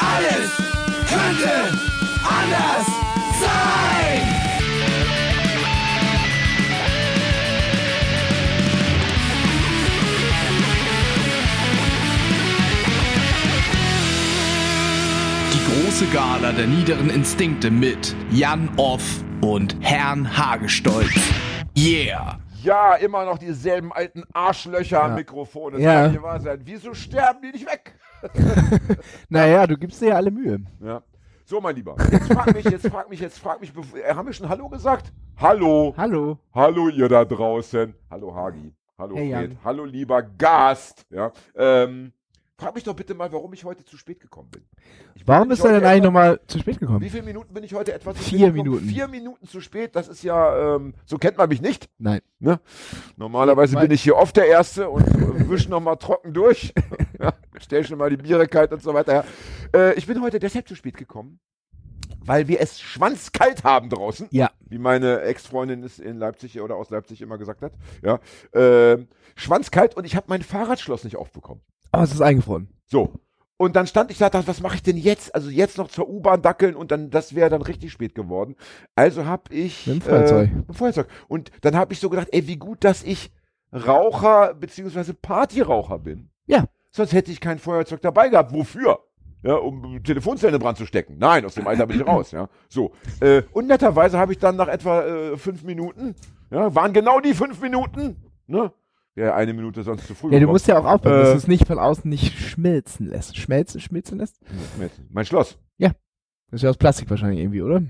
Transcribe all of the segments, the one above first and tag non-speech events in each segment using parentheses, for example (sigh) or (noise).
Alles könnte anders sein. Die große Gala der niederen Instinkte mit Jan Off und Herrn Hagestolz. Yeah! Ja, immer noch dieselben alten Arschlöcher am Mikrofon. Das Ja. kann nicht wahr sein. Wieso sterben die nicht weg? (laughs) Naja, du gibst dir ja alle Mühe. Ja. So, mein Lieber. Jetzt frag mich, jetzt frag mich, jetzt frag mich. äh, Haben wir schon Hallo gesagt? Hallo. Hallo. Hallo, ihr da draußen. Hallo, Hagi. Hallo, Hey, Fred. Jan. Hallo, lieber Gast. Ja. Ähm, frag mich doch bitte mal, warum ich heute zu spät gekommen bin. Ich Warum bist du denn eigentlich nochmal zu spät gekommen? Wie viele Minuten bin ich heute etwa zu Vier spät gekommen? Minuten. Vier Minuten zu spät, das ist ja, ähm, so kennt man mich nicht. Nein. Ne? Normalerweise Weil- bin ich hier oft der Erste und äh, wisch noch mal trocken durch. (laughs) ja, stell schon mal die Biere kalt und so weiter. Ja. Äh, ich bin heute deshalb zu spät gekommen, weil wir es schwanzkalt haben draußen. Ja. Wie meine Ex-Freundin es in Leipzig oder aus Leipzig immer gesagt hat. Ja. Ähm, schwanzkalt und ich habe mein Fahrradschloss nicht aufbekommen. Aber es ist eingefroren. So. Und dann stand ich da, dachte, was mache ich denn jetzt? Also jetzt noch zur U-Bahn dackeln und dann, das wäre dann richtig spät geworden. Also habe ich. Mit dem Feuerzeug. Äh, mit dem Feuerzeug. Und dann habe ich so gedacht, ey, wie gut, dass ich Raucher bzw. Partyraucher bin. Ja. Sonst hätte ich kein Feuerzeug dabei gehabt. Wofür? Ja, um Telefonzellen in Brand zu stecken. Nein, aus dem Alter bin ich (clears throat) raus, ja. So. Äh, und netterweise habe ich dann nach etwa äh, fünf Minuten, ja, waren genau die fünf Minuten, ne? Wäre eine Minute sonst zu früh. Ja, du musst ja auch aufpassen, Äh, dass du es nicht von außen nicht schmelzen lässt. Schmelzen, schmilzen lässt? Mein Schloss. Das ist ja aus Plastik wahrscheinlich irgendwie, oder?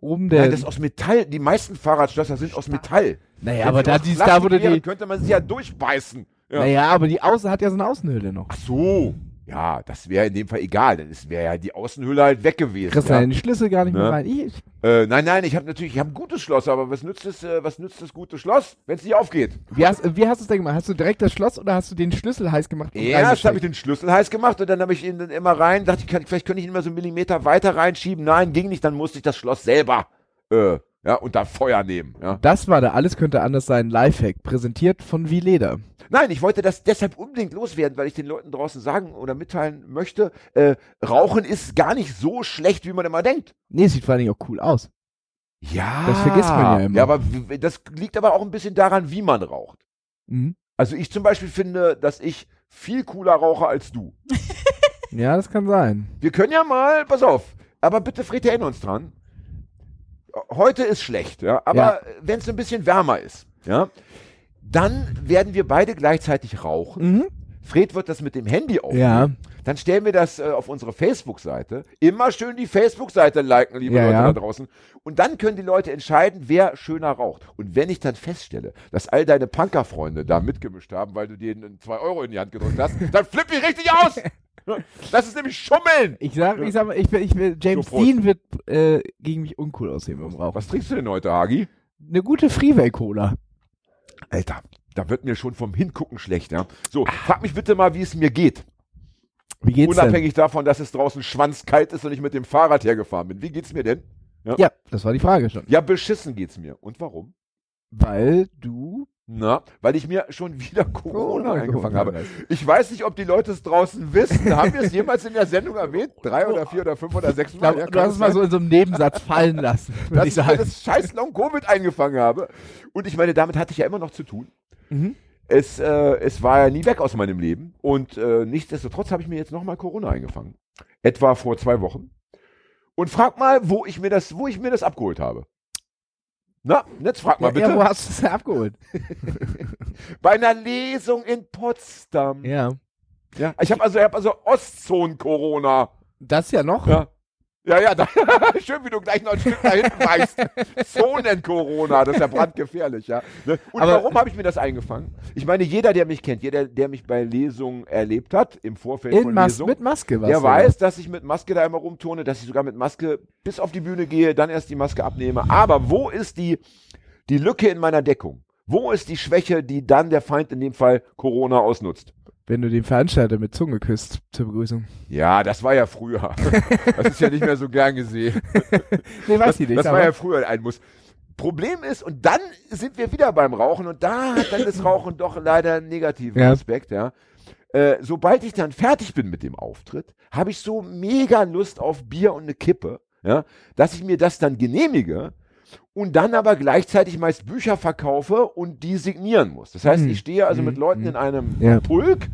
Oben der. Nein, das ist aus Metall. Die meisten Fahrradschlösser sind aus Metall. naja, Wenn aber da, aus die, Plastik da wurde die. könnte man sie ja durchbeißen. Ja. Naja, aber die Außen hat ja so eine Außenhülle noch. Ach so. Ja, das wäre in dem Fall egal. Dann wäre ja die Außenhülle halt weg gewesen. Kriegst du ja. die Schlüssel gar nicht Ne? mehr rein. Ich, äh, nein, nein, ich habe natürlich, ich habe ein gutes Schloss, aber was nützt es, äh, was nützt das gute Schloss, wenn es nicht aufgeht? wie hast, wie hast du es denn gemacht? Hast du direkt das Schloss oder hast du den Schlüssel heiß gemacht? Erst habe ich den Schlüssel heiß gemacht und dann habe ich ihn dann immer rein, dachte ich, kann, vielleicht könnte ich ihn immer so einen Millimeter weiter reinschieben. Nein, ging nicht, dann musste ich das Schloss selber äh, ja, unter Feuer nehmen. Ja. Das war der Alles könnte anders sein Lifehack, präsentiert von Vileda. Nein, ich wollte das deshalb unbedingt loswerden, weil ich den Leuten draußen sagen oder mitteilen möchte, äh, Rauchen ist gar nicht so schlecht, wie man immer denkt. Nee, sieht vor allen Dingen auch cool aus. Ja. Das vergisst man ja immer. Ja, aber das liegt aber auch ein bisschen daran, wie man raucht. Mhm. Also ich zum Beispiel finde, dass ich viel cooler rauche als du. (laughs) Ja, das kann sein. Wir können ja mal, pass auf, aber bitte Fred, erinnere uns dran. Heute ist schlecht, ja, aber Ja. wenn es ein bisschen wärmer ist, ja, dann werden wir beide gleichzeitig rauchen. Mhm. Fred wird das mit dem Handy aufnehmen. Ja. Dann stellen wir das äh, auf unsere Facebook-Seite. Immer schön die Facebook-Seite liken, liebe Ja, Leute ja. da draußen. Und dann können die Leute entscheiden, wer schöner raucht. Und wenn ich dann feststelle, dass all deine Punker-Freunde da mitgemischt haben, weil du denen 2 Euro in die Hand gedrückt hast, dann flippe ich richtig aus. (laughs) Das ist nämlich Schummeln. Ich sag, ich sag mal, ich will, ich James So. Dean wird äh, gegen mich uncool aussehen beim Rauchen. Was trinkst du denn heute, Hagi? Eine gute Freeway-Cola. Alter, da wird mir schon vom Hingucken schlecht, ja. So, frag mich bitte mal, wie es mir geht. Wie geht's denn? Unabhängig davon, dass es draußen schwanzkalt ist und ich mit dem Fahrrad hergefahren bin. Wie geht's mir denn? Ja, das war die Frage schon. Ja, beschissen geht's mir. Und warum? Weil du Na, weil ich mir schon wieder Corona eingefangen habe. Ich weiß nicht, ob die Leute es draußen wissen. Haben wir es (laughs) jemals in der Sendung erwähnt? Drei oder vier oder fünf oder sechs Mal? Ja, du hast es mal so in so einem Nebensatz fallen lassen, (laughs) dass ich ich mir das scheiß Long-Covid eingefangen habe. Und ich meine, damit hatte ich ja immer noch zu tun. Mhm. Es, äh, es war ja nie weg aus meinem Leben. Und äh, nichtsdestotrotz habe ich mir jetzt nochmal Corona eingefangen. Etwa vor zwei Wochen. Und frag mal, wo ich mir das, wo ich mir das abgeholt habe. Na, jetzt frag mal Ja, bitte. ja, wo hast du es denn abgeholt? (laughs) Bei einer Lesung in Potsdam. Ja. Ja, ich habe also, ich hab also Ostzone-Corona. Das ja noch. Ja. Ja, ja, da, (laughs) schön, wie du gleich noch ein Stück da hinten weißt. Zonen-Corona, das ist ja brandgefährlich, ja. Ne? Und Aber- warum habe ich mir das eingefangen? Ich meine, jeder, der mich kennt, jeder, der mich bei Lesungen erlebt hat, im Vorfeld In von Mas Lesungen, mit Maske was? der weiß, dass ich mit Maske da immer rumturne, dass ich sogar mit Maske bis auf die Bühne gehe, dann erst die Maske abnehme. Aber wo ist die, die Lücke in meiner Deckung? Wo ist die Schwäche, die dann der Feind in dem Fall Corona ausnutzt? Wenn du den Veranstalter mit Zunge küsst zur Begrüßung. Ja, das war ja früher. Das ist ja nicht mehr so gern gesehen. (laughs) Nee, weiß Das, ich nicht. das war ja früher ein Muss. Problem ist, und dann sind wir wieder beim Rauchen und da hat dann das Rauchen doch leider einen negativen Ja. Aspekt, ja. Äh, sobald ich dann fertig bin mit dem Auftritt, habe ich so mega Lust auf Bier und eine Kippe, ja, dass ich mir das dann genehmige und dann aber gleichzeitig meist Bücher verkaufe und die signieren muss. Das heißt, Hm. ich stehe also Hm, mit Leuten hm. in einem Ja. Pulk,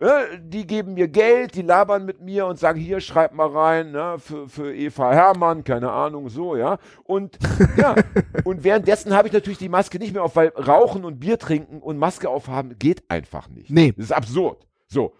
äh, die geben mir Geld, die labern mit mir und sagen, hier, schreib mal rein, ne, für, für Eva Hermann, keine Ahnung, so, ja. Und ja, (laughs) und währenddessen habe ich natürlich die Maske nicht mehr auf, weil Rauchen und Bier trinken und Maske aufhaben geht einfach nicht. Nee. Das ist absurd. So.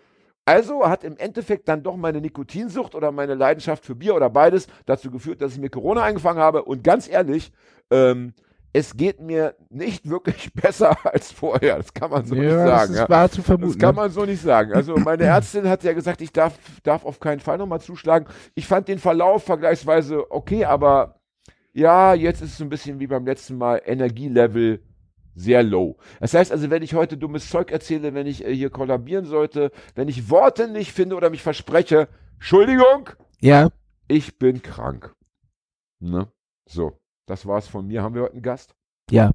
Also hat im Endeffekt dann doch meine Nikotinsucht oder meine Leidenschaft für Bier oder beides dazu geführt, dass ich mir Corona eingefangen habe. Und ganz ehrlich, ähm, es geht mir nicht wirklich (laughs) besser als vorher. Das kann man so nicht ja, sagen. das ja. ist, war zu Das vermuten. kann ne? man so nicht sagen. Also meine Ärztin hat ja gesagt, ich darf, darf auf keinen Fall nochmal zuschlagen. Ich fand den Verlauf vergleichsweise okay, aber ja, jetzt ist es so ein bisschen wie beim letzten Mal Energielevel sehr low. Das heißt also, wenn ich heute dummes Zeug erzähle, wenn ich äh, hier kollabieren sollte, wenn ich Worte nicht finde oder mich verspreche, Entschuldigung, Ja, ich bin krank. Ne? So, das war's von mir. Haben wir heute einen Gast? ja.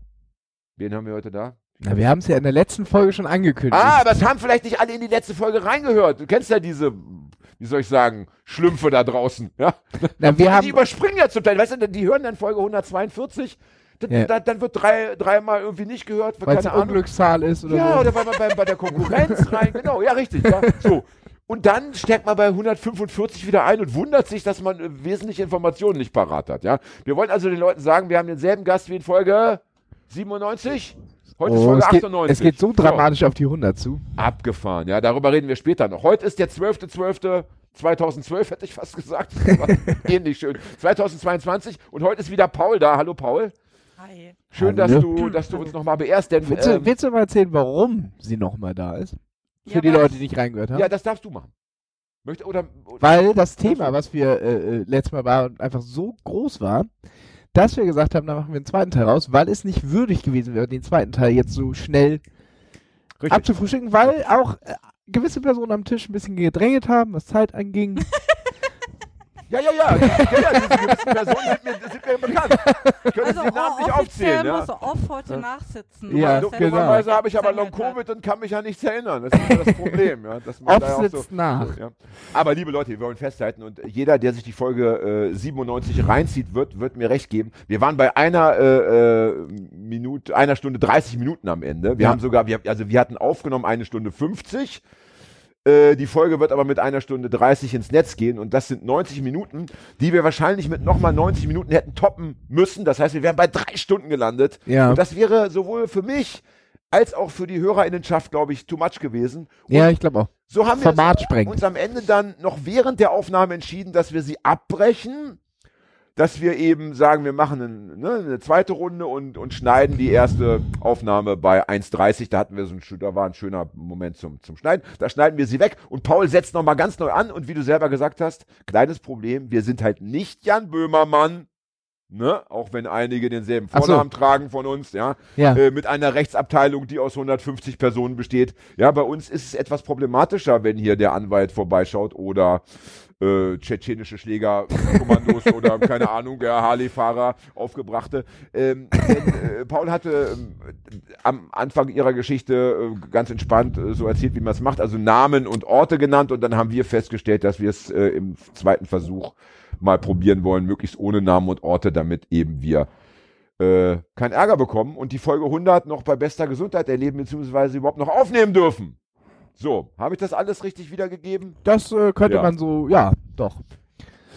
Wen haben wir heute da? Na, wir haben es ja in der letzten Folge schon angekündigt. Ah, aber es haben vielleicht nicht alle in die letzte Folge reingehört. Du kennst ja diese, wie soll ich sagen, Schlümpfe da draußen. Ja? Na, wir die haben, überspringen ja zum Teil. Weißt du, die hören dann Folge 142. Ja. da, dann wird drei, dreimal irgendwie nicht gehört. weil es eine Ahnung. Unglückszahl ist oder Ja, so. oder weil man bei, bei der Konkurrenz (laughs) rein. Genau, ja, richtig. Ja. So. Und dann steckt man bei 145 wieder ein und wundert sich, dass man äh, wesentliche Informationen nicht parat hat. Ja. Wir wollen also den Leuten sagen, wir haben denselben Gast wie in Folge 97. Heute ist Oh, Folge es, geht, 98. es geht so dramatisch auf die 100 zu. Abgefahren, ja, darüber reden wir später noch. Heute ist der 12.12.2012, hätte ich fast gesagt. (laughs) Ähnlich schön. 2022 und heute ist wieder Paul da. Hallo Paul. Hi. Schön, dass Hallo. du, dass du uns nochmal beehrst, denn Willst, du, ähm, willst du mal erzählen, warum sie nochmal da ist? Für Ja, die Leute, die nicht reingehört haben? ja, das darfst du machen. Möchte, oder, oder Weil das Thema, was wir äh, äh, letztes Mal war, einfach so groß war, dass wir gesagt haben, da machen wir einen zweiten Teil raus, weil es nicht würdig gewesen wäre, den zweiten Teil jetzt so schnell Richtig. abzufrühstücken, weil auch äh, gewisse Personen am Tisch ein bisschen gedrängelt haben, was Zeit anging. (laughs) Ja, ja, ja. ja, ja diese Personen sind mir, sind mir bekannt. Ich könnte Also sie namentlich offiziell aufzählen. Ja. muss Off heute nachsitzen. Ja, genau. Dummerweise habe ich aber Long Vergangenheit. Covid und kann mich an nichts erinnern. Das ist ja das Problem. Ja, dass man da ja Oft auch so, sitzt nach. Ja. Aber liebe Leute, wir wollen festhalten und jeder, der sich die Folge äh, 97 reinzieht, wird, wird mir recht geben. Wir waren bei einer äh, äh, Minute, einer Stunde 30 Minuten am Ende. Wir Ja. haben sogar, wir, also wir hatten aufgenommen eine Stunde 50. Äh, die Folge wird aber mit einer Stunde 30 ins Netz gehen und das sind 90 Minuten, die wir wahrscheinlich mit nochmal 90 Minuten hätten toppen müssen. Das heißt, wir wären bei drei Stunden gelandet. Ja. Und das wäre sowohl für mich als auch für die Hörerinnenschaft, glaube ich, too much gewesen. Und Ja, ich glaube auch. so haben wir Format uns, sprengend. uns am Ende dann noch während der Aufnahme entschieden, dass wir sie abbrechen, dass wir eben sagen, wir machen ein, ne, eine zweite Runde und, und schneiden die erste Aufnahme bei 1,30. Da hatten wir so ein, da war ein schöner Moment zum, zum Schneiden. Da schneiden wir sie weg und Paul setzt nochmal ganz neu an und wie du selber gesagt hast, kleines Problem, wir sind halt nicht Jan Böhmermann. Ne? Auch wenn einige denselben Ach so. Vornamen tragen von uns, ja Ja. äh, mit einer Rechtsabteilung, die aus 150 Personen besteht. Ja, bei uns ist es etwas problematischer, wenn hier der Anwalt vorbeischaut oder äh, tschetschenische Schlägerkommandos oder (laughs) keine Ahnung, ja, Harley-Fahrer, Aufgebrachte. Ähm, denn, äh, Paul hatte ähm, am Anfang ihrer Geschichte äh, ganz entspannt äh, so erzählt, wie man es macht, also Namen und Orte genannt und dann haben wir festgestellt, dass wir es äh, im zweiten Versuch mal probieren wollen, möglichst ohne Namen und Orte, damit eben wir äh, keinen Ärger bekommen und die Folge 100 noch bei bester Gesundheit erleben, beziehungsweise überhaupt noch aufnehmen dürfen. So, habe ich das alles richtig wiedergegeben? Das äh, könnte Ja. man so, ja, doch.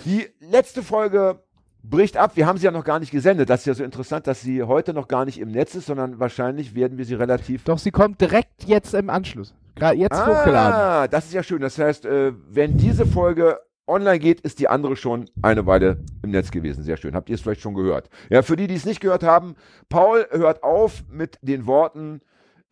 Die letzte Folge bricht ab. Wir haben sie ja noch gar nicht gesendet. Das ist ja so interessant, dass sie heute noch gar nicht im Netz ist, sondern wahrscheinlich werden wir sie relativ. Doch, sie kommt direkt jetzt im Anschluss. Gerade jetzt hochgeladen. Ah, das ist ja schön. Das heißt, äh, wenn diese Folge online geht, ist die andere schon eine Weile im Netz gewesen. Sehr schön. Habt ihr es vielleicht schon gehört? Ja, für die, die es nicht gehört haben, Paul hört auf mit den Worten,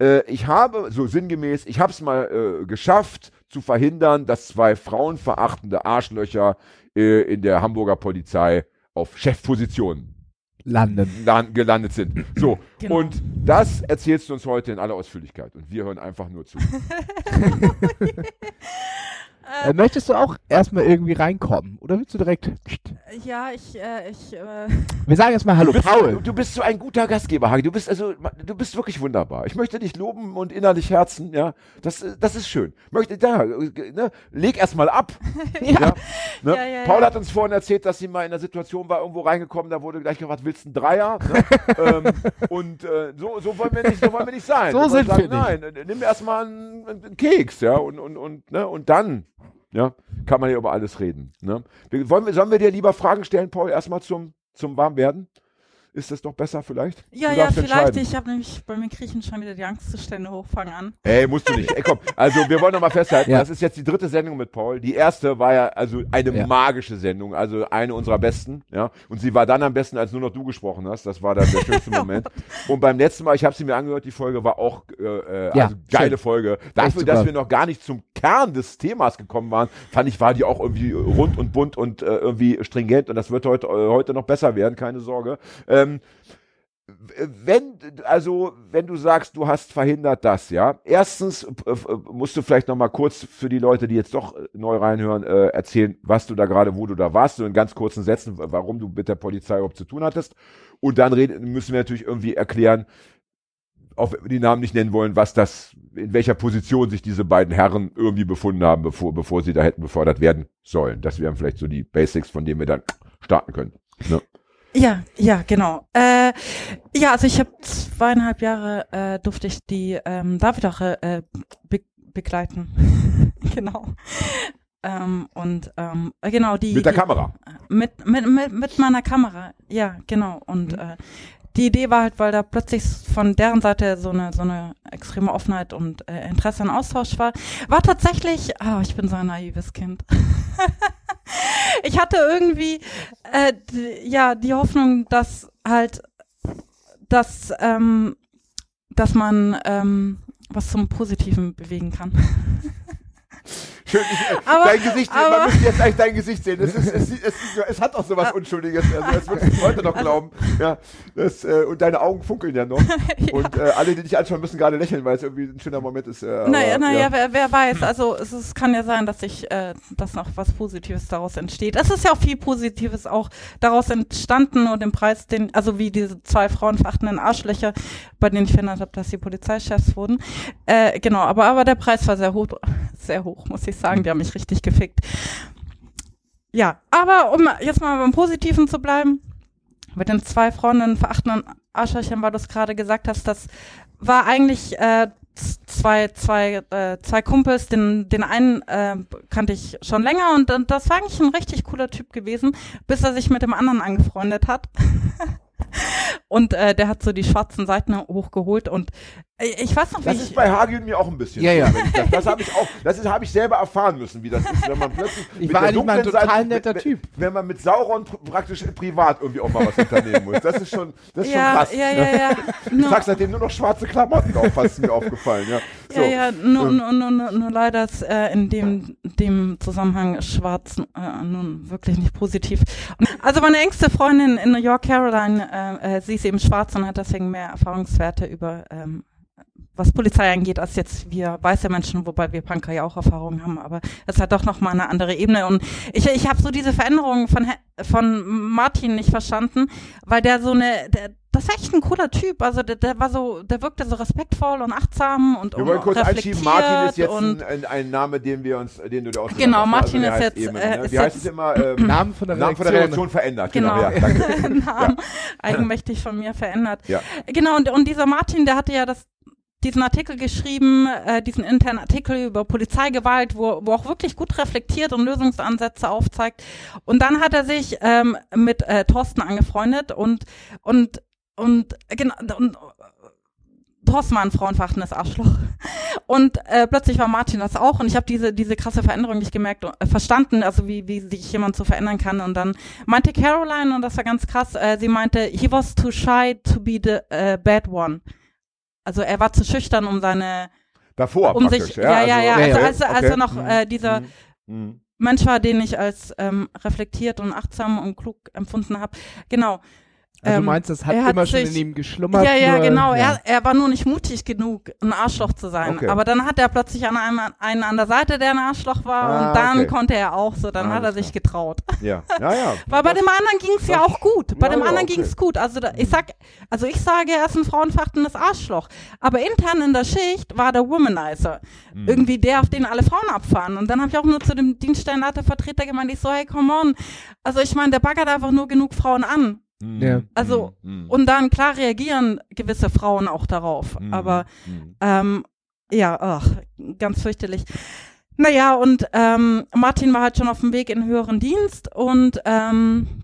äh, ich habe, so sinngemäß, ich habe es mal äh, geschafft zu verhindern, dass zwei frauenverachtende Arschlöcher äh, in der Hamburger Polizei auf Chefpositionen Landen. lan- gelandet sind. So, (clears throat) Genau. und das erzählst du uns heute in aller Ausführlichkeit und wir hören einfach nur zu. (laughs) (laughs) Äh, möchtest du auch erstmal irgendwie reinkommen? Oder willst du direkt. Ja, ich, äh, ich, äh, Wir sagen jetzt mal Hallo, Du bist, Paul. du bist so ein guter Gastgeber, Hagi. Du bist also, du bist wirklich wunderbar. Ich möchte dich loben und innerlich herzen, ja. Das, das ist schön. Möchte, da, ne, leg erstmal ab. (laughs) ja. Ne? Ja, ja, Paul ja. hat uns vorhin erzählt, dass sie mal in einer Situation war, irgendwo reingekommen, da wurde gleich gefragt, willst du einen Dreier? Ne? (laughs) ähm, und äh, so, so wollen wir nicht, so wollen wir nicht sein. So wollen sind sagen, wir nicht. Nein, äh, nimm erstmal einen, einen Keks, ja, und, und, und, ne, und dann. Ja, kann man ja über alles reden. Ne? Wollen wir, sollen wir dir lieber Fragen stellen, Paul, erstmal zum, zum Warmwerden? Ist das doch besser vielleicht? ja, ja, vielleicht. Ich habe nämlich bei mir kriechen schon wieder die Angstzustände hochfangen an. Ey, musst du nicht. Ey, komm. Also, wir wollen nochmal festhalten, Ja. das ist jetzt die dritte Sendung mit Paul. Die erste war ja also eine Ja. magische Sendung, also eine unserer besten, ja. Und sie war dann am besten, als nur noch du gesprochen hast. Das war dann der schönste (laughs) Moment. Und beim letzten Mal, ich habe sie mir angehört, die Folge war auch äh, äh, Ja, also geile schön. Folge. Dafür, dass wir noch gar nicht zum Kern des Themas gekommen waren, fand ich, war die auch irgendwie rund und bunt und äh, irgendwie stringent. Und das wird heute, äh, heute noch besser werden, keine Sorge. Ähm, wenn, also, wenn du sagst, du hast verhindert das, ja. Erstens äh, äh, musst du vielleicht noch mal kurz für die Leute, die jetzt doch äh, neu reinhören, äh, erzählen, was du da gerade, wo du da warst, so in ganz kurzen Sätzen, warum du mit der Polizei überhaupt zu tun hattest. Und dann reden, müssen wir natürlich irgendwie erklären, auch wenn wir die Namen nicht nennen wollen, was das, in welcher Position sich diese beiden Herren irgendwie befunden haben, bevor, bevor sie da hätten befördert werden sollen. Das wären vielleicht so die Basics, von denen wir dann starten können. Ne? Ja, ja, genau. Äh, ja, also ich habe zweieinhalb Jahre äh, durfte ich die ähm, Davidache äh, be begleiten. (laughs) genau. Ähm, und ähm, äh, genau die Mit der die, Kamera. mit, mit, mit, mit meiner Kamera, ja, genau. Und Mhm. äh, die Idee war halt, weil da plötzlich von deren Seite so eine, so eine extreme Offenheit und äh, Interesse an Austausch war, war tatsächlich, ah, ich bin so ein naives Kind. (laughs) ich hatte irgendwie, äh, ja, die Hoffnung, dass halt, dass, ähm, dass man ähm, was zum Positiven bewegen kann. (laughs) Schön, ich, äh, Aber- dein Gesicht, man aber- müsste jetzt eigentlich dein Gesicht sehen. Es, ist, es, es, es hat auch so was Unschuldiges. Also das würdest du heute noch glauben. Ja, das, äh, und deine Augen funkeln ja noch. (laughs) Und äh, alle, die dich anschauen, müssen gerade lächeln, weil es irgendwie ein schöner Moment ist. Äh, aber, Naja, naja, ja. wer, wer weiß. Also es, ist, kann ja sein, dass sich, äh, dass noch was Positives daraus entsteht. Es ist ja auch viel Positives auch daraus entstanden und im Preis, den, also wie diese zwei frauenverachtenden Arschlöcher, bei denen ich verhindert habe, dass sie Polizeichefs wurden. Äh, genau, aber, aber der Preis war sehr hoch, sehr hoch, muss ich sagen. Die haben mich richtig gefickt. Ja, aber um jetzt mal beim Positiven zu bleiben, mit den zwei Freunden verachtenden Arschlöchern, weil du es gerade gesagt hast, das war eigentlich äh, zwei, zwei, äh, zwei Kumpels, den, den einen äh, kannte ich schon länger und, und das war eigentlich ein richtig cooler Typ gewesen, bis er sich mit dem anderen angefreundet hat. (laughs) und äh, der hat so die schwarzen Seiten hochgeholt und ich weiß noch, wie Das ich, ist bei Hagi und mir auch ein bisschen. Ja, ja. wenn ich Das, das habe ich auch, das habe ich selber erfahren müssen, wie das ist, wenn man plötzlich. Ich mit war der eigentlich mal ein total Seite- netter mit, Typ. Wenn man mit Sauron pr praktisch privat irgendwie auch mal was unternehmen muss. Das ist schon, das ist ja, schon krass. ja, ja, ja, (laughs) Ich nur, trage seitdem nur noch schwarze Klamotten auf, fast ist mir aufgefallen. Ja, so. Ja, ja, nur, Ähm. nur, nur, nur, nur leider ist äh, in dem, dem Zusammenhang schwarz äh, nun wirklich nicht positiv. Also meine engste Freundin in New York, Caroline, äh, äh, sie ist eben schwarz und hat deswegen mehr Erfahrungswerte über ähm, was Polizei angeht, als jetzt wir weiße Menschen, wobei wir Punker ja auch Erfahrungen haben, aber es hat doch noch mal eine andere Ebene. Und ich, ich habe so diese Veränderung von, von Martin nicht verstanden, weil der so eine, der, das ist echt ein cooler Typ. Also der, der war so, der wirkte so respektvoll und achtsam und Wir und wollen kurz reflektiert einschieben, Martin ist jetzt und ein, ein, ein Name, den wir uns, den du dir ausgedacht Genau, hast. Martin der ist heißt jetzt, Eamon, äh, ne? ist Wie heißt jetzt- es immer? Ähm, Namen von der Namen von der Redaktion verändert. Genau, Genau. ja, danke. (laughs) Namen eigenmächtig von mir verändert. Ja. Genau, und, und dieser Martin, der hatte ja das diesen Artikel geschrieben, äh, diesen internen Artikel über Polizeigewalt, wo, wo auch wirklich gut reflektiert und Lösungsansätze aufzeigt. Und dann hat er sich ähm, mit äh, Thorsten angefreundet und und und genau und äh, Thorsten war ein frauenverachtendes Arschloch. (laughs) Und äh, plötzlich war Martin das auch. Und ich habe diese, diese krasse Veränderung nicht gemerkt, äh, verstanden, also wie, wie sich jemand so verändern kann. Und dann meinte Caroline, und das war ganz krass, äh, sie meinte, he was too shy to be the äh, bad one. Also er war zu schüchtern, um seine, Davor um sich, ja, ja, ja, ja, also ja, als, als okay. er noch Mhm. äh, dieser Mhm. Mhm. Mensch war, den ich als ähm, reflektiert und achtsam und klug empfunden habe. Genau. Also ähm, du meinst, das hat hat immer schon sich- in ihm geschlummert? Ja, ja, nur, genau. Ja. Er, er war nur nicht mutig genug, ein Arschloch zu sein. Okay. Aber dann hat er plötzlich an einem, einen an der Seite, der ein Arschloch war. Ah, und dann okay. konnte er auch so. Dann hat er sich getraut. Ja, ja, ja. (laughs) Weil bei dem anderen ging es ja auch gut. Bei Ja, dem ja, anderen okay. ging es gut. Also da, ich sag, also ich sage, er ist ein frauenverachtendes Arschloch. Aber intern in der Schicht war der Womanizer. Mhm. Irgendwie der, auf den alle Frauen abfahren. Und dann habe ich auch nur zu dem Dienststellenleitervertreter gemeint, ich so, hey, come on. Also ich meine, der baggert einfach nur genug Frauen an. Mhm. Ja. Also, Mhm. Und dann, klar, reagieren gewisse Frauen auch darauf. Mhm. Aber Mhm. ähm, ja, ach, ganz fürchterlich. Naja, und ähm, Martin war halt schon auf dem Weg in den höheren Dienst und ähm,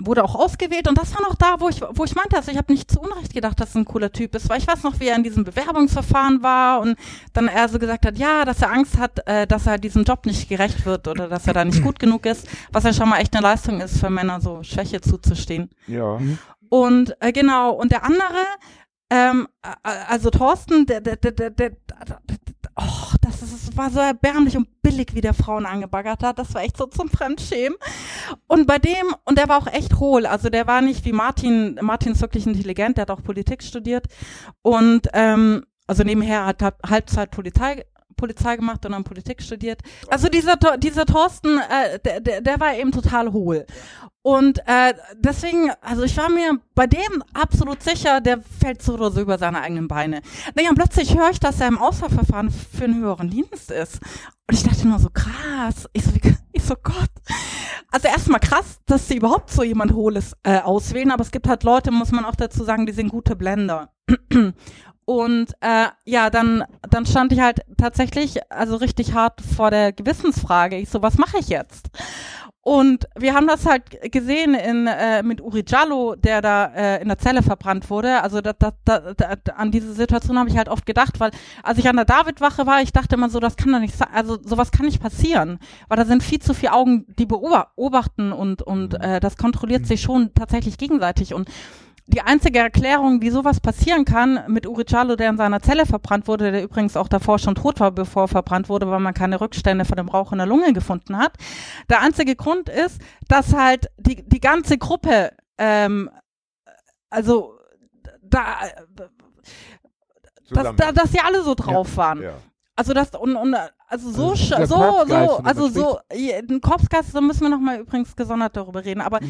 wurde auch ausgewählt. Und das war noch da, wo ich, wo ich meinte, also ich habe nicht zu Unrecht gedacht, dass er ein cooler Typ ist, weil ich weiß noch, wie er in diesem Bewerbungsverfahren war und dann er so gesagt hat, ja, dass er Angst hat, äh, dass er diesem Job nicht gerecht wird oder dass er da nicht gut genug ist, was ja schon mal echt eine Leistung ist für Männer, so Schwäche zuzustehen. Ja. Und äh, genau, und der andere, ähm, äh, also Thorsten, der, der, der, der, der oh, das, ist, das war so erbärmlich und billig, wie der Frauen angebaggert hat. Das war echt so zum Fremdschämen. Und bei dem, und der war auch echt hohl, also der war nicht wie Martin, Martin ist wirklich intelligent, der hat auch Politik studiert. Und ähm, also nebenher hat er Halbzeit Polizei Polizei gemacht und dann Politik studiert. Also dieser, dieser Thorsten, äh, der, der, der war eben total hohl. Und äh, deswegen, also ich war mir bei dem absolut sicher, der fällt so oder so über seine eigenen Beine. Naja, und plötzlich höre ich, dass er im Auswahlverfahren für einen höheren Dienst ist. Und ich dachte nur so, krass. Ich so, ich so Gott. Also erstmal krass, dass sie überhaupt so jemand Hohles äh, auswählen, aber es gibt halt Leute, muss man auch dazu sagen, die sind gute Blender. Und äh, ja, dann, dann stand ich halt tatsächlich, also richtig hart vor der Gewissensfrage. Ich so, was mache ich jetzt? Und wir haben das halt gesehen in, äh, mit Uri Jallo, der da äh, in der Zelle verbrannt wurde. Also da, da, da, da, an diese Situation habe ich halt oft gedacht, weil als ich an der Davidwache war, ich dachte immer so, das kann doch nicht sein, also sowas kann nicht passieren, weil da sind viel zu viele Augen, die beobachten und, und äh, das kontrolliert sich schon tatsächlich gegenseitig. Und die einzige Erklärung, wie sowas passieren kann, mit Uri Jallo, der in seiner Zelle verbrannt wurde, der übrigens auch davor schon tot war, bevor er verbrannt wurde, weil man keine Rückstände von dem Rauch in der Lunge gefunden hat. Der einzige Grund ist, dass halt die, die ganze Gruppe, ähm, also da, dass, da, dass sie alle so drauf waren. Ja. Also das und, und also so Also so so also so ja, ein Korpsgeist, da müssen wir noch mal übrigens gesondert darüber reden, aber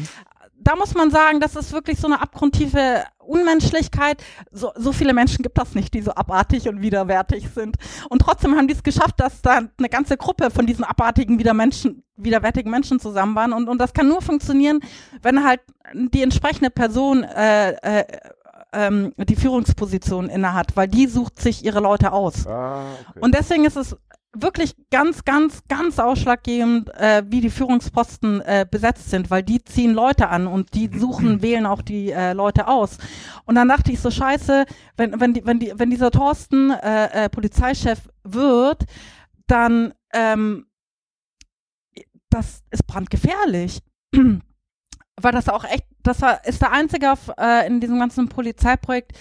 da muss man sagen, das ist wirklich so eine abgrundtiefe Unmenschlichkeit. So, so viele Menschen gibt das nicht, die so abartig und widerwärtig sind. Und trotzdem haben die es geschafft, dass da eine ganze Gruppe von diesen abartigen, wieder Menschen, widerwärtigen Menschen zusammen waren. Und, und das kann nur funktionieren, wenn halt die entsprechende Person äh, äh, ähm, die Führungsposition innehat, weil die sucht sich ihre Leute aus. Ah, okay. Und deswegen ist es wirklich ganz, ganz, ganz ausschlaggebend, äh, wie die Führungsposten äh, besetzt sind, weil die ziehen Leute an und die suchen, (clears throat) wählen auch die äh, Leute aus. Und dann dachte ich so, scheiße, wenn, wenn, die, wenn, die, wenn dieser Thorsten äh, äh, Polizeichef wird, dann ähm, das ist brandgefährlich. (clears throat) Weil das auch echt, das war, ist der einzige auf, äh, in diesem ganzen Polizeiprojekt,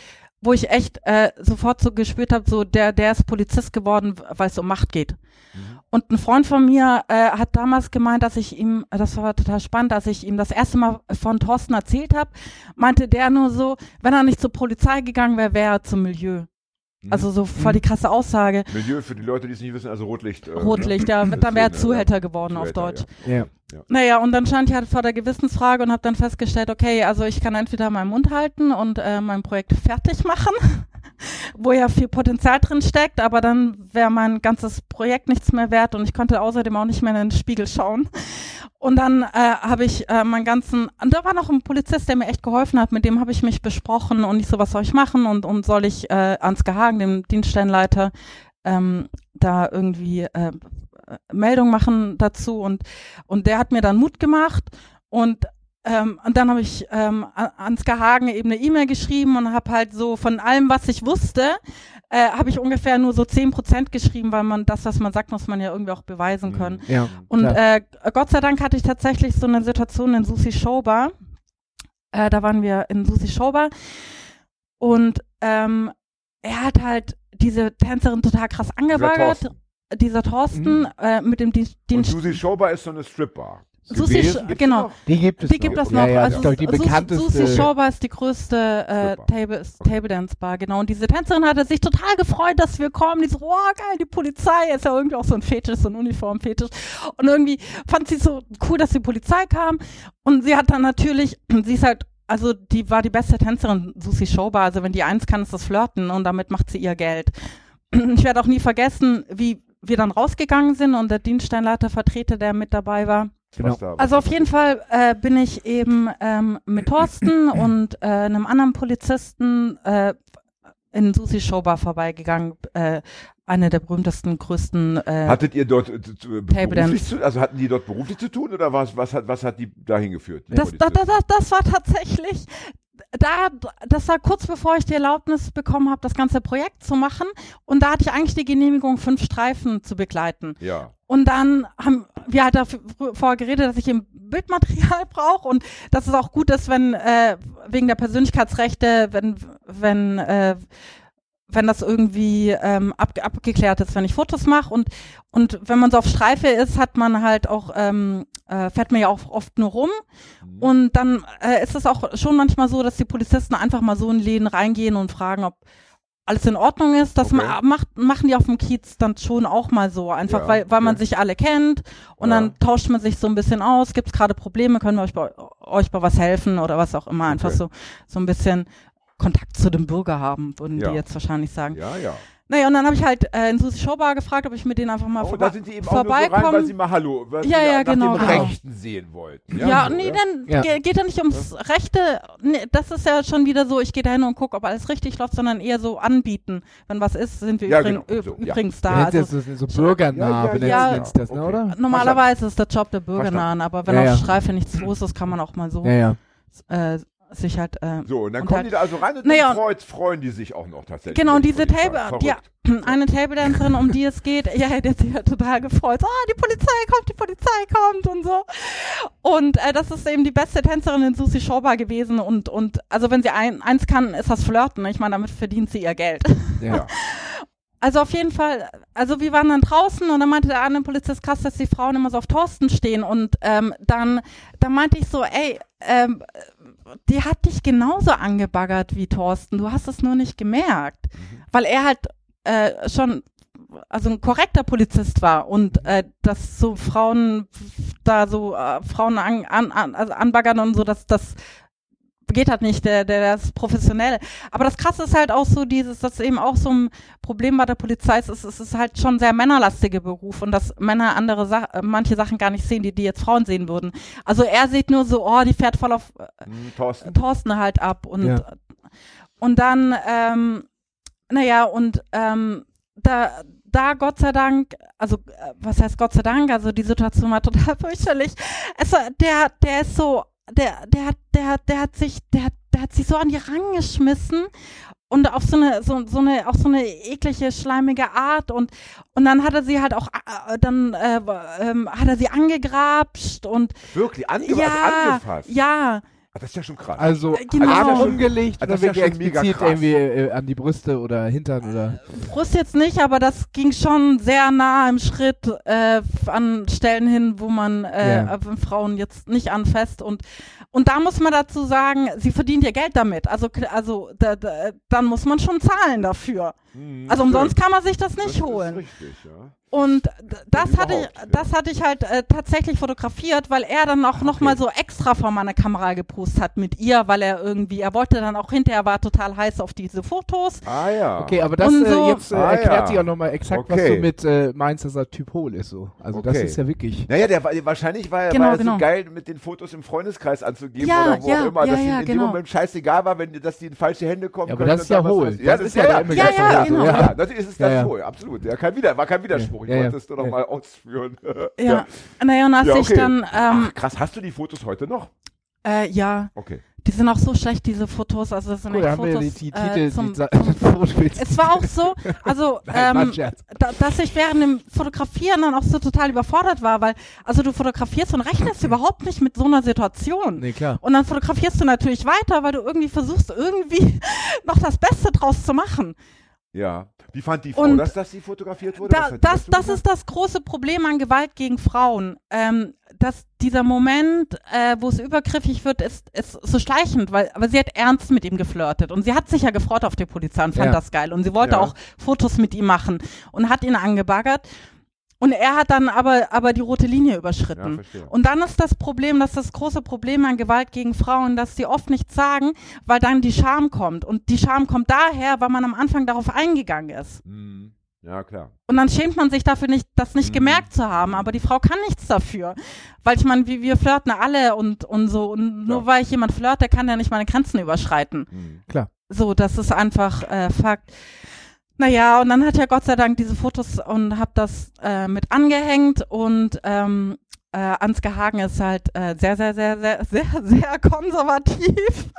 wo ich echt äh, sofort so gespürt habe, so der, der ist Polizist geworden, weil es um Macht geht. Mhm. Und ein Freund von mir äh, hat damals gemeint, dass ich ihm, das war total spannend, dass ich ihm das erste Mal von Thorsten erzählt habe, meinte der nur so, wenn er nicht zur Polizei gegangen wäre, wäre er zum Milieu. Mhm. Also so voll die krasse Aussage. Milieu für die Leute, die es nicht wissen, also Rotlicht. Äh, Rotlicht, ja, ne? dann wäre er Zuhälter ja. geworden auf Zuhälter, Deutsch. Ja. Naja, und dann stand ich halt vor der Gewissensfrage und habe dann festgestellt, okay, also ich kann entweder meinen Mund halten und äh, mein Projekt fertig machen, wo ja viel Potenzial drin steckt, aber dann wäre mein ganzes Projekt nichts mehr wert und ich konnte außerdem auch nicht mehr in den Spiegel schauen. Und dann äh, habe ich äh, meinen ganzen, und da war noch ein Polizist, der mir echt geholfen hat, mit dem habe ich mich besprochen und ich so, was soll ich machen und, und soll ich äh, Ansgar Hagen, dem Dienststellenleiter, ähm, da irgendwie äh, Meldung machen dazu und und der hat mir dann Mut gemacht und ähm, und dann habe ich ähm, an- Ansgar Hagen eben eine E-Mail geschrieben und habe halt so von allem, was ich wusste, äh, habe ich ungefähr nur so 10 Prozent geschrieben, weil man das, was man sagt, muss man ja irgendwie auch beweisen Mhm. können. Ja. Und äh, Gott sei Dank hatte ich tatsächlich so eine Situation in Susi Showbar. Äh, da waren wir in Susi Showbar und ähm, er hat halt diese Tänzerin total krass angebaggert. Dieser Thorsten Mhm. äh, mit dem Di Und Dienst. Susi Schober ist so eine Stripbar. Susi, genau. Die gibt es Die noch. gibt es ja, noch. Ja, das also die Susi- bekannteste. Susi Showbar ist die größte äh. Table, Table Dance Bar, genau. Und diese Tänzerin hatte sich total gefreut, dass wir kommen. Die so, oh geil, die Polizei ist ja irgendwie auch so ein Fetisch, so ein Uniformfetisch. Und irgendwie fand sie so cool, dass die Polizei kam. Und sie hat dann natürlich, sie ist halt, also die war die beste Tänzerin, Susi Showbar. Also wenn die eins kann, ist das Flirten und damit macht sie ihr Geld. Ich werde auch nie vergessen, wie wir dann rausgegangen sind und der Dienststeinleiter-Vertreter, der mit dabei war, Genau. Also auf jeden Fall äh, bin ich eben ähm, mit Thorsten (clears throat) und äh, einem anderen Polizisten äh, in Susi Showbar vorbeigegangen. Äh, eine der berühmtesten, größten. Äh, Hattet ihr dort äh, Table beruflich zu, also hatten die dort beruflich zu tun oder was, was hat, was hat die dahin geführt? die das, das, das, das war tatsächlich. Da, das war kurz bevor ich die Erlaubnis bekommen habe, das ganze Projekt zu machen. Und da hatte ich eigentlich die Genehmigung, fünf Streifen zu begleiten. ja. Und dann haben wir halt davor geredet, dass ich eben Bildmaterial (laughs) brauche. Und dass es auch gut ist, wenn äh, wegen der Persönlichkeitsrechte, wenn wenn äh, wenn das irgendwie ähm, ab, abgeklärt ist, wenn ich Fotos mache. Und und wenn man so auf Streife ist, hat man halt auch ähm, äh, fährt man ja auch oft nur rum. Mhm. und dann äh, ist es auch schon manchmal so, dass die Polizisten einfach mal so in Läden reingehen und fragen, ob alles in Ordnung ist. Das Okay. ma macht, machen die auf dem Kiez dann schon auch mal so. Einfach Ja, weil, weil man okay. sich alle kennt und Ja. dann tauscht man sich so ein bisschen aus. Gibt es gerade Probleme? Können wir euch bei, euch bei was helfen oder was auch immer? Einfach Okay. so, so ein bisschen Kontakt zu dem Bürger haben, würden Ja. die jetzt wahrscheinlich sagen. Ja, ja. Naja, und dann habe ich halt äh, in Susi Showbar gefragt, ob ich mit denen einfach mal Oh, vorbe da sind die eben auch nur so rein, weil vorbeikommen. sie mal Hallo, weil Ja, sie ja, nach genau, dem genau. Rechten sehen wollten. Ja, so, nee, dann Ja. ge- geht ja nicht ums Rechte. Nee, das ist ja schon wieder so, ich gehe da hin und gucke, ob alles richtig läuft, sondern eher so anbieten. Wenn was ist, sind wir Ja, übrig, genau, so, ja. übrigens Ja, da. das Also, ist so bürgernah, Ja, ja, ja, nennt's das, ne, okay. oder? normalerweise ist der Job der Bürgernahen, aber wenn Ja, auf ja. Streife nichts los ist, kann man auch mal so Ja, ja. äh, sich halt. Äh, So, und dann Und kommen halt- die da also rein und Naja, dann freut, freuen die sich auch noch tatsächlich. Genau, und die diese. Table, die, (clears throat) eine Table Dancerin, um die es geht, ja, die hat sich ja total gefreut. Ah, die Polizei kommt, die Polizei kommt und so. Und äh, das ist eben die beste Tänzerin in Susi Showbar gewesen und und also wenn sie ein, eins kann, ist das Flirten. Ich meine, damit verdient sie ihr Geld. ja. Ja. (laughs) Also auf jeden Fall, also wir waren dann draußen und dann meinte der andere Polizist krass, dass die Frauen immer so auf Thorsten stehen und ähm, dann, dann meinte ich so, ey, ähm, die hat dich genauso angebaggert wie Thorsten, du hast es nur nicht gemerkt, weil er halt äh, schon also ein korrekter Polizist war und äh, dass so Frauen da so äh, Frauen an, an, an, also anbaggern und so, dass das geht halt nicht, der, der, der ist professionell. Aber das Krasse ist halt auch so dieses, dass eben auch so ein Problem bei der Polizei ist, es ist, es ist halt schon ein sehr männerlastiger Beruf und dass Männer andere Sa äh, manche Sachen gar nicht sehen, die die jetzt Frauen sehen würden. Also er sieht nur so, oh, die fährt voll auf äh, Hm, Thorsten. Thorsten halt ab und Ja. und dann ähm, naja und ähm, da da Gott sei Dank also äh, was heißt Gott sei Dank also die Situation war (laughs) total fürchterlich also der der ist so der der hat der hat der hat sich der hat der hat sich so an die rangeschmissen und auf so eine so, so eine auch so eine eklige schleimige Art und und dann hat er sie halt auch äh, dann äh, ähm, hat er sie angegrapscht und Wirklich, ange ja also angefasst. ja Ah, das ist ja schon krass. Also Äh, genau. Arme Also umgelegt schon- oder das ist ja explizit krass. irgendwie äh, an die Brüste oder Hintern oder. Brust jetzt nicht, aber das ging schon sehr nah im Schritt äh, an Stellen hin, wo man äh, äh, Frauen jetzt nicht anfasst und und da muss man dazu sagen, sie verdient ihr Geld damit. Also also da, da, dann muss man schon zahlen dafür. Hm, Also umsonst kann man sich das Das nicht ist holen. richtig, ja. Und das Wenn hatte ich, ja. das hatte ich halt äh, tatsächlich fotografiert, weil er dann auch noch okay. mal so extra vor meiner Kamera gepustet hat mit ihr, weil er irgendwie, er wollte dann auch hinterher war total heiß auf diese Fotos. Ah ja. Okay, aber das äh, so- jetzt äh, Ah, erklärt ja. sich auch nochmal exakt, was Okay. du mit äh, meinst, dass er Typ Hohl ist so. Also das Okay. ist ja wirklich. Naja, der, war- wahrscheinlich war, er- Genau, war er genau. so geil, mit den Fotos im Freundeskreis anzugeben Ja, oder wo ja, auch immer, ja, dass ja, ihnen in dem genau. Moment scheißegal war, wenn die- dass die in falsche Hände kommen Ja, aber können das ist ja was Hohl. Ja, Das das, ist ja der immer Ja, ganz ja, genau. Ja, ja, natürlich ist es Ja, das ja. Hohl, absolut. Ja, kein Wider, war kein Widerspruch. Ich wollte es nur noch Ja. mal ausführen. (laughs) Ja. Naja, und als Ja, ich okay. dann, ähm, Ach, krass, hast du die Fotos heute noch? äh, ja, Okay. die sind auch so schlecht, diese Fotos. Also das sind Cool, echt haben wir Fotos die, die äh, Titel, zum, die Sa- (laughs) Fotobilds. Es war auch so, also (laughs) ähm, da, dass ich während dem Fotografieren dann auch so total überfordert war, weil also du fotografierst und rechnest (clears throat) überhaupt nicht mit so einer Situation. Nee, klar. Und dann fotografierst du natürlich weiter, weil du irgendwie versuchst, irgendwie noch das Beste draus zu machen. Ja. Wie fand die Frau Und das, dass sie fotografiert wurde? Da, das, das ist das große Problem an Gewalt gegen Frauen. Ähm, dass dieser Moment, äh, wo es übergriffig wird, ist, ist so schleichend, weil aber sie hat ernst mit ihm geflirtet und sie hat sich ja gefreut auf die Polizei und fand Ja. das geil und sie wollte Ja. auch Fotos mit ihm machen und hat ihn angebaggert und er hat dann aber aber die rote Linie Ja, überschritten. verstehe. Und dann ist das Problem, das ist das große Problem an Gewalt gegen Frauen, dass sie oft nichts sagen, weil dann die Scham kommt. Und die Scham kommt daher, weil man am Anfang darauf eingegangen ist. Mhm. Ja, klar. Und dann schämt man sich dafür nicht, das nicht Mhm. gemerkt zu haben. Aber die Frau kann nichts dafür. Weil ich meine, wie wir flirten alle und, und so. Und nur Ja. weil ich jemand flirte, kann der nicht meine Grenzen überschreiten. Mhm. So, das ist einfach äh, Fakt. Naja, und dann hat ja Gott sei Dank diese Fotos und hab das äh, mit angehängt und ähm, äh, Ansgar Hagen ist halt äh, sehr, sehr, sehr, sehr, (laughs) sehr, sehr konservativ.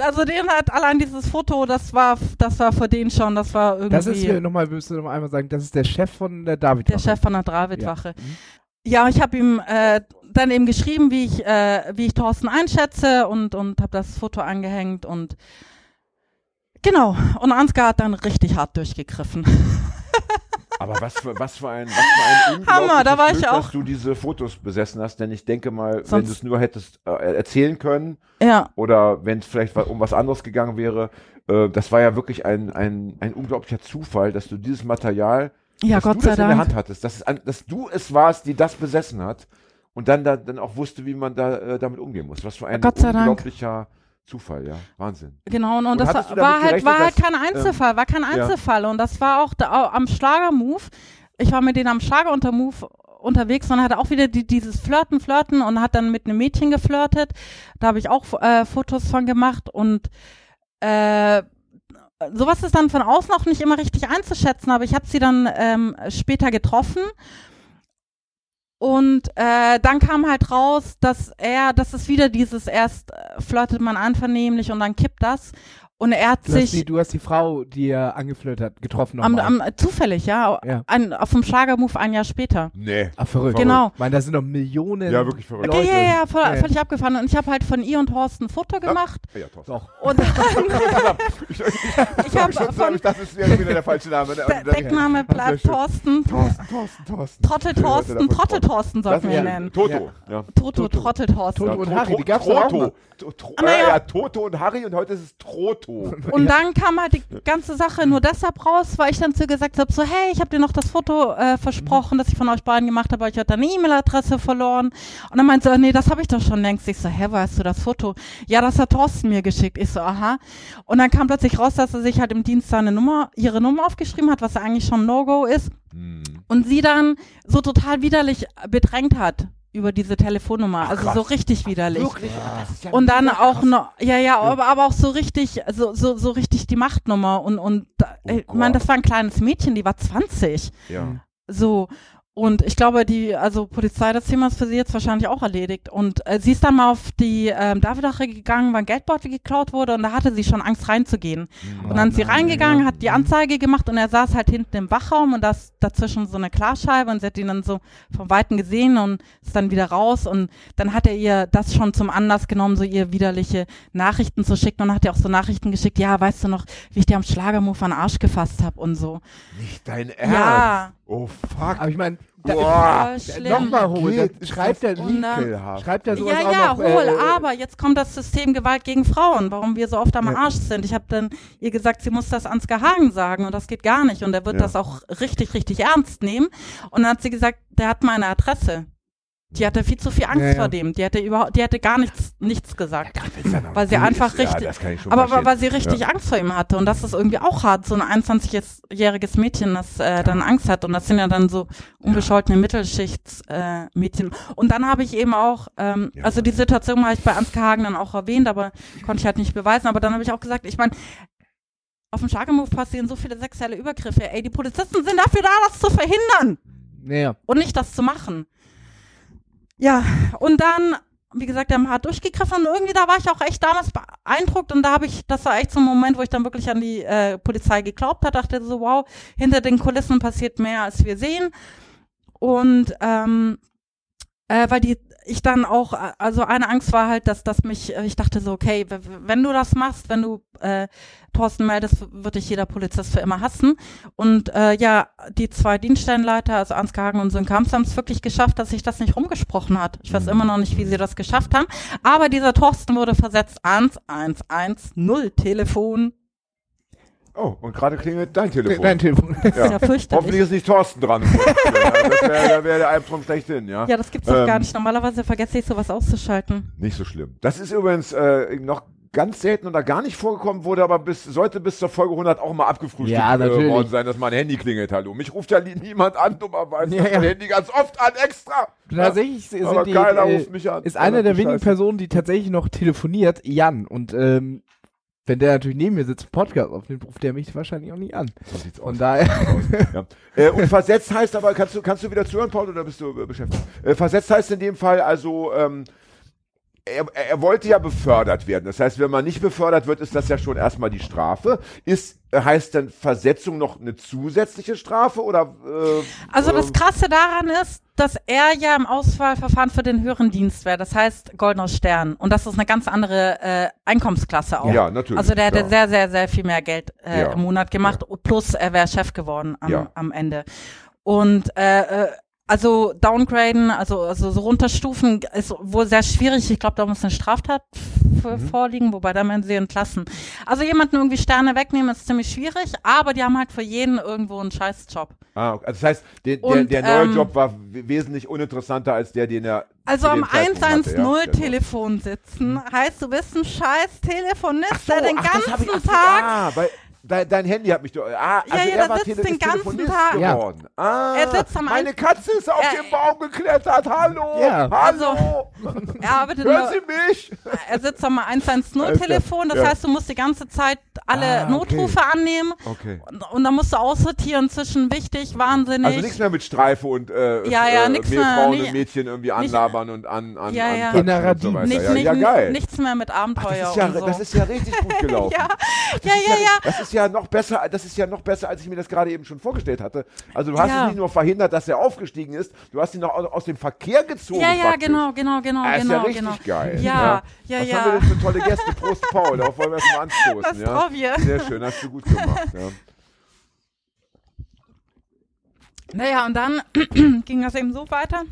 Also den hat allein dieses Foto, das war, das war für den schon, das war irgendwie Das ist hier nochmal, müsst ihr noch einmal sagen, das ist der Chef von der David. der Chef von der Davidwache. Mhm. Ja, ich habe ihm äh, dann eben geschrieben, wie ich, äh, wie ich Thorsten einschätze und, und habe das Foto angehängt und genau. Und Ansgar hat dann richtig hart durchgegriffen. (laughs) Aber was für, was für ein, was für ein Hammer, da war ich Glück, auch- dass du diese Fotos besessen hast, denn ich denke mal, wenn Sonst- du es nur hättest äh, erzählen können ja, oder wenn es vielleicht um was anderes gegangen wäre, äh, das war ja wirklich ein, ein, ein unglaublicher Zufall, dass du dieses Material, ja, dass Gott du sei das in der Dank. Hand hattest, dass, es dass du es warst, die das besessen hat und dann, da, dann auch wusste, wie man da äh, damit umgehen muss. Was für ein sei Dank. Zufall, ja. Wahnsinn. Genau, und, und das war halt, war halt kein dass, Einzelfall, war kein ja. Einzelfall. Und das war auch da, am Schlager-Move. Ich war mit denen am Schlager-Move unterwegs und hatte auch wieder die, dieses Flirten, Flirten und hat dann mit einem Mädchen geflirtet. Da habe ich auch äh, Fotos von gemacht und äh, sowas ist dann von außen auch nicht immer richtig einzuschätzen, aber ich habe sie dann ähm, später getroffen. Und äh, dann kam halt raus, dass er, das ist wieder dieses erst äh, flirtet man einvernehmlich und dann kippt das. Und er hat Du hast, die, sich du hast die Frau, die er angeflirtet hat, getroffen am, am, zufällig, ja, Ja. Ein, auf dem Schlagermove ein Jahr später. Nee. Ach, verrückt. Genau. Ich meine, da sind doch Millionen Ja, wirklich verrückt. Leute. Ja, ja, ja, voll, Ja, ja. völlig abgefahren. Und ich habe halt von ihr und Horst ein Foto gemacht. Ja, Thorsten. Doch. Und (laughs) Ich, ich, ich habe schon von ich dachte, das ist ja wieder der falsche Name. ne? (laughs) De Deckname bleibt. Thorsten. Thorsten, Thorsten, Thorsten. Trottel Thorsten, Trottel. Thorsten sollten wir ihn ja nennen. Toto. Ja. Toto, Trottel Thorsten. Toto und Ja, Harry, die gab's doch auch Trotto. noch. To- Tro- Ah, na äh, ja. ja, Toto und Harry und heute ist es Trotto. (laughs) Und dann kam halt die ganze Sache nur deshalb raus, weil ich dann zu ihr gesagt habe, so hey, ich habe dir noch das Foto äh, versprochen, das ich von euch beiden gemacht habe, aber ich hatte eine E-Mail-Adresse verloren. Und dann meinte sie, nee, das habe ich doch schon längst. Ich so, hä, weißt du das Foto? Ja, das hat Thorsten mir geschickt. Ich so, aha. Und dann kam plötzlich raus, dass er sich halt im Dienst seine Nummer, ihre Nummer aufgeschrieben hat, was ja eigentlich schon No-Go ist. Hm. Und sie dann so total widerlich bedrängt hat über diese Telefonnummer. also krass. so richtig widerlich. Wirklich? Das ist ja Und dann auch noch, ja, ja, aber, aber auch so richtig, so, so, so richtig die Machtnummer und, und, Oh ich meine, Gott. das war ein kleines Mädchen, die war 20. Ja. So. Und ich glaube, die, also Polizei, das Thema ist für sie jetzt wahrscheinlich auch erledigt. Und äh, sie ist dann mal auf die ähm, Davidache gegangen, weil ein Geldbeutel geklaut wurde und da hatte sie schon Angst reinzugehen. Hm. Und dann ist sie nein, reingegangen, ja. hat die Anzeige gemacht und er saß halt hinten im Wachraum und das dazwischen so eine Klarscheibe und sie hat ihn dann so vom Weiten gesehen und ist dann wieder raus und dann hat er ihr das schon zum Anlass genommen, so ihr widerliche Nachrichten zu schicken und dann hat er auch so Nachrichten geschickt, ja, weißt du noch, wie ich dir am Schlagermove an den Arsch gefasst habe und so. Nicht dein Ernst? Ja. Oh, fuck. Aber ich meine, Boah. Voll schlimm. nochmal holen. Ist schreibt er, schreibt er sowas Ja, ja, noch. hol, äh, aber jetzt kommt das System Gewalt gegen Frauen, warum wir so oft am Ja. Arsch sind. Ich habe dann ihr gesagt, sie muss das Ansgar Hagen sagen und das geht gar nicht und er wird Ja. das auch richtig, richtig ernst nehmen. Und dann hat sie gesagt, der hat meine Adresse. Die hatte viel zu viel Angst Ja, ja. vor dem. Die hatte überhaupt, die hatte gar nichts, nichts gesagt. Noch Weil sie einfach ist, richtig- Ja, Aber verstehen. weil sie richtig Angst vor ihm hatte und das ist irgendwie auch hart, so ein 21-jähriges Mädchen, das äh, dann Angst hat und das sind ja dann so unbescholtene Mittelschichtsmädchen. Äh, Mädchen. und dann habe ich eben auch, ähm, Ja. also die Situation habe ich bei Ansgar Hagen dann auch erwähnt, aber konnte ich halt nicht beweisen, aber dann habe ich auch gesagt, ich meine, auf dem Schlagermove passieren so viele sexuelle Übergriffe. Ey, die Polizisten sind dafür da, das zu verhindern Naja. und nicht das zu machen. Ja, und dann, wie gesagt, der hart durchgegriffen und irgendwie da war ich auch echt damals beeindruckt und da habe ich, das war echt so ein Moment, wo ich dann wirklich an die äh, Polizei geglaubt hat, dachte so, wow, hinter den Kulissen passiert mehr, als wir sehen. Und ähm, äh, weil die ich dann auch, äh, also eine Angst war halt, dass, dass mich, äh, ich dachte so, okay, wenn du das machst, wenn du äh, Thorsten meldest, wird dich jeder Polizist für immer hassen. Und äh, ja, die zwei Dienststellenleiter, also Ansgar Hagen und Sönke Hamst, haben es wirklich geschafft, dass sich das nicht rumgesprochen hat. Ich weiß immer noch nicht, wie sie das geschafft haben. Aber dieser Thorsten wurde versetzt ans 110 Telefon. Oh, und gerade klingelt dein Telefon. Dein Telefon. Das ist ja Hoffentlich ist nicht Thorsten dran. (laughs) ja, das wäre wär der Albtraum schlechthin, ja. Ja, das gibt's doch gar Ähm, nicht. Normalerweise vergesse ich sowas auszuschalten. Nicht so schlimm. Das ist übrigens äh, noch ganz selten oder gar nicht vorgekommen, wurde aber bis, sollte bis zur Folge 100 auch mal abgefrühstückt Ja, äh, worden sein, dass mein Handy klingelt. Hallo. Mich ruft ja nie- niemand an, dummerweise. Ja, Ja, ja. Mein Handy ganz oft an, extra. Tatsächlich sind Aber die, keiner äh, ruft mich an. ist eine der wenigen. Personen, die tatsächlich noch telefoniert, Jan. Und ähm, wenn der natürlich neben mir sitzt, einen Podcast aufnimmt, ruft der mich wahrscheinlich auch nicht an. So sieht's aus. Daher, Ja. (laughs) Äh, und versetzt heißt aber, kannst du, kannst du wieder zuhören, Paul, oder bist du äh, beschäftigt? Äh, versetzt heißt in dem Fall also, ähm, er, er wollte ja befördert werden. Das heißt, wenn man nicht befördert wird, ist das ja schon erstmal die Strafe. Ist, äh, heißt dann Versetzung noch eine zusätzliche Strafe oder? Äh, Also das ähm, Krasse daran ist, dass er ja im Auswahlverfahren für den höheren Dienst wäre. Das heißt Goldener Stern. Und das ist eine ganz andere äh, Einkommensklasse auch. Ja, natürlich, Also der hätte klar. sehr, sehr, sehr viel mehr Geld äh, Ja, im Monat gemacht. Plus er wäre Chef geworden am, Ja. am Ende. Und äh, äh, also downgraden, also, also so runterstufen, ist wohl sehr schwierig. Ich glaube, da muss eine Straftat Mhm. vorliegen, wobei da werden sie entlassen. Also jemanden irgendwie Sterne wegnehmen, ist ziemlich schwierig, aber die haben halt für jeden irgendwo einen Scheißjob. Ah, okay. also das heißt, der, der, Und, der neue ähm, Job war wesentlich uninteressanter als der, den er. Also am dem Zeitpunkt hatte, ja? Der war- 110-Telefon sitzen, heißt, du bist ein scheiß Telefonist, So, der den ganzen ach, Tag. Ah, weil dein, dein Handy hat mich doch. Ah, also ja, er der war sitzt Tele den ist ganzen Tag. Ja. geworden. Ah, Er sitzt am meine ein- Katze ist auf Er- den Baum geklettert. Hallo, Ja. hallo. Er arbeitet Hören Sie mich? er sitzt am Alles 110-Telefon, das. Ja. heißt, du musst die ganze Zeit alle Ah, okay. Notrufe annehmen Okay. und, und dann musst du aussortieren zwischen wichtig, wahnsinnig. Also nichts mehr mit Streife und äh, Ja, ja, äh, nix mehr, Mehlfrauen nee. und Mädchen irgendwie Nicht- anlabern und an, an, Ja, an ja. Innerer und so nicht, ja, nicht, ja, geil. nichts mehr mit Ach, Abenteuer das, ist ja, und so. das ist ja richtig gut (laughs) gelaufen. ja, Das ja, ist ja, ja. Das ist ja noch besser, das ist ja noch besser, als ich mir das gerade eben schon vorgestellt hatte. Also du hast Ja. es nicht nur verhindert, dass er aufgestiegen ist, du hast ihn noch aus, dem Verkehr gezogen. Ja, ja, praktisch. genau, genau, genau, Ah, ist genau, ja richtig genau. geil. Ja, ja, Was ja. haben wir denn für tolle Gäste? Prost, Paul. Darauf wollen wir erstmal anstoßen. Das ja? drauf hier. Sehr schön, hast du gut gemacht. Ja. Naja, und dann (clears throat) ging das eben so weiter,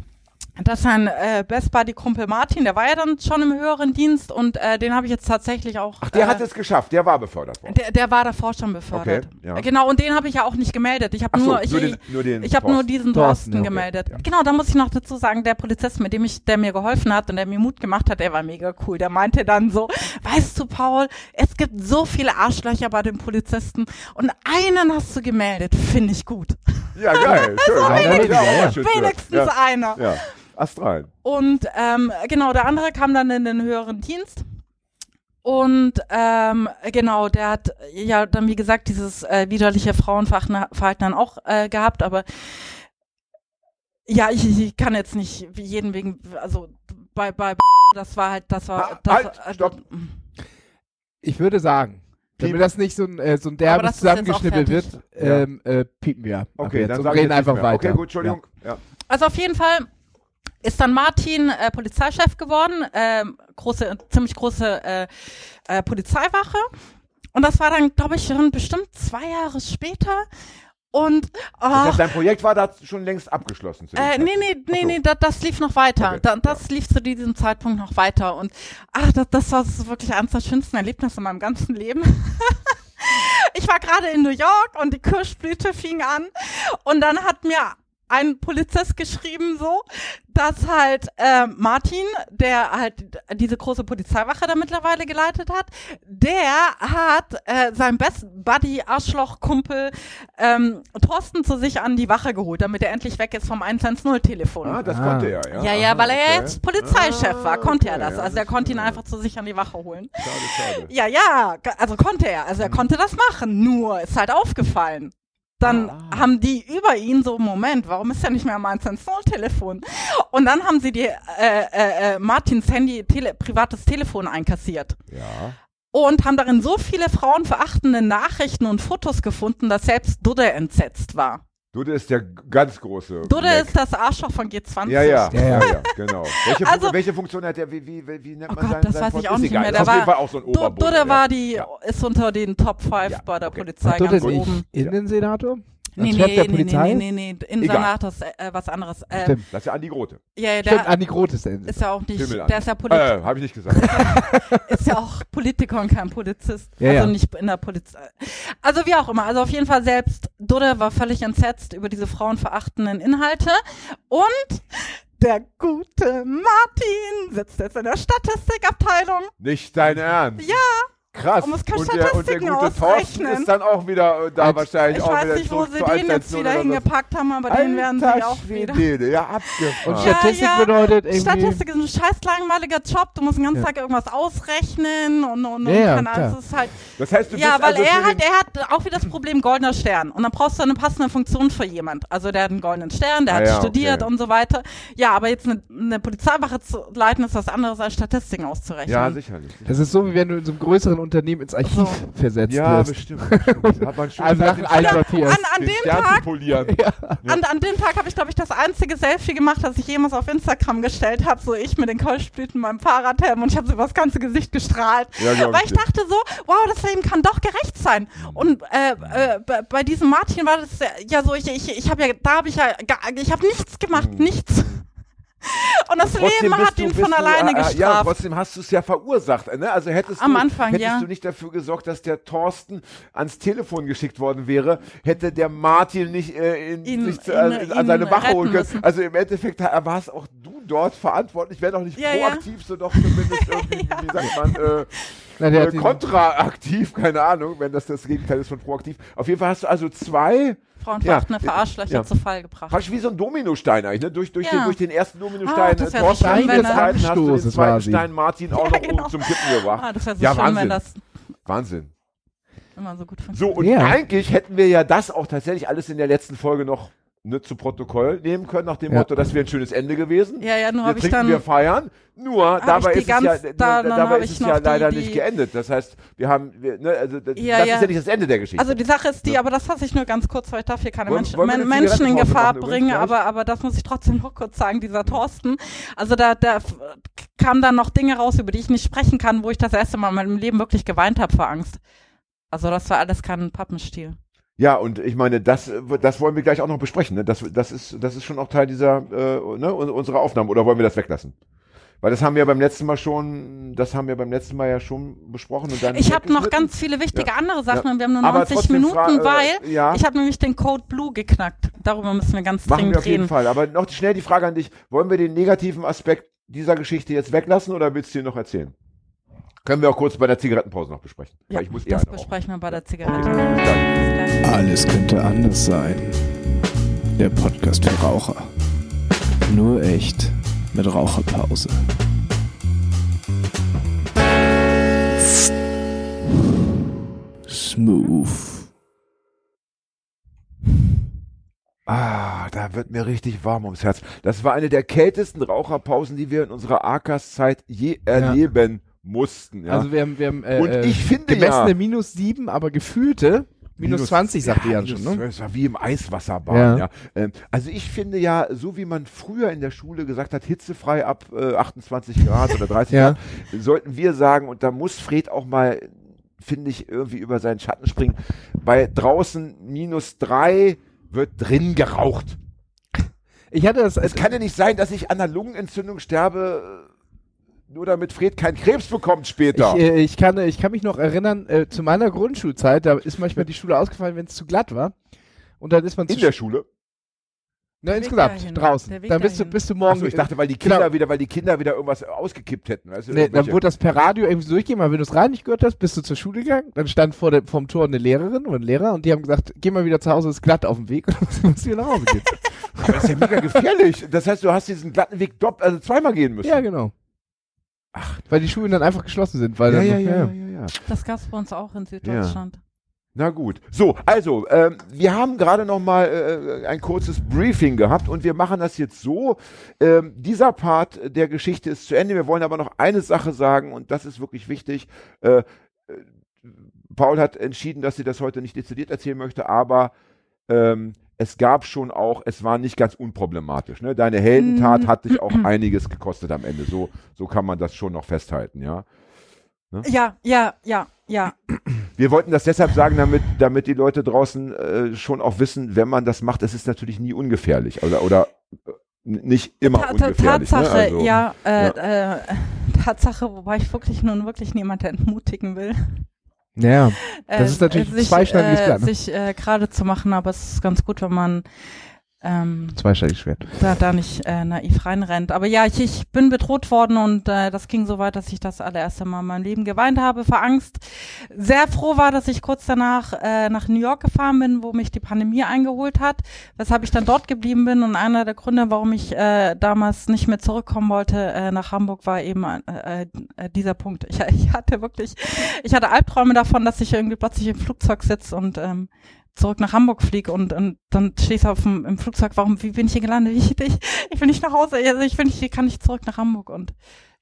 dass sein äh, Best Buddy Kumpel Martin, der war ja dann schon im höheren Dienst und äh, den habe ich jetzt tatsächlich auch. Ach, der äh, hat es geschafft, der war befördert worden. der, der war davor schon befördert. Okay, ja. Genau, und den habe ich ja auch nicht gemeldet. Ich habe so, nur, ich, nur den- nur den ich habe nur Thorsten. diesen Thorsten, okay, gemeldet. ja. Genau, da muss ich noch dazu sagen, der Polizist, mit dem ich, der mir geholfen hat und der mir Mut gemacht hat, der war mega cool. Der meinte dann so, weißt du, Paul, es gibt so viele Arschlöcher bei den Polizisten und einen hast du gemeldet, finde ich gut. Ja, geil, (laughs) schön. Also wenigstens- ja. Wenigstens ja. einer. Ja, Ast rein. Und ähm, genau, der andere kam dann in den höheren Dienst. Und ähm, genau, der hat ja dann, wie gesagt, dieses äh, widerliche Frauenverhalten dann auch äh, gehabt, aber ja, ich, ich kann jetzt nicht jeden wegen, also bei, bei das war halt, das war, das, halt, äh, stopp. ich würde sagen, damit Piepen. das nicht so ein, äh, so ein derbes zusammengeschnippelt wird, ähm, äh, piepen wir. Okay, jetzt dann ich reden einfach weiter. Okay, gut, Entschuldigung. Ja. Also auf jeden Fall ist dann Martin äh, Polizeichef geworden, ähm, große, ziemlich große äh, äh, Polizeiwache. Und das war dann, glaube ich, schon bestimmt zwei Jahre später. Und Das ach, heißt, dein Projekt war da schon längst abgeschlossen. zu äh, nee, nee, nee, so. nee, das, das lief noch weiter. Okay, Da, das lief zu diesem Zeitpunkt noch weiter. Und ach, das, das war wirklich eines der schönsten Erlebnisse in meinem ganzen Leben. (laughs) ich war gerade in New York und die Kirschblüte fing an. Und dann hat mir ein Polizist geschrieben so, dass halt äh, Martin, der halt diese große Polizeiwache da mittlerweile geleitet hat, der hat äh, sein Best Buddy Arschloch-Kumpel ähm, Thorsten zu sich an die Wache geholt, damit er endlich weg ist vom 110-Telefon. Ah, das Ah. konnte er, ja. ja, ja, Aha, weil er ja okay. jetzt Polizeichef war, Ah, konnte er okay, das. ja, Also er konnte ihn ja. einfach zu sich an die Wache holen. Schade, schade. Ja, ja, also konnte er. Also er konnte das machen, nur ist halt aufgefallen. Dann Ah. haben die über ihn so, Moment, warum ist er nicht mehr am 110-Telefon? Und dann haben sie die, äh, äh, äh, Martins Handy, tele, privates Telefon einkassiert. Ja. Und haben darin so viele frauenverachtende Nachrichten und Fotos gefunden, dass selbst Dudde entsetzt war. Dudde ist der ganz große. Dudde Mac. ist das Arschloch von G20. Ja, ja, Ja, ja, ja. genau. Welche, Also- Fun- welche Funktion hat der, wie, wie, wie, wie nennt Oh man Gott, seinen, das seinen weiß ich auch Ist nicht egal. mehr. Ist Der auf jeden war- Fall auch so ein Oberboden. Dudde ja. war die, ist unter den Top 5 Ja, bei der okay. Polizei Hat ganz nicht oben. Innensenator? Nee, Chef nee, der nee, Polizei? nee, nee, nee, in Egal. Senat ist äh, was anderes. Äh, Stimmt. Das ist ja Andi Grote. ja, ja, Stimmt, der Andi Groth ist der ist ja auch nicht, Himmel der ist ja, Polit Äh, habe ich nicht gesagt. (laughs) ist ja auch Politiker und kein Polizist. Ja, also ja. nicht in der Polizei. Also wie auch immer. Also auf jeden Fall selbst Dudde war völlig entsetzt über diese frauenverachtenden Inhalte. Und der gute Martin sitzt jetzt in der Statistikabteilung. nicht dein Ernst. Ja. Krass. Und und, der, und der Statistiken gute Thorsten ist dann auch wieder äh, da Als- wahrscheinlich Ich auch weiß wieder nicht, wo sie den jetzt 110 wieder hingepackt haben, aber den werden sie Alter auch wieder. Schwede, ja, Und abgefahren. Ja, Statistik ja. bedeutet irgendwie. Statistik ist ein scheiß langweiliger Job. Du musst den ganzen Ja. Tag irgendwas ausrechnen und, und, und Ja, ja, keine Ahnung. klar. Es ist halt, Das heißt, du ja, bist weil also er hat, er hat auch wieder das Problem goldener Stern. Und dann brauchst du eine passende Funktion für jemand. Also der hat einen goldenen Stern, der Ah hat ja, studiert okay. und so weiter. Ja, aber jetzt eine, eine Polizeiwache zu leiten, ist was anderes als Statistiken auszurechnen. Ja, sicherlich. Das ist so, wie wenn du in so einem größeren Unternehmen ins Archiv So. versetzt Ja, wirst. bestimmt. bestimmt. Hat man (laughs) schon Also einsortiert. An, an den dem Tag polieren. (laughs) An, an dem Tag habe ich, glaube ich, das einzige Selfie gemacht, das ich jemals auf Instagram gestellt habe. So ich mit den Kolchblüten, meinem Fahrradhelm und ich habe so über das ganze Gesicht gestrahlt. Ja, Weil ich dir. dachte so, wow, das Leben kann doch gerecht sein. Und äh, äh, bei- diesem Martin war das ja- ja so, ich, ich, ich habe ja, da habe ich ja, gar, ich habe nichts gemacht, Mhm. nichts. Und das Trotzdem Leben hat du- ihn bist von du, alleine äh, äh, Ja, gestraft. trotzdem hast du es ja verursacht. Ne? Also hättest, Am du, Anfang, hättest ja. du nicht dafür gesorgt, dass der Thorsten ans Telefon geschickt worden wäre, hätte der Martin nicht äh, in, Ihn- sich zu, ihn- äh, an seine Wache holen können. müssen. Also im Endeffekt warst auch du dort verantwortlich, wenn auch nicht Ja, ja. proaktiv, so doch zumindest (laughs) irgendwie, wie sagt man, äh, der äh, kontraaktiv, keine Ahnung, wenn das das Gegenteil ist von proaktiv. Auf jeden Fall hast du also zwei, Frauenverachtende Ja, Verarschlöcher ja. zu Fall gebracht. praktisch wie so ein Dominostein eigentlich, ne? Durch, durch, Ja. den, durch den ersten Dominostein, Ah, das wär so Thorsten schön, wenn er- hast du den zweiten. Stein Martin auch Ja, noch genau. zum Kippen gebracht. Ah, das wäre so ja, schön, Wahnsinn. wenn das Wahnsinn. immer so gut So, funktioniert. und Ja. eigentlich hätten wir ja das auch tatsächlich alles in der letzten Folge noch ne, zu Protokoll nehmen können, nach dem Ja. Motto, das wäre ein schönes Ende gewesen. Ja, ja, nur wir habe ich dann wir feiern. Nur dabei ist es ja, nur, da- dann dabei ist es ja leider die- nicht geendet. Das heißt, wir haben, wir, ne, also das, Ja, das ja. ist ja nicht das Ende der Geschichte. Also die Sache ist die, Ja. aber das fasse ich nur ganz kurz, weil ich darf hier keine Wollen- Menschen, wollen Menschen in Gefahr bringen, aber, aber das muss ich trotzdem noch kurz sagen, dieser Thorsten. Also da, da kamen dann noch Dinge raus, über die ich nicht sprechen kann, wo ich das erste Mal in meinem Leben wirklich geweint habe vor Angst. Also das war alles kein Pappenstiel. Ja, und ich meine, das, äh, das wollen wir gleich auch noch besprechen. Ne? Das, das, ist, das ist schon auch Teil dieser, äh, ne, un- unserer Aufnahmen. Oder wollen wir das weglassen? Weil das haben wir beim letzten Mal schon, das haben wir beim letzten Mal ja schon besprochen. Und dann Ich habe noch ganz viele wichtige Ja. andere Sachen Ja. und wir haben nur Aber 90 trotzdem Minuten, äh, weil ja. ich habe nämlich den Code Blue geknackt. Darüber müssen wir ganz Machen dringend wir auf jeden reden. Fall. Aber noch schnell die Frage an dich. Wollen wir den negativen Aspekt dieser Geschichte jetzt weglassen oder willst du ihn noch erzählen? Können wir auch kurz bei der Zigarettenpause noch besprechen. Ja, ich muss eh das rauchen. besprechen wir bei der Zigarette. Okay. Alles könnte anders sein. Der Podcast für Raucher. Nur echt mit Raucherpause. Smooth. Ah, da wird mir richtig warm ums Herz. Das war eine der kältesten Raucherpausen, die wir in unserer AKAS-Zeit je erleben mussten. Ja. Also wir haben, wir haben äh, Und ich finde gemessene ja- minus 7, aber gefühlte minus, 20, sagt ja, Jan schon, minus ne? 12, Das war wie im Eiswasserbad. Ja. Ja. Ähm, also ich finde ja, so wie man früher in der Schule gesagt hat, hitzefrei ab äh, 28 Grad oder 30 (laughs) Ja. Grad, sollten wir sagen, und da muss Fred auch mal, finde ich, irgendwie über seinen Schatten springen, bei draußen minus drei wird drin geraucht. Ich hatte das, Es kann ja nicht sein, dass ich an einer Lungenentzündung sterbe, äh, nur damit Fred keinen Krebs bekommt später. Ich, äh, ich, kann, ich kann mich noch erinnern, äh, zu meiner Grundschulzeit, da ist manchmal die Schule ausgefallen, wenn es zu glatt war. Und dann ist man in zu der Schule. Na, Der insgesamt, dahin. draußen. Dann bist du, bist du morgen. Achso, ich dachte, weil die Kinder Genau. wieder, weil die Kinder wieder irgendwas ausgekippt hätten. Weißt du, Nee, dann wurde das per Radio irgendwie so durchgehen, weil wenn du es rein nicht gehört hast, bist du zur Schule gegangen, dann stand vor dem vom Tor eine Lehrerin oder ein Lehrer und die haben gesagt, geh mal wieder zu Hause, es ist glatt auf dem Weg (laughs) und dann musst du wieder nach Hause gehen. Aber das ist ja mega gefährlich. Das heißt, du hast diesen glatten Weg dopp, also zweimal gehen müssen. ja, genau. Ach. Weil die Schulen dann einfach geschlossen sind. Weil ja, dann, ja, ja, ja, ja, ja. Das gab es bei uns auch in Süddeutschland. Na gut. So, also, ähm, wir haben gerade noch mal äh, ein kurzes Briefing gehabt und wir machen das jetzt so. Ähm, dieser Part der Geschichte ist zu Ende. Wir wollen aber noch eine Sache sagen und das ist wirklich wichtig. Äh, äh, Paul hat entschieden, dass sie das heute nicht dezidiert erzählen möchte, aber ähm, es gab schon auch, es war nicht ganz unproblematisch. Ne? Deine Heldentat Mm. hat dich auch einiges gekostet am Ende. So, so kann man das schon noch festhalten, ja. Ja, ja, ja, ja. Wir wollten das deshalb sagen, damit, damit die Leute draußen äh, schon auch wissen, wenn man das macht, es ist natürlich nie ungefährlich oder, oder äh, nicht immer Ta- ungefährlich. Tatsache, ne? also, ja, äh, Äh, (laughs) Tatsache, wobei ich wirklich nun wirklich niemanden entmutigen will. Ja, Äh, Das ist natürlich ein sich, zweischneidiges äh, Blatt, ne? Sich äh, gerade zu machen, aber es ist ganz gut, wenn man ähm, zweistellig schwer. da, da nicht äh, naiv reinrennt. Aber ja, ich, ich bin bedroht worden und äh, das ging so weit, dass ich das allererste Mal in meinem Leben geweint habe, vor Angst. Sehr froh war, dass ich kurz danach äh, nach New York gefahren bin, wo mich die Pandemie eingeholt hat, weshalb ich dann dort geblieben bin. Und einer der Gründe, warum ich äh, damals nicht mehr zurückkommen wollte äh, nach Hamburg, war eben äh, äh, dieser Punkt. Ich, (laughs) ich hatte wirklich, ich hatte Albträume davon, dass ich irgendwie plötzlich im Flugzeug sitze und ähm, zurück nach Hamburg fliege und, und dann stehst du auf dem, im Flugzeug, warum, wie bin ich hier gelandet? Ich, ich, ich will nicht nach Hause, also ich will nicht, ich kann nicht zurück nach Hamburg und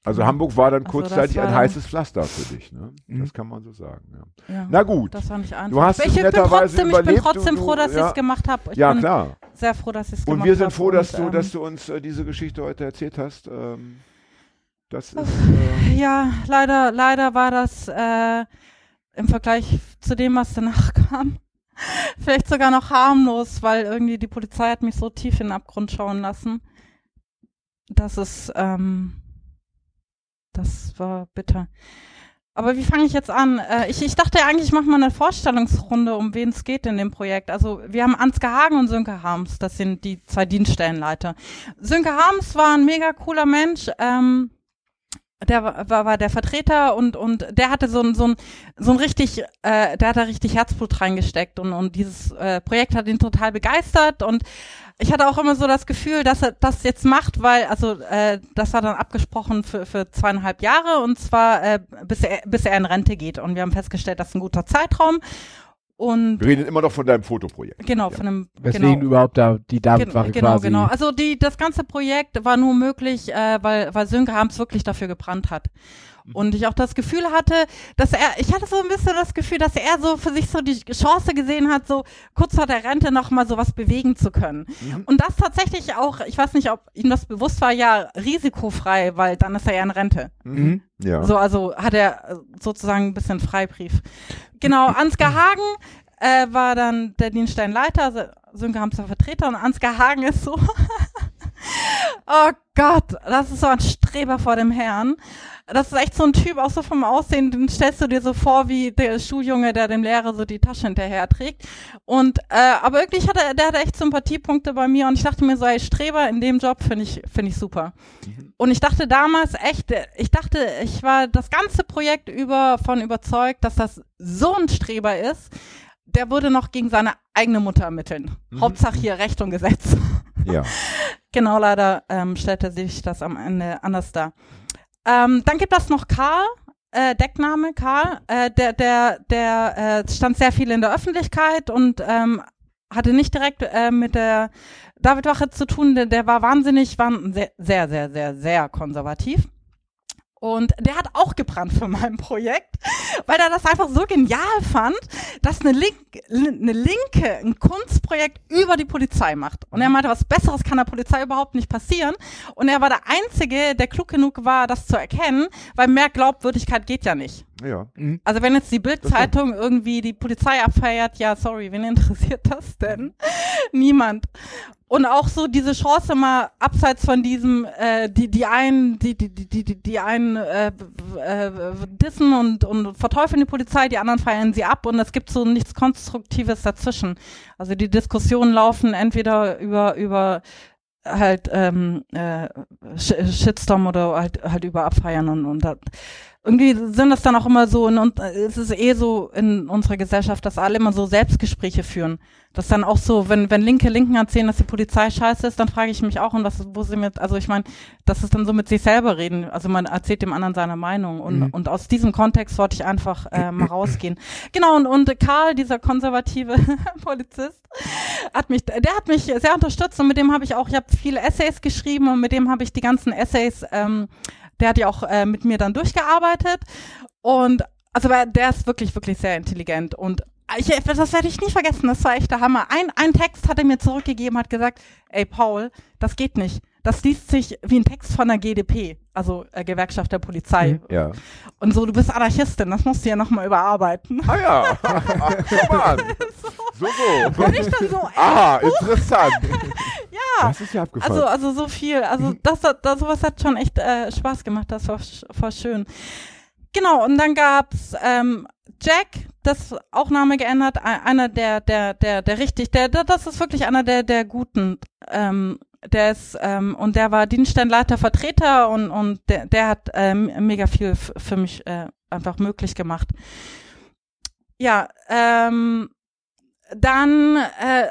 also Hamburg war dann Also kurzzeitig das ein war- heißes Pflaster für dich. Ne? Mhm. Das kann man so sagen. Ja. ja. Na gut. Das war nicht einfach. Du hast es ich, bin netterweise trotzdem, ich bin überlebt, trotzdem du- froh, dass du- ich ja. es gemacht habe. Ich Ja, bin klar. sehr froh, dass ich es gemacht Und wir sind froh, dass und, du, ähm, dass du uns äh, diese Geschichte heute erzählt hast. Ähm, das ist, äh, Ja, leider, leider war das äh, im Vergleich zu dem, was danach (laughs) kam, (laughs) vielleicht sogar noch harmlos, weil irgendwie die Polizei hat mich so tief in den Abgrund schauen lassen. Das ist, ähm, das war bitter. Aber wie fange ich jetzt an? Äh, ich, ich dachte ja eigentlich, ich mache mal eine Vorstellungsrunde, um wen es geht in dem Projekt. Also wir haben Ansgar Hagen und Sönke Harms, das sind die zwei Dienststellenleiter. Sönke Harms war ein mega cooler Mensch. Ähm, der war, war, der Vertreter und und der hatte so ein so ein so ein richtig äh, der hat da richtig Herzblut reingesteckt und und dieses äh, Projekt hat ihn total begeistert und ich hatte auch immer so das Gefühl, dass er das jetzt macht, weil also äh, das war dann abgesprochen für für zweieinhalb Jahre und zwar äh, bis er bis er in Rente geht und wir haben festgestellt, das ist ein guter Zeitraum und wir reden immer noch von deinem Fotoprojekt. genau Ja. von einem Weswegen genau, überhaupt da die David-Wache genau, quasi. Genau, Also die, das ganze Projekt war nur möglich, äh, weil, weil Sönke Harms wirklich dafür gebrannt hat. Mhm. Und ich auch das Gefühl hatte, dass er, ich hatte so ein bisschen das Gefühl, dass er so für sich so die Chance gesehen hat, so kurz vor der Rente noch mal so was bewegen zu können. Mhm. Und das tatsächlich auch, ich weiß nicht, ob ihm das bewusst war, ja risikofrei, weil dann ist er ja in Rente. Mhm. Ja. So, also hat er äh, sozusagen ein bisschen Freibrief. Genau, (laughs) Ansgar Hagen äh, war dann der Dienststellenleiter, also Sönke Harms der Vertreter und Ansgar Hagen ist so, (laughs) oh Gott, das ist so ein Streber vor dem Herrn. Das ist echt so ein Typ, auch so vom Aussehen, den stellst du dir so vor wie der Schuljunge, der dem Lehrer so die Tasche hinterher trägt. Und, äh, aber wirklich hat er, der hatte echt Sympathiepunkte bei mir und ich dachte mir so, ey, Streber in dem Job finde ich, finde ich super. Und ich dachte damals echt, ich dachte, ich war das ganze Projekt über von überzeugt, dass das so ein Streber ist, der würde noch gegen seine eigene Mutter ermitteln. Hauptsache hier Recht und Gesetz. (laughs) ja. Genau, leider ähm, stellte sich das am Ende anders dar. Ähm, dann gibt es noch Karl, äh, Deckname Karl, äh, der, der, der äh, stand sehr viel in der Öffentlichkeit und ähm, hatte nicht direkt äh, mit der Davidwache zu tun. Der, der war wahnsinnig, war sehr, sehr, sehr, sehr, sehr konservativ. Und der hat auch gebrannt für mein Projekt, weil er das einfach so genial fand, dass eine, Link, eine Linke ein Kunstprojekt über die Polizei macht. Und er meinte, was Besseres kann der Polizei überhaupt nicht passieren. Und er war der Einzige, der klug genug war, das zu erkennen, weil mehr Glaubwürdigkeit geht ja nicht. Ja. Also wenn jetzt die Bild-Zeitung irgendwie die Polizei abfeiert, ja, sorry, wen interessiert das denn? Niemand. Und auch so diese Chance mal abseits von diesem, äh, die die einen, die die die die die, einen äh, äh, dissen und und verteufeln die Polizei, die anderen feiern sie ab und es gibt so nichts Konstruktives dazwischen. Also die Diskussionen laufen entweder über über halt ähm, äh, Sh- Shitstorm oder halt halt über Abfeiern und und da, irgendwie sind das dann auch immer so und, und es ist eh so in unserer Gesellschaft, dass alle immer so Selbstgespräche führen. Das dann auch so, wenn wenn Linke Linken erzählen, dass die Polizei scheiße ist, dann frage ich mich auch und was wo sie mit also ich meine, das ist dann so mit sich selber reden. Also man erzählt dem anderen seine Meinung und Mhm. und aus diesem Kontext wollte ich einfach äh, mal rausgehen. (clears throat) Genau und und Karl, dieser konservative (laughs) Polizist, hat mich, der hat mich sehr unterstützt und mit dem habe ich auch, ich habe viele Essays geschrieben und mit dem habe ich die ganzen Essays, ähm, der hat ja auch äh, mit mir dann durchgearbeitet und also der ist wirklich, wirklich sehr intelligent und ich, das werde ich nie vergessen, das war echt der Hammer. Ein, ein Text hat er mir zurückgegeben, hat gesagt, ey Paul, das geht nicht. Das liest sich wie ein Text von der GDP, also äh, Gewerkschaft der Polizei. Ja. Und so, du bist Anarchistin, das musst du ja nochmal überarbeiten. Ah ja. (laughs) Ach, an. So, so. Und ich dann so, ey, Ah, interessant. (laughs) ja. Das ist ja abgefahren. Also, also so viel. Also das, das sowas hat schon echt äh, Spaß gemacht. Das war, war schön. Genau, und dann gab's ähm, Jack, das auch Name geändert, einer der, der, der, der richtig, der, der, das ist wirklich einer der, der guten. Ähm, der ist, ähm, und der war Dienststellenleiter Vertreter und, und der, der hat ähm, mega viel für mich äh, einfach möglich gemacht. Ja, ähm, dann, äh,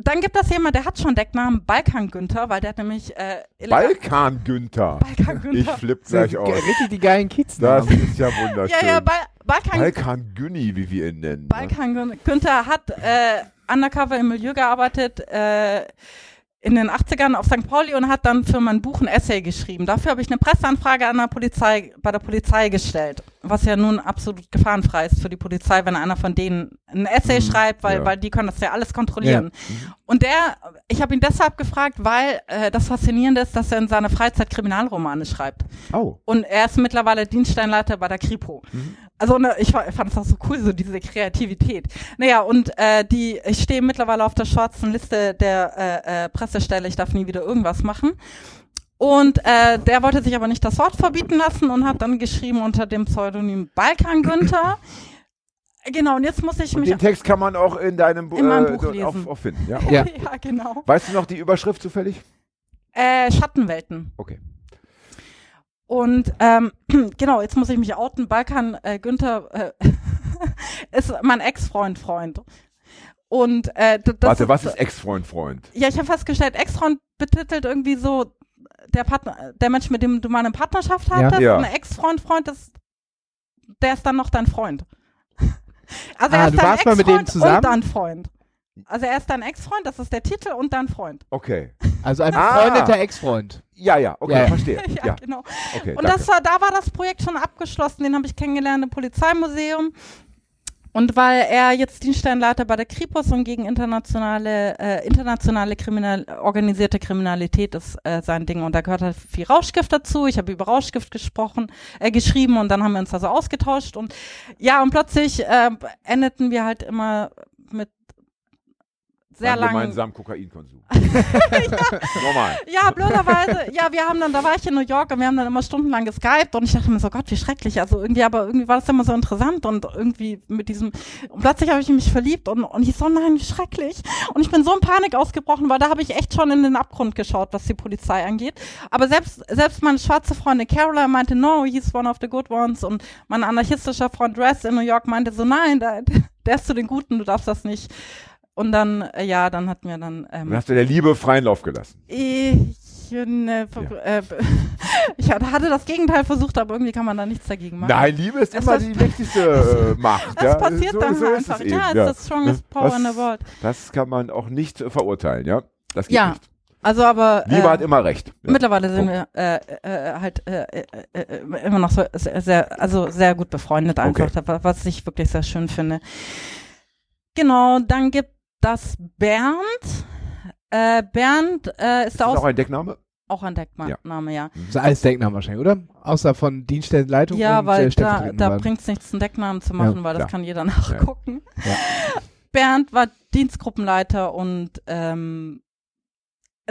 dann gibt es jemand, der hat schon Decknamen Balkan Günther, weil der hat nämlich äh, illegal- Balkan Günther. Balkan Ich flipp gleich aus. Richtig die geilen Kids. Das ist ja wunderschön. Ja, ja, Bal Balkan, Balkan Günni, wie wir ihn nennen. ne? Balkan Gün- Günther hat äh, undercover im Milieu gearbeitet äh, in den 80ern auf St. Pauli und hat dann für mein Buch ein Essay geschrieben. Dafür habe ich eine Presseanfrage an der Polizei, bei der Polizei gestellt, was ja nun absolut gefahrenfrei ist für die Polizei, wenn einer von denen ein Essay schreibt, weil, ja. weil die können das ja alles kontrollieren. Und der, ich habe ihn deshalb gefragt, weil äh, das Faszinierende ist, dass er in seiner Freizeit Kriminalromane schreibt. Oh. Und er ist mittlerweile Dienststellenleiter bei der Kripo. Also ne, ich, fa- ich fand es auch so cool, so diese Kreativität. Naja, und äh, die, ich stehe mittlerweile auf der schwarzen Liste der äh, äh, Pressestelle, ich darf nie wieder irgendwas machen. Und äh, der wollte sich aber nicht das Wort verbieten lassen und hat dann geschrieben unter dem Pseudonym Balkan Günther. Genau, und jetzt muss ich Und mich. den Text kann man auch in deinem In äh, Buch lesen. Auf, auf finden. Ja? (laughs) Ja. ja, genau. Weißt du noch die Überschrift zufällig? Äh, Schattenwelten. Okay. Und ähm, (clears throat) genau, jetzt muss ich mich outen. Balkan äh, Günther äh, (laughs) ist mein Ex-Freund, Freund. Und äh, das Warte, was ist Ex-Freund, Freund? Ja, ich habe festgestellt, Ex-Freund betitelt irgendwie so der Partner, der Mensch, mit dem du mal eine Partnerschaft hattest. Ja. Und ein Ex-Freund, Freund, das, der ist dann noch dein Freund. (laughs) Also Ah, er ist du dein warst mal mit dem Ex-Freund zusammen? Und dann Freund. Also er ist dein Ex-Freund, das ist der Titel und dann Freund. Okay. (laughs) Also ein Ah. befreundeter Ex-Freund. Ja, ja, okay, Ja, ja. verstehe. (laughs) Ja, Ja, genau. okay. Und danke. das war, da war das Projekt schon abgeschlossen, den habe ich kennengelernt im Polizeimuseum. Und weil er jetzt Dienststellenleiter bei der Kripos und gegen internationale, äh, internationale Kriminal organisierte Kriminalität ist äh, sein Ding. Und da gehört halt viel Rauschgift dazu. Ich habe über Rauschgift gesprochen, äh, geschrieben und dann haben wir uns also ausgetauscht. Und ja, und plötzlich äh, endeten wir halt immer mit sehr langen gemeinsamen Kokainkonsum. (laughs) Normal. ja, blöderweise, ja, wir haben dann, da war ich in New York und wir haben dann immer stundenlang geskypt und ich dachte mir so, Gott, wie schrecklich. Also irgendwie, aber irgendwie war das immer so interessant und irgendwie mit diesem, und plötzlich habe ich mich verliebt und, und ich so, nein, wie schrecklich. Und ich bin so in Panik ausgebrochen, weil da habe ich echt schon in den Abgrund geschaut, was die Polizei angeht. Aber selbst, selbst meine schwarze Freundin Caroline meinte, no, he's one of the good ones und mein anarchistischer Freund Dress in New York meinte so, nein, der, der ist zu den Guten, du darfst das nicht. Und dann, äh, ja, dann hatten wir dann, ähm, Dann hast du der Liebe freien Lauf gelassen. ich, ne, ver- äh, (laughs) ich hatte das Gegenteil versucht, aber irgendwie kann man da nichts dagegen machen. Nein, Liebe ist Es immer ist- die (laughs) mächtigste äh, Macht. das ja? passiert so, dann so ist einfach. es ja, eben, it's the strongest power in das, the world. Das kann man auch nicht äh, verurteilen, ja? Das geht Ja, nicht. Also aber Liebe äh, hat immer recht. Ja. mittlerweile sind Punkt. wir äh, äh, halt äh, äh, äh, immer noch so sehr, also sehr gut befreundet einfach, wa- was ich wirklich sehr schön finde. Genau, dann gibt das Bernd. Äh, Bernd äh, ist, Ist das auch ein Deckname? auch ein Deckname, ja. Das ist alles Decknamen wahrscheinlich, oder? Außer von Dienststellenleitung Ja, und weil äh, da, da bringt es nichts, einen Decknamen zu machen, weil das klar. kann jeder nachgucken. Ja. Bernd war Dienstgruppenleiter und ähm,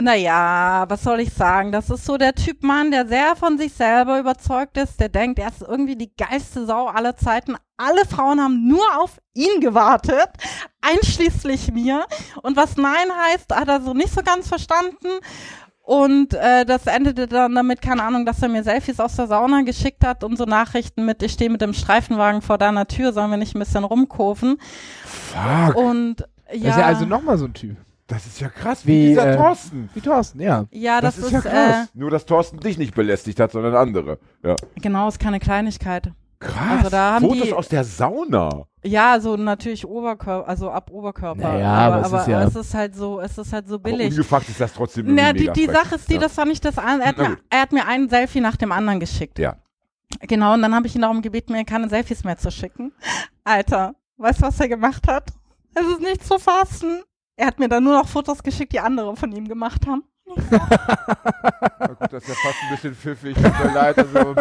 naja, was soll ich sagen? Das ist so der Typ Mann, der sehr von sich selber überzeugt ist, der denkt, er ist irgendwie die geilste Sau aller Zeiten. Alle Frauen haben nur auf ihn gewartet, (laughs) einschließlich mir. Und was Nein heißt, hat er so nicht so ganz verstanden. Und äh, das endete dann damit, keine Ahnung, dass er mir Selfies aus der Sauna geschickt hat und so Nachrichten mit, ich stehe mit dem Streifenwagen vor deiner Tür, sollen wir nicht ein bisschen rumkurven? Fuck. Und ja, Das ist ja also nochmal so ein Typ. Das ist ja krass, Wie, wie, dieser äh, Thorsten. Wie Thorsten, ja. ja, das, Das, ist ja äh, krass. Nur, dass Thorsten dich nicht belästigt hat, sondern andere. Ja. genau, ist keine Kleinigkeit. Krass. Also da haben Fotos die- aus der Sauna. Ja, so natürlich Oberkörper, also ab Oberkörper. Naja, aber, aber es aber ist ja- es ist halt so, es ist halt so Aber billig. ungefragt ist das trotzdem Na, die, die. Sache ist die, ja. das war nicht das an. Er hat, mir, er hat mir ein Selfie nach dem anderen geschickt. Ja. Genau, und dann habe ich ihn darum gebeten, mir keine Selfies mehr zu schicken. Alter, Weißt du, was er gemacht hat? Es ist nicht zu fassen. Er hat mir dann nur noch Fotos geschickt, die andere von ihm gemacht haben. Na gut, das ist ja fast ein bisschen pfiffig, tut mir leid. Also,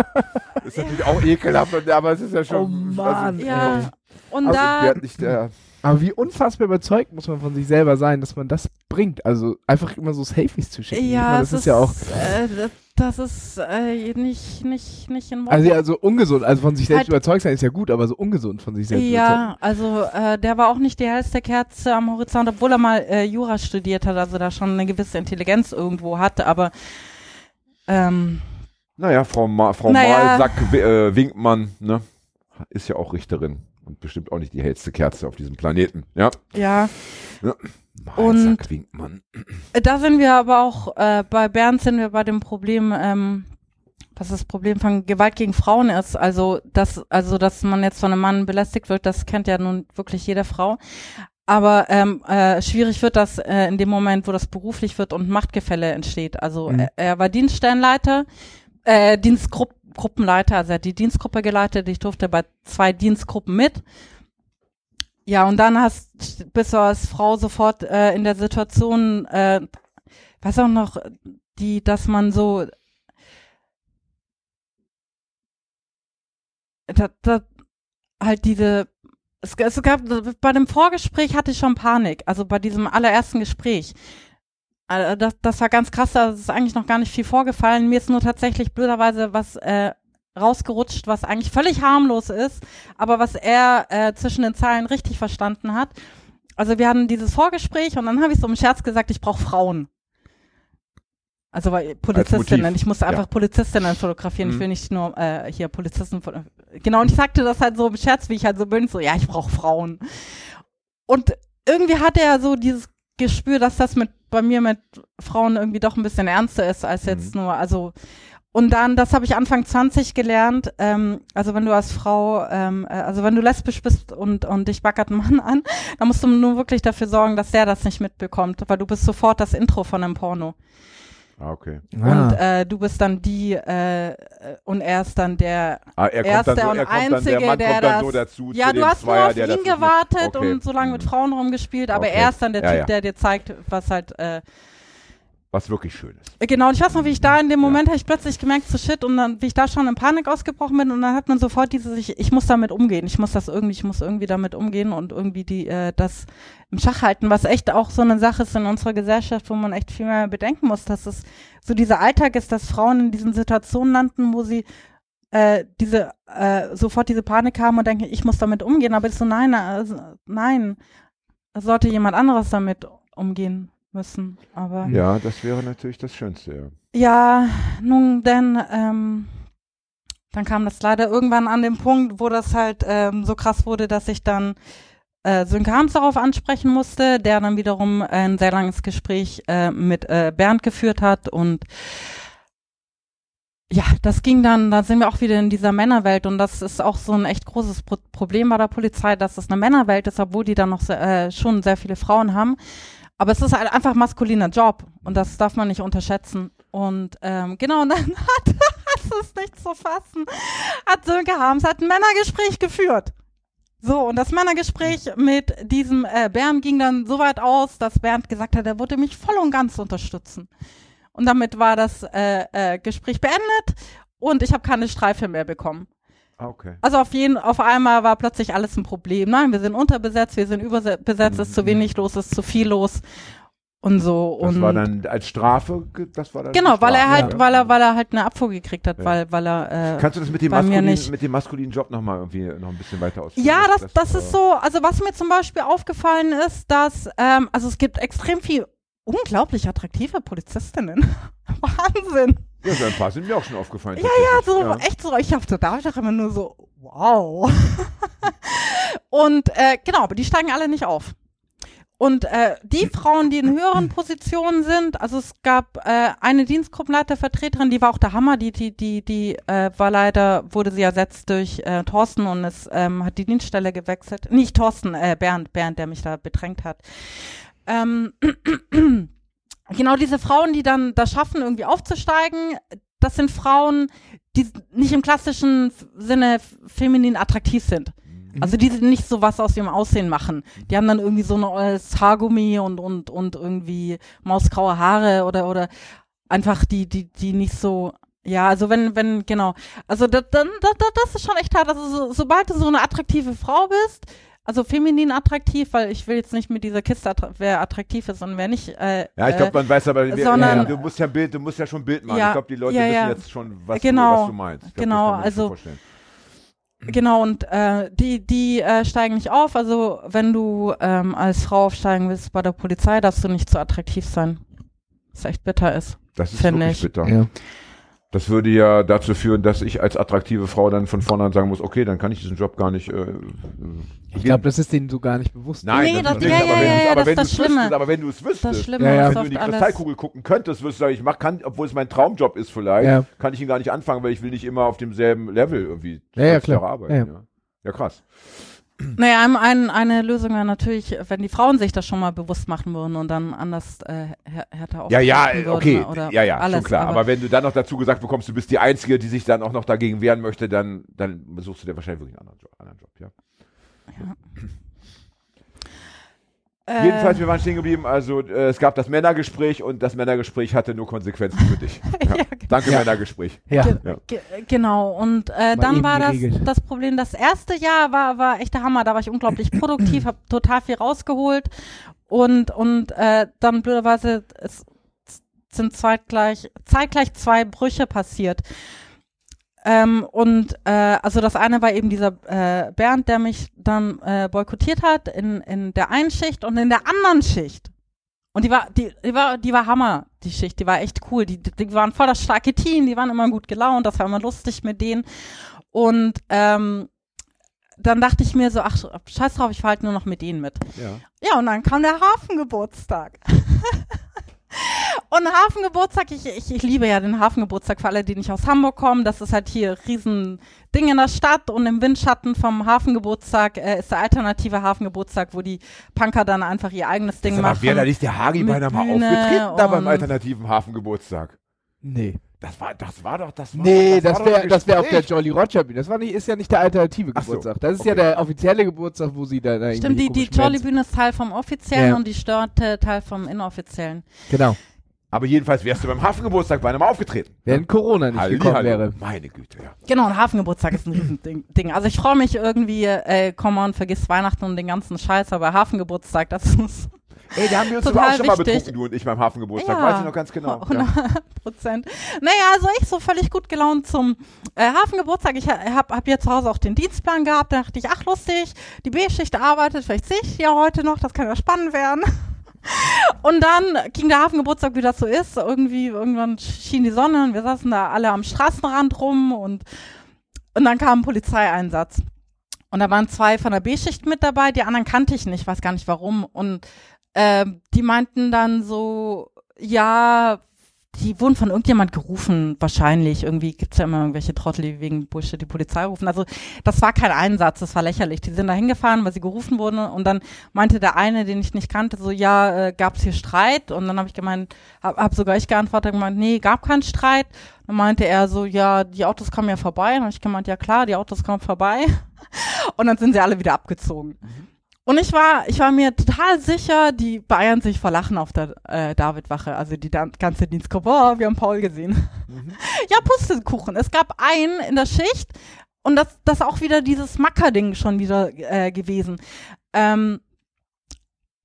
ist natürlich auch ekelhaft, und- aber es ist ja schon. Oh Mann, also, Ja. Und Also, da, nicht der. Aber wie unfassbar überzeugt muss man von sich selber sein, dass man das bringt. Also einfach immer so Selfies zu schicken. Ja, meine, das es ist ja auch. äh, das- ist äh, nicht, nicht, nicht in Ordnung. Also, ja, so ungesund. Also von sich selbst Halt- überzeugt sein ist ja gut, aber so ungesund von sich selbst Ja, also äh, der war auch nicht die hellste Kerze am Horizont, obwohl er mal äh, Jura studiert hat, also da schon eine gewisse Intelligenz irgendwo hatte, aber ähm, Naja, Frau, Ma Frau Naja. Malsack äh, Winkmann, ne? Ist ja auch Richterin. Und bestimmt auch nicht die hellste Kerze auf diesem Planeten. Ja. ja, Malsack Und-. Äh, Da sind wir aber auch, äh, bei Bernd sind wir bei dem Problem, ähm, was das Problem von Gewalt gegen Frauen ist. Also, dass, also, dass man jetzt von einem Mann belästigt wird, das kennt ja nun wirklich jede Frau. Aber ähm, äh, schwierig wird das äh, in dem Moment, wo das beruflich wird und Machtgefälle entsteht. Also Mhm. er, er war Dienststellenleiter, äh, Dienstgruppenleiter, also er hat die Dienstgruppe geleitet. Ich durfte bei zwei Dienstgruppen mit. Ja, und dann hast, bist du als Frau sofort äh, in der Situation, äh, weiß auch noch, die, dass man so, da, da, halt diese, es, es gab, bei dem Vorgespräch hatte ich schon Panik, also bei diesem allerersten Gespräch. Äh, Das, das war ganz krass, da ist eigentlich noch gar nicht viel vorgefallen. Mir ist nur tatsächlich blöderweise was äh, rausgerutscht, was eigentlich völlig harmlos ist, aber was er äh, zwischen den Zeilen richtig verstanden hat. Also wir hatten dieses Vorgespräch und dann habe ich so im Scherz gesagt, ich brauche Frauen. Also weil Polizistinnen, ich musste einfach Ja. Polizistinnen fotografieren, ich Mhm. will nicht nur äh, hier Polizisten foto- Genau, und ich sagte das halt so im Scherz, wie ich halt so bin, so ja, ich brauche Frauen. Und irgendwie hatte er so dieses Gespür, dass das mit bei mir mit Frauen irgendwie doch ein bisschen ernster ist als jetzt nur, also und dann, das habe ich Anfang 20 gelernt, ähm, also wenn du als Frau, ähm, äh, also wenn du lesbisch bist und, und dich backert ein Mann an, dann musst du nur wirklich dafür sorgen, dass der das nicht mitbekommt, weil du bist sofort das Intro von einem Porno. Ah, okay. Und Ah. äh, du bist dann die, äh, und er ist dann der Ah, er Er kommt dann ist der so, und er dann, Einzige, der Mann der dann das- so dazu Ja, du hast nur Zweier, auf der ihn gewartet Okay. und so lange mit Mhm. Frauen rumgespielt, aber Okay. er ist dann der Ja, Typ, ja. der dir zeigt, was halt, äh, Was wirklich schön ist. Genau, und ich weiß noch, wie ich da in dem Moment habe ich plötzlich gemerkt, so shit, und dann, wie ich da schon in Panik ausgebrochen bin, und dann hat man sofort dieses, ich, ich muss damit umgehen, ich muss das irgendwie, ich muss irgendwie damit umgehen und irgendwie die, äh, das im Schach halten, was echt auch so eine Sache ist in unserer Gesellschaft, wo man echt viel mehr bedenken muss, dass es so dieser Alltag ist, dass Frauen in diesen Situationen landen, wo sie äh, diese, äh, sofort diese Panik haben und denken, ich muss damit umgehen, aber ich so, nein, also, nein, sollte jemand anderes damit umgehen müssen, aber. Ja, das wäre natürlich das Schönste, ja. Ja, nun denn, ähm, dann kam das leider irgendwann an den Punkt, wo das halt ähm, so krass wurde, dass ich dann äh, Sönke Harms darauf ansprechen musste, der dann wiederum ein sehr langes Gespräch äh, mit äh, Bernd geführt hat und ja, das ging dann, da sind wir auch wieder in dieser Männerwelt und das ist auch so ein echt großes Pro Problem bei der Polizei, dass es eine Männerwelt ist, obwohl die dann noch sehr, äh, schon sehr viele Frauen haben. Aber es ist halt einfach maskuliner Job und das darf man nicht unterschätzen. Und ähm, genau, und dann (laughs) hat, das ist nicht zu fassen, hat Sönke Harms hat ein Männergespräch geführt. So, und das Männergespräch mit diesem äh, Bernd ging dann so weit aus, dass Bernd gesagt hat, er würde mich voll und ganz unterstützen. Und damit war das äh, äh, Gespräch beendet und ich habe keine Streife mehr bekommen. Ah, okay. Also auf jeden, auf einmal war plötzlich alles ein Problem. Nein, wir sind unterbesetzt, wir sind überbesetzt, es ist zu wenig los, es ist zu viel los und so. Das und war dann als Strafe, das war dann genau, weil er halt, ja. weil er, weil er halt eine Abfuhr gekriegt hat, Ja. weil, weil er. Äh, Kannst du das mit dem, maskulinen, mit dem maskulinen Job nochmal irgendwie noch ein bisschen weiter ausführen? Ja, das, das äh, ist so, also was mir zum Beispiel aufgefallen ist, dass, ähm, also es gibt extrem viel unglaublich attraktive Polizistinnen. (laughs) Wahnsinn. Ja, so ein paar sind mir auch schon aufgefallen. Ja, ja, so tatsächlich. echt so, ich hab so, da ich immer nur so, wow. (laughs) Und äh, genau, aber die steigen alle nicht auf. Und äh, die Frauen, die in höheren (clears throat) Positionen sind, also es gab äh, eine Dienstgruppenleitervertreterin, die war auch der Hammer, die, die, die, die äh, war leider, wurde sie ersetzt durch äh, Thorsten und es ähm, hat die Dienststelle gewechselt. Nicht Thorsten, äh, Bernd, Bernd, der mich da bedrängt hat. Ähm, (clears throat) genau diese Frauen, die dann das schaffen, irgendwie aufzusteigen, das sind Frauen, die nicht im klassischen Sinne feminin attraktiv sind. Also die nicht so was aus ihrem Aussehen machen. Die haben dann irgendwie so ein neues Haargummi und, und, und irgendwie mausgraue Haare oder, oder einfach die, die, die nicht so, ja, also wenn, wenn, genau. Also das, dann, das, das ist schon echt hart. Also so, sobald du so eine attraktive Frau bist, also feminin attraktiv, weil ich will jetzt nicht mit dieser Kiste, attra wer attraktiv ist und wer nicht. Äh, Ja, ich glaube, man weiß aber, wer, sondern- ja, du musst ja Bild, du musst ja schon Bild machen. Ja, ich glaube, die Leute ja, wissen ja. jetzt schon, was, Genau, du, was du meinst. Glaub, genau, also-. Genau, und äh, die, die äh, steigen nicht auf. Also wenn du ähm, als Frau aufsteigen willst bei der Polizei, darfst du nicht zu attraktiv sein. Was echt bitter ist. Das ist Finde wirklich ich. bitter. Ja. Das würde ja dazu führen, dass ich als attraktive Frau dann von vornherein sagen muss, okay, dann kann ich diesen Job gar nicht. Äh, Ich glaube, das ist denen so gar nicht bewusst. Nein, Nee, das, das- ist ja, nicht, ja, aber wenn ja, du's- ja, aber das wenn ist du das wüsstest, aber wenn du es Das wüsstest, Schlimme Ja, wenn du in die alles. Kristallkugel gucken könntest, würdest du sagen, ich mach, kann, obwohl es mein Traumjob ist vielleicht, Ja. kann ich ihn gar nicht anfangen, weil ich will nicht immer auf demselben Level irgendwie Ja, ja, 20 klar. Arbeiten. Ja. ja. krass. Naja, ein, ein, eine Lösung wäre natürlich, wenn die Frauen sich das schon mal bewusst machen würden und dann anders äh, här- härter Ja, ja, würden okay, Oder ja, ja, alles, schon klar. Aber, Aber, wenn du dann noch dazu gesagt bekommst, du bist die Einzige, die sich dann auch noch dagegen wehren möchte, dann, dann suchst du dir wahrscheinlich wirklich einen anderen Job. Anderen Job ja. Äh, Jedenfalls, wir waren stehen geblieben, also äh, es gab das Männergespräch und das Männergespräch hatte nur Konsequenzen für dich. (laughs) Ja. Ja, Danke, Ja. Männergespräch. Ja. Ge genau, und äh, dann war das, geregelt. das Problem, das erste Jahr war, war echt der Hammer, da war ich unglaublich produktiv, habe total viel rausgeholt und, und äh, dann blöderweise es sind zeitgleich, zeitgleich zwei Brüche passiert. Ähm, und äh, also das eine war eben dieser äh, Bernd, der mich dann äh, boykottiert hat in, in der einen Schicht und in der anderen Schicht. Und die war, die, die war, die war Hammer, die Schicht, die war echt cool. Die, die waren voll das starke Team, die waren immer gut gelaunt, das war immer lustig mit denen. Und ähm, dann dachte ich mir so, ach, scheiß drauf, ich fahr halt nur noch mit denen mit. Ja. Ja, und dann kam der Hafengeburtstag. (laughs) und Hafengeburtstag, ich, ich, ich liebe ja den Hafengeburtstag für alle, die nicht aus Hamburg kommen. Das ist halt hier riesen Ding in der Stadt und im Windschatten vom Hafengeburtstag äh, ist der alternative Hafengeburtstag, wo die Punker dann einfach ihr eigenes Ding machen. wer da nicht der Hagi beinahe mal Bühne aufgetreten da beim alternativen Hafengeburtstag? Nee. Das war, das war doch, das war Nee, das, das wäre das wär auf der. Jolly Roger Bühne. Das war nicht, ist ja nicht der alternative Ach so, Geburtstag. Das ist ja okay. der offizielle Geburtstag, wo sie da, da Stimmt, die, die Jolly Bühne ist Teil vom offiziellen Ja. und die Störte Teil vom inoffiziellen. Genau. Aber jedenfalls wärst du beim Hafengeburtstag beinahe mal aufgetreten. Wenn Corona nicht Halli, gekommen hallo. wäre. Meine Güte, ja. Genau, ein Hafengeburtstag ist ein Riesending. (laughs) Ding. Also ich freue mich irgendwie, äh, komm on, vergiss Weihnachten und den ganzen Scheiß, aber Hafengeburtstag, das (laughs) ist Ey, da haben wir uns Total auch schon mal wichtig. betrunken, du und ich beim Hafengeburtstag. Ja. Weiß ich noch ganz genau. (laughs) Ja. 100 Prozent. Naja, also ich so völlig gut gelaunt zum äh, Hafengeburtstag. Ich ha- hab, hab hier zu Hause auch den Dienstplan gehabt. Da dachte ich, ach lustig, die B-Schicht arbeitet, vielleicht sehe ich ja heute noch, das kann ja spannend werden. (laughs) Und dann ging der Hafengeburtstag, wie das so ist. Irgendwie, irgendwann schien die Sonne und wir saßen da alle am Straßenrand rum und, und dann kam ein Polizeieinsatz. Und da waren zwei von der B-Schicht mit dabei, die anderen kannte ich nicht, weiß gar nicht warum. Und ähm, die meinten dann so, ja, die wurden von irgendjemand gerufen, wahrscheinlich. Irgendwie gibt's ja immer irgendwelche Trottel, die wegen Bullshit die Polizei rufen. Also das war kein Einsatz, das war lächerlich. Die sind da hingefahren, weil sie gerufen wurden und dann meinte der eine, den ich nicht kannte, so, ja, äh, gab's hier Streit? Und dann habe ich gemeint, hab, hab sogar ich geantwortet, gemeint, nee, gab keinen Streit. Dann meinte er so, ja, die Autos kommen ja vorbei. Und dann habe ich gemeint, ja klar, die Autos kommen vorbei. (laughs) Und dann sind sie alle wieder abgezogen. Und ich war, ich war mir total sicher, die Bayern sich vor Lachen auf der äh, Davidwache, also die dan- ganze Dienstgruppe, oh, wir haben Paul gesehen. (laughs) Ja, Pustekuchen. Es gab einen in der Schicht und das, das auch wieder dieses Macker-Ding schon wieder äh, gewesen. Ähm,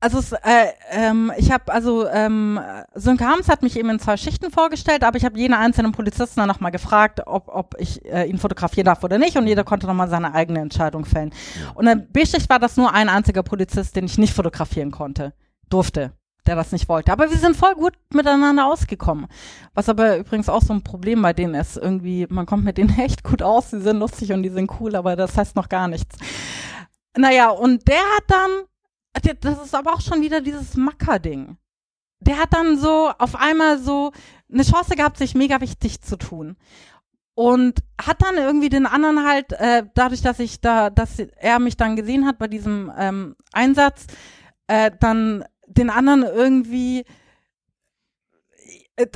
also es, äh, ähm, ich habe also ähm, Sönke Hams hat mich eben in zwei Schichten vorgestellt, aber ich habe jeden einzelnen Polizisten dann nochmal gefragt, ob, ob ich äh, ihn fotografieren darf oder nicht und jeder konnte nochmal seine eigene Entscheidung fällen. Und in B-Schicht war das nur ein einziger Polizist, den ich nicht fotografieren konnte, durfte, der das nicht wollte. Aber wir sind voll gut miteinander ausgekommen. Was aber übrigens auch so ein Problem bei denen ist. Irgendwie, man kommt mit denen (laughs) echt gut aus, die sind lustig und die sind cool, aber das heißt noch gar nichts. Naja, und der hat dann, das ist aber auch schon wieder dieses Macker-Ding. Der hat dann so auf einmal so eine Chance gehabt, sich mega wichtig zu tun. Und hat dann irgendwie den anderen halt, äh, dadurch, dass ich da, dass er mich dann gesehen hat bei diesem ähm, Einsatz, äh, dann den anderen irgendwie äh,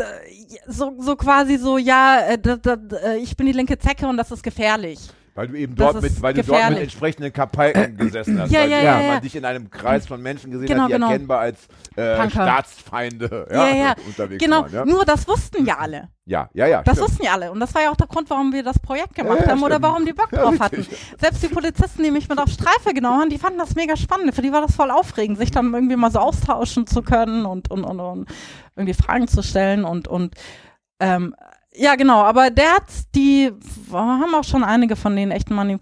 so, so quasi so, ja, äh, da, da, äh, ich bin die linke Zecke und das ist gefährlich. Weil du eben Das dort mit, weil du dort mit entsprechenden Kapalken (clears throat) gesessen hast. Ja, weil ja, du- ja, man ja. dich in einem Kreis von Menschen gesehen Genau, hat, die genau. erkennbar als äh. Staatsfeinde Ja, ja, (laughs) unterwegs genau. waren. Ja, Nur das wussten ja alle. ja, ja. ja Das stimmt. wussten ja alle. Und das war ja auch der Grund, warum wir das Projekt gemacht Ja, ja, haben oder stimmt. warum die Bock (laughs) Ja, drauf hatten. Selbst die Polizisten, die mich mit auf Streife genommen haben, die fanden das mega spannend. Für die war das voll aufregend, sich dann irgendwie mal so austauschen zu können und, und, und, und irgendwie Fragen zu stellen und, und ähm, ja, genau, aber der hat die, haben auch schon einige von denen echt manip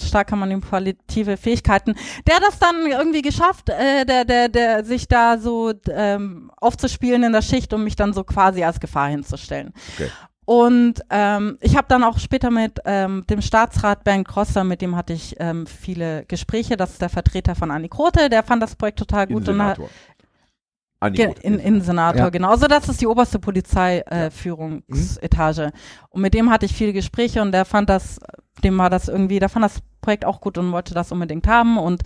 starke manipulative Fähigkeiten. Der hat das dann irgendwie geschafft, äh, der, der, der sich da so ähm, aufzuspielen in der Schicht, um mich dann so quasi als Gefahr hinzustellen. Okay. Und ähm, ich habe dann auch später mit ähm, dem Staatsrat Bernd Grosser, mit dem hatte ich ähm, viele Gespräche. Das ist der Vertreter von Annie Krote, der fand das Projekt total gut. Und hat, Ge- Roth. in, Innensenator, Ja. genau. Also das ist die oberste Polizeiführungsetage. Äh, Führungsetage. Und mit dem hatte ich viele Gespräche und der fand das, dem war das irgendwie, der fand das Projekt auch gut und wollte das unbedingt haben. Und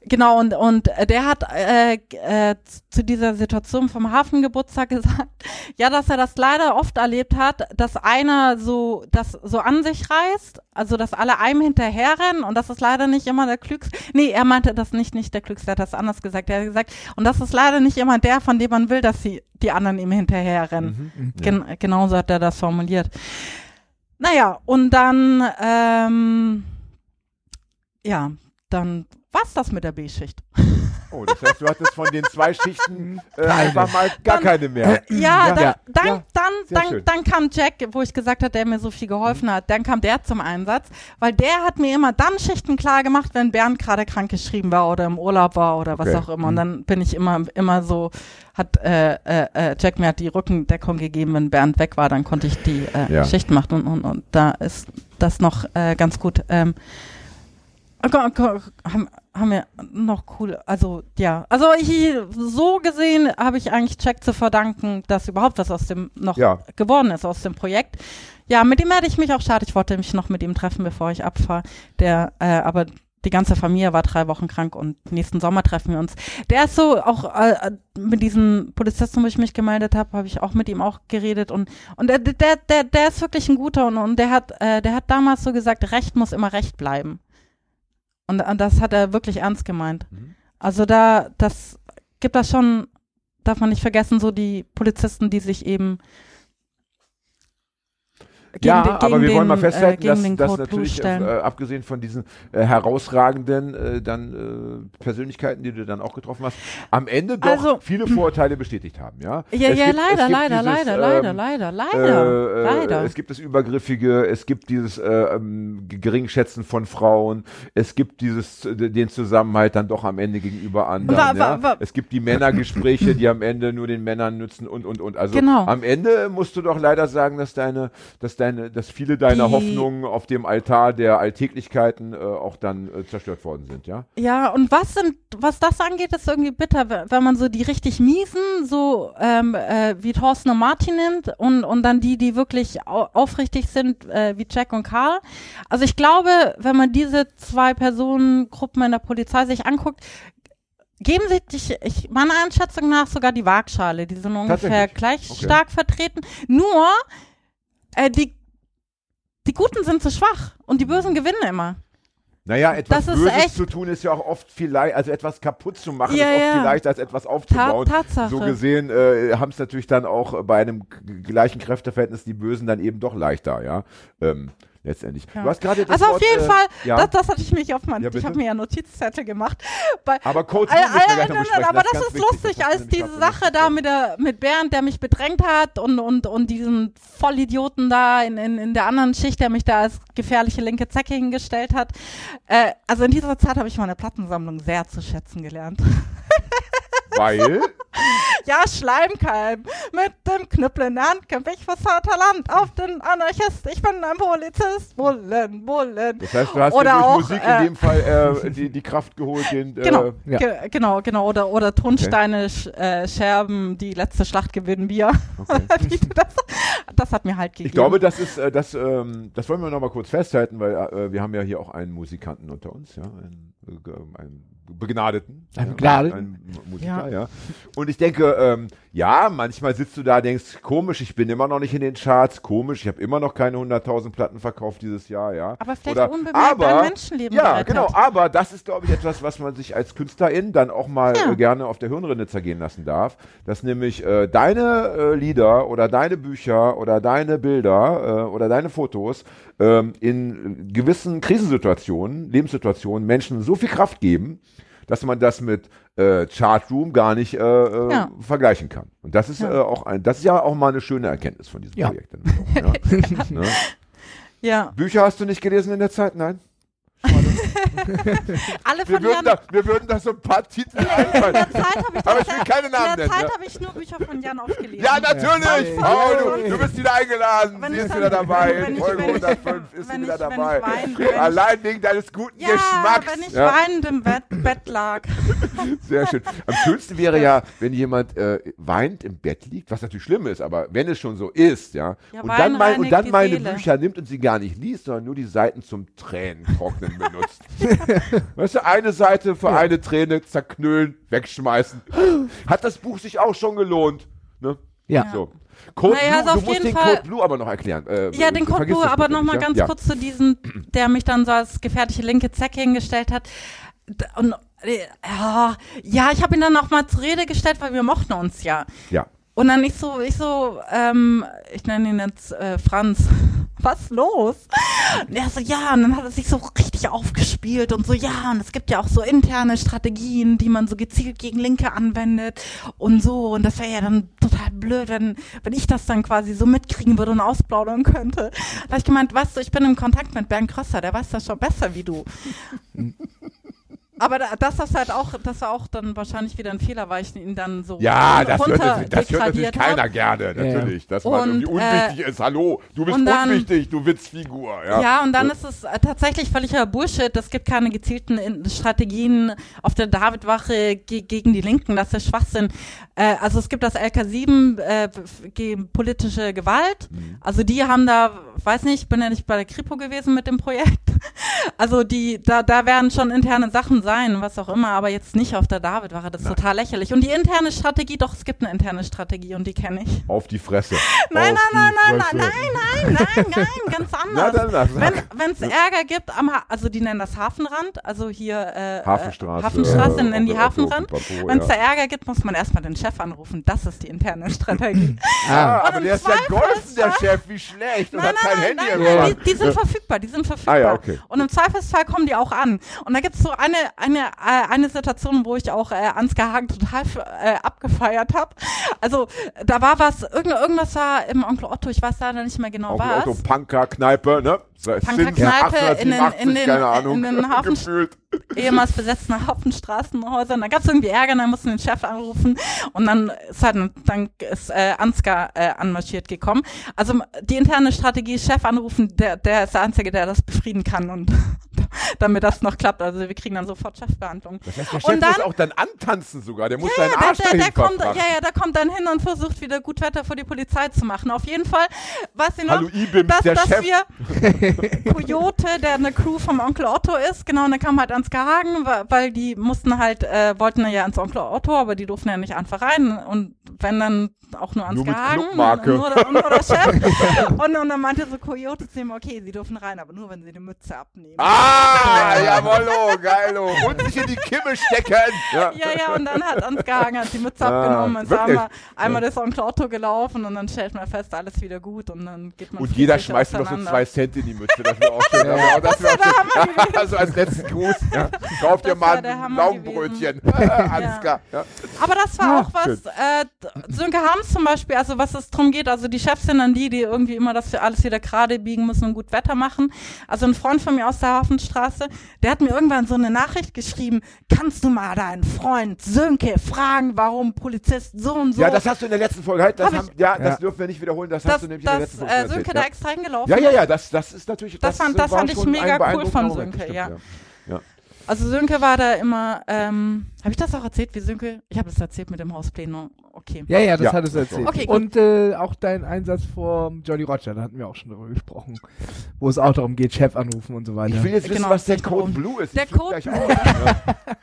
genau, und, und der hat äh, äh, zu dieser Situation vom Hafengeburtstag (laughs) gesagt, ja, dass er das leider oft erlebt hat, dass einer so das so an sich reißt, also dass alle einem hinterherrennen und das ist leider nicht immer der Klügste. Nee, er meinte das nicht, nicht der Klügste, er hat das anders gesagt. Er hat gesagt, und das ist leider nicht immer der, von dem man will, dass sie die anderen ihm hinterherrennen. Mhm. Gen genauso hat er das formuliert. Naja, und dann, ähm, ja, dann war's das mit der B-Schicht. Oh, das heißt, du hattest von den zwei Schichten äh, einfach mal gar Dann- keine mehr. Ja, Ja, dann, ja, dann, ja, dann, dann, dann kam Jack, wo ich gesagt habe, der mir so viel geholfen hat. Dann kam der zum Einsatz, weil der hat mir immer dann Schichten klar gemacht, wenn Bernd gerade krank geschrieben war oder im Urlaub war oder was Okay. auch immer. Und dann bin ich immer, immer so, hat äh, äh, äh, Jack mir hat die Rückendeckung gegeben, wenn Bernd weg war, dann konnte ich die äh, Ja. Schichten machen und, und, und da ist das noch äh, ganz gut. Ähm, haben, haben wir noch cool, also ja, also ich, so gesehen habe ich eigentlich Jack zu verdanken, dass überhaupt was aus dem noch Ja. geworden ist aus dem Projekt. Ja, mit dem hätte ich mich auch schade, ich wollte mich noch mit ihm treffen, bevor ich abfahre. Der, äh, aber die ganze Familie war drei Wochen krank und nächsten Sommer treffen wir uns. Der ist so auch äh, mit diesen Polizisten, wo ich mich gemeldet habe, habe ich auch mit ihm auch geredet und und der der der, der ist wirklich ein guter und, und der hat äh, der hat damals so gesagt, Recht muss immer Recht bleiben. Und, und das hat er wirklich ernst gemeint. Mhm. Also da das gibt das schon darf man nicht vergessen so die Polizisten, die sich eben ja, den, aber wir den, wollen mal äh, festhalten, dass, dass natürlich, äh, stellen. abgesehen von diesen äh, herausragenden äh, dann äh, Persönlichkeiten, die du dann auch getroffen hast, am Ende doch Also- viele Vorurteile bestätigt haben, ja? Ja, ja, gibt- leider, leider, dieses, leider, ähm, leider, leider, leider, äh, äh, leider. Es gibt das Übergriffige, es gibt dieses äh, ähm, Geringschätzen von Frauen, es gibt dieses äh, den Zusammenhalt dann doch am Ende gegenüber anderen. Wa- wa- ja? wa- Es gibt die Männergespräche, die am Ende nur den Männern nützen und und und. Also Genau. am Ende musst du doch leider sagen, dass deine, dass deine, dass viele deiner Die- Hoffnungen auf dem Altar der Alltäglichkeiten äh, auch dann äh, zerstört worden sind, ja? Ja, und was sind, was das angeht, ist irgendwie bitter, we- wenn man so die richtig miesen, so ähm, äh, wie Thorsten und Martin nimmt und, und dann die, die wirklich au aufrichtig sind, äh, wie Jack und Karl. Also ich glaube, wenn man diese zwei Personengruppen in der Polizei sich anguckt, geben sie sich, ich, meiner Einschätzung nach sogar die Waagschale. Die sind ungefähr gleich Okay. stark vertreten. Nur, äh, die, die Guten sind zu schwach und die Bösen gewinnen immer. Naja, etwas Das Böses zu tun ist ja auch oft viel leichter, also etwas kaputt zu machen Ja, ist oft ja. viel leichter als etwas Ta aufzubauen. Tatsache. So gesehen äh, haben es natürlich dann auch bei einem gleichen Kräfteverhältnis die Bösen dann eben doch leichter, ja. Ähm, letztendlich. Ja. Du hast gerade das Also auf Wort, jeden äh, Fall, ja. das, das hatte ich mich auf mein, Ja, ich habe mir ja Notizzettel gemacht. Bei, aber Code Äh, äh, aber das ist wichtig, lustig, du als diese Sache da mit, der, mit Bernd, der mich bedrängt hat und, und, und diesen Vollidioten da in, in, in der anderen Schicht, der mich da als gefährliche linke Zecke hingestellt hat. Äh, also in dieser Zeit habe ich meine Plattensammlung sehr zu schätzen gelernt. Weil, (laughs) Ja, Schleimkeim. Mit dem Knüppel in der Hand kämpfe ich fürs Vaterland auf den Anarchist. Ich bin ein Polizist. Bullen, Bullen. das heißt, du hast Oder durch auch, Musik äh, in dem Fall äh, die, die Kraft geholt, den, Genau, äh, Ja. ge genau, genau. Oder, oder Tonsteine, sch äh, Scherben, die letzte Schlacht gewinnen wir. okay. (laughs) das, das hat mir halt gegeben. Ich glaube, das ist, äh, das, ähm, das wollen wir noch mal kurz festhalten, weil äh, wir haben ja hier auch einen Musikanten unter uns, ja, einen, äh, einen Begnadeten. Ja, Begnadeten? Einen Musiker, ja. Und Und ich denke, ähm, ja, manchmal sitzt du da, denkst, komisch, ich bin immer noch nicht in den Charts, komisch, ich habe immer noch keine 100.000 Platten verkauft dieses Jahr, ja. Aber vielleicht Oder, unbemerkt ein Menschenleben Ja, genau, aber das ist, glaube ich, etwas, was man sich als Künstlerin dann auch mal Ja. äh, gerne auf der Hirnrinde zergehen lassen darf, dass nämlich äh, deine äh, Lieder oder deine Bücher oder deine Bilder äh, oder deine Fotos ähm, in gewissen Krisensituationen, Lebenssituationen Menschen so viel Kraft geben, dass man das mit äh, Chartroom gar nicht äh, äh, Ja. vergleichen kann. Und das ist Ja. äh, auch ein, das ist ja auch mal eine schöne Erkenntnis von diesem Ja. Projekt. dann auch, (laughs) ja. ne? Ja, Bücher hast du nicht gelesen in der Zeit? Nein? (laughs) alle Wir von würden, Jan. da, wir würden da so ein paar Titel einfallen. In der Zeit habe ich, Aber ich will keine Namen in der nennen, Zeit ja. habe ich nur Bücher von Jan aufgelesen. Ja, natürlich! Ja. Oh, du, du bist wieder eingeladen. Wenn Sie ist dann- wieder dabei. ich- Folge wenn ich- 105 ist sie wieder ich- dabei. ich- Allein wegen deines guten Ja, Geschmacks. wenn ich Ja. weinend im Bett, Bett lag. (laughs) Sehr schön. Am schönsten wäre ja, wenn jemand äh, weint im Bett liegt, was natürlich schlimm ist, aber wenn es schon so ist, ja, Ja, und Wein dann, mein, und dann meine Seele. Bücher nimmt und sie gar nicht liest, sondern nur die Seiten zum Tränentrocknen benutzt. (laughs) weißt du, eine Seite für eine Träne zerknüllen, wegschmeißen. Hat das Buch sich auch schon gelohnt? Ne? Ja. So. Code Naja, Blue, also auf du musst jeden den Fall- Code Blue aber noch erklären. Äh, Ja, den Code Blue, aber nochmal nicht, ganz ja? kurz zu diesem, der mich dann so als gefährliche linke Zecke hingestellt hat. Und äh, ja, ja, ich habe ihn dann auch mal zur Rede gestellt, weil wir mochten uns ja. Ja. Und dann ich so, ich so, ähm, ich nenne ihn jetzt äh, Franz. (laughs) Was los? Und er so, ja, und dann hat er sich so richtig aufgespielt und so, ja, und es gibt ja auch so interne Strategien, die man so gezielt gegen Linke anwendet und so. Und das wäre ja dann total blöd, wenn, wenn ich das dann quasi so mitkriegen würde und ausplaudern könnte. Da habe ich gemeint, weißt du, ich bin im Kontakt mit Bernd Krösser, der weiß das schon besser wie du. (laughs) Aber da, das ist halt auch, das war auch dann wahrscheinlich wieder ein Fehler, weil ich ihn dann so Ja, das hört, runter natürlich- das hört natürlich degradiert hab. keiner gerne, natürlich. Dass man Und, irgendwie unwichtig ist. Hallo, du bist dann- unwichtig, du Witzfigur. Ja, Ja, und dann ist es äh, tatsächlich völliger Bullshit. Es gibt keine gezielten in- Strategien auf der Davidwache ge gegen die Linken. Das ist Schwachsinn. Äh, also es gibt das LK7 äh, gegen politische Gewalt. Mhm. Also die haben da, weiß nicht, ich bin ja nicht bei der Kripo gewesen mit dem Projekt. (laughs) Also die, da, da werden schon interne Sachen sein, was auch immer, aber jetzt nicht auf der Davidwache. Das ist total lächerlich. Und die interne Strategie, doch, es gibt eine interne Strategie und die kenne ich. Auf die Fresse. (laughs) Nein, Auf nein, nein, nein, Fresse. nein, nein, nein, nein, ganz (laughs) anders. Na, dann, wenn es Ärger gibt, am ha also die nennen das Hafenrand, also hier äh, Hafenstraße. äh, Hafenstraße äh, nennen die Hafenrand. Wenn es da. Ärger gibt, muss man erstmal den Chef anrufen. Das ist die interne Strategie. (laughs) Ah, Und aber der ist ja golfen, der Chef, wie schlecht. Und Nein, hat kein nein, Handy nein, nein, die, die sind verfügbar, die sind verfügbar. Ah, ja, okay. Und im Zweifelsfall kommen die auch an. Und da gibt es so eine, eine, äh, eine Situation, wo ich auch äh, Ansgar Hagen total äh, abgefeiert habe. Also da war was, irgend, irgendwas war im Onkel Otto, ich weiß leider nicht mehr genau Auf was. Auto Punker Kneipe, ne? Punker-Kneipe in den- in den- keine Ahnung. in den Hafen- Gefühlt. ehemals besetzten Hafenstraßenhäusern. Da gab es irgendwie Ärger, dann mussten den Chef anrufen und dann ist halt, dann ist äh, Ansgar äh, anmarschiert gekommen. Also die interne Strategie, Chef anrufen, der, der ist der Einzige, der das befrieden kann und (laughs) damit das noch klappt. Also wir kriegen dann sofort Chefbehandlung. Das heißt, der Chef Und dann- muss auch dann antanzen sogar. Der muss Ja, seinen der, Arsch der, der dahin kommt, ja, ja, der kommt dann hin und versucht wieder gut Wetter vor die Polizei zu machen. Auf jeden Fall, weiß ich noch, Hallo Ibims, dass, der dass Chef. wir (laughs) (laughs) Coyote, der eine Crew vom Onkel Otto ist, genau, und der kam halt ans Gehagen, weil die mussten halt, äh, wollten ja ans Onkel Otto, aber die durften ja nicht einfach rein und wenn dann auch nur ans Nur Gehagen, nur, der- nur der Chef. (laughs) und, und dann meinte so Coyote zu ihm, okay, sie dürfen rein, aber nur, wenn sie die Mütze abnehmen. Ah, jawollo, geilo. Und sich in die Kimme stecken. Ja. Ja, ja, und dann hat ans Gehangen, hat die Mütze Ah, abgenommen und ist wirklich? einmal, einmal das Onkel Otto gelaufen und dann stellt man fest, alles wieder gut und dann geht man Und jeder schmeißt noch so zwei Cent in die Mütze. Das wäre auch schön. Das das wär auch schön. Ja, also als letzten Gruß. (laughs) Ja. Kauft dir Das mal ein Laugenbrötchen. (laughs) Alles klar. Ja. Aber das war Ja, auch was, äh, Sönke Harms zum Beispiel, also was es drum geht, also die Chefs sind dann die, die irgendwie immer das für alles wieder gerade biegen müssen und gut Wetter machen. Also ein Freund von mir aus der Hafenstraße, der hat mir irgendwann so eine Nachricht geschrieben, kannst du mal deinen Freund Sönke fragen, warum Polizist so und so. ja, das hast du in der letzten Folge. Halt, das Hab haben, ja, das Ja. dürfen wir nicht wiederholen. Das, dass, hast du nämlich in der letzten Folge äh, erzählt. Sönke da ja. extra hingelaufen ja, ja, ja, das, das ist natürlich. Das fand- das fand ich mega cool von Sönke, das ja. stimmt, ja. Also Sönke war da immer, ähm, Habe ich das auch erzählt, wie Sönke? Ich habe das erzählt mit dem Hauspläne. Okay. Ja, ja, das Ja, hattest du das erzählt. Okay, gut. Und äh, auch dein Einsatz vor Jolly Roger, da hatten wir auch schon drüber gesprochen. Wo es auch darum geht, Chef anrufen und so weiter. Ich will jetzt wissen, Genau, was der Code drum. Blue ist. Der Code. Meine (laughs)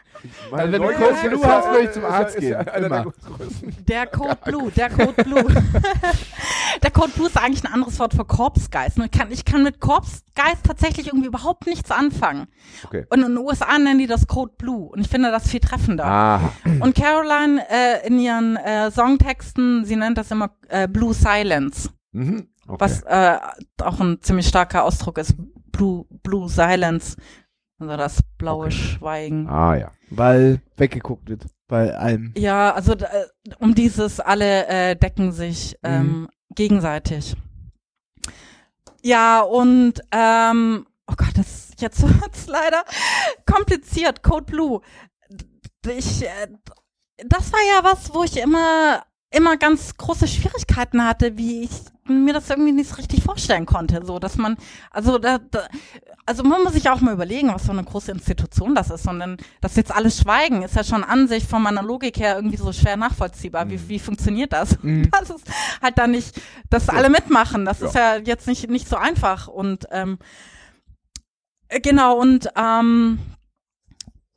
Also wenn du Code Blue hast, würde ich zum Arzt gehen. Immer. Der Code Blue, der Code Blue. (laughs) der Code Blue ist eigentlich ein anderes Wort für Korpsgeist. Ich kann, ich kann mit Korpsgeist tatsächlich irgendwie überhaupt nichts anfangen. Okay. Und in den USA nennen die das Code Blue. Und ich finde das viel treffender. Aha. Und Caroline äh, in ihren äh, Songtexten, sie nennt das immer äh, Blue Silence. Mhm. Okay. Was äh, auch ein ziemlich starker Ausdruck ist. Blue, Blue Silence. Also das blaue Okay. Schweigen. Ah ja. Weil weggeguckt wird bei allem. Ja, also äh, um dieses alle äh, decken sich ähm, Mhm. gegenseitig. Ja, und ähm, oh Gott, das jetzt (laughs) wird's leider kompliziert. Code Blue. Ich, äh, das war ja was, wo ich immer immer ganz große Schwierigkeiten hatte, wie ich mir das irgendwie nicht so richtig vorstellen konnte, so dass man also da, da also man muss sich auch mal überlegen, was für eine große Institution das ist, sondern das jetzt alles Schweigen ist ja schon an sich von meiner Logik her irgendwie so schwer nachvollziehbar. Wie, wie funktioniert das? (laughs) Mhm. Das ist halt dann nicht, dass alle mitmachen. Das Ja. ist ja jetzt nicht nicht so einfach und ähm, äh, genau und ähm,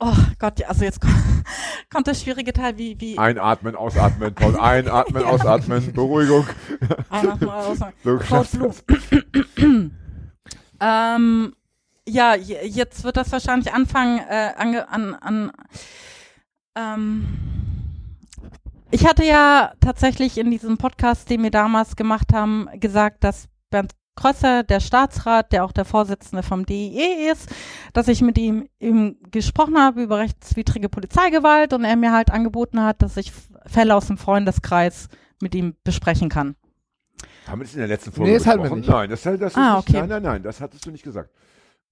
oh Gott, ja, also jetzt (laughs) kommt der schwierige Teil, wie wie Einatmen, ausatmen, toll. (laughs) Einatmen, ausatmen, Beruhigung. Einer mal aus. So (clears throat) ähm, ja, je- jetzt wird das wahrscheinlich anfangen äh, ange, an, an ähm, ich hatte ja tatsächlich in diesem Podcast, den wir damals gemacht haben, gesagt, dass Bernd Krösser, der Staatsrat, der auch der Vorsitzende vom DIE ist, dass ich mit ihm, ihm gesprochen habe über rechtswidrige Polizeigewalt und er mir halt angeboten hat, dass ich Fälle aus dem Freundeskreis mit ihm besprechen kann. Haben wir das in der letzten Folge Nee, das hatten wir besprochen? nicht. Nein, das, das ist Ah, nicht, okay. nein, nein, nein, das hattest du nicht gesagt.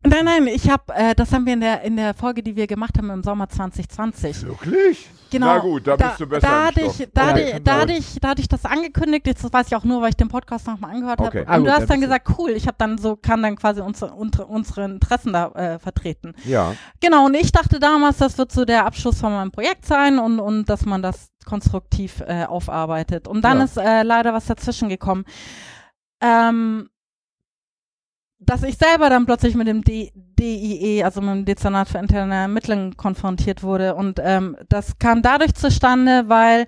Nein, nein, ich habe, äh, das haben wir in der in der Folge, die wir gemacht haben im Sommer 2020. Wirklich? Genau. Na gut, da, bist du besser Da hatte ich, da, Ja, hatte, kann da, ich, da hatte ich das angekündigt. Jetzt das weiß ich auch nur, weil ich den Podcast nochmal angehört Okay. habe. Ah, Und gut, du hast dann bist du- gesagt, cool. Ich habe dann so kann dann quasi unsere unsere, unsere Interessen da äh, vertreten. Ja. Genau. Und ich dachte damals, das wird so der Abschluss von meinem Projekt sein und und dass man das konstruktiv äh, aufarbeitet. Und dann Ja. ist äh, leider was dazwischen gekommen. Ähm, dass ich selber dann plötzlich mit dem D DIE, also mit dem Dezernat für interne Ermittlungen konfrontiert wurde. Und ähm, das kam dadurch zustande, weil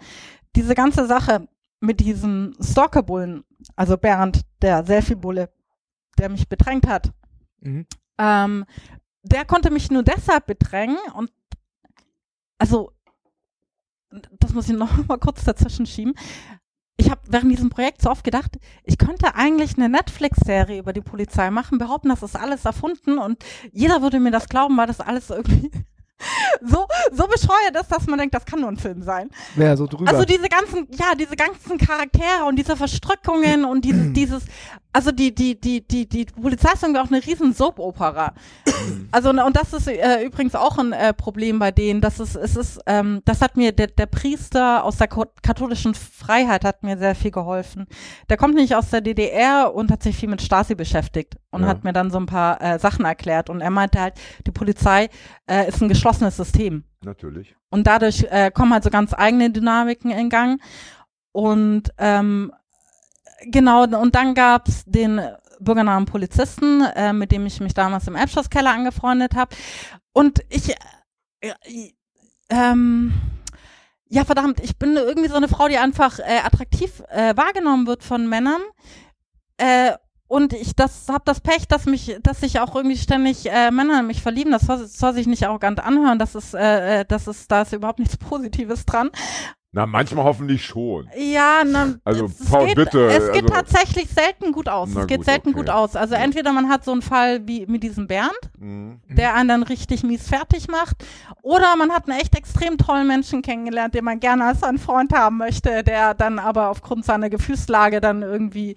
diese ganze Sache mit diesem Stalkerbullen, also Bernd, der Selfie-Bulle, der mich bedrängt hat, Mhm. ähm, der konnte mich nur deshalb bedrängen und also das muss ich noch (laughs) mal kurz dazwischen schieben. Ich habe während diesem Projekt so oft gedacht, ich könnte eigentlich eine Netflix-Serie über die Polizei machen, behaupten, das ist alles erfunden und jeder würde mir das glauben, weil das alles irgendwie (laughs) so, so bescheuert ist, dass man denkt, das kann nur ein Film sein. Wäre so drüber. Also diese ganzen, ja, diese ganzen Charaktere und diese Verstrickungen und dieses, (clears throat) dieses, also die, die, die, die, die Polizei ist irgendwie auch eine riesen Soap-Opera. (coughs) Also und das ist äh, übrigens auch ein äh, Problem bei denen. Das ist, es ist, ähm, das hat mir der, der Priester aus der katholischen Freiheit hat mir sehr viel geholfen. Der kommt nicht aus der DDR und hat sich viel mit Stasi beschäftigt und Ja. hat mir dann so ein paar äh, Sachen erklärt. Und er meinte halt, die Polizei äh, ist ein geschlossenes System. Natürlich. Und dadurch äh, kommen halt so ganz eigene Dynamiken in Gang. Und ähm, genau, und dann gab's den bürgernahen Polizisten, äh, mit dem ich mich damals im Elbschlosskeller angefreundet habe. Und ich, äh, äh, ähm, ja verdammt, ich bin irgendwie so eine Frau, die einfach äh, attraktiv äh, wahrgenommen wird von Männern. Äh, und ich das habe das Pech, dass mich, dass sich auch irgendwie ständig äh, Männer in mich verlieben. Das soll, soll sich nicht arrogant anhören. Das ist, äh, äh, das ist, da ist überhaupt nichts Positives dran. Na, manchmal hoffentlich schon. Ja, na, Also, es, Paul, geht, bitte, es geht also- tatsächlich selten gut aus. Es geht gut, selten okay. gut aus. Also entweder man hat so einen Fall wie mit diesem Bernd, Mhm. der einen dann richtig mies fertig macht, oder man hat einen echt extrem tollen Menschen kennengelernt, den man gerne als seinen Freund haben möchte, der dann aber aufgrund seiner Gefühlslage dann irgendwie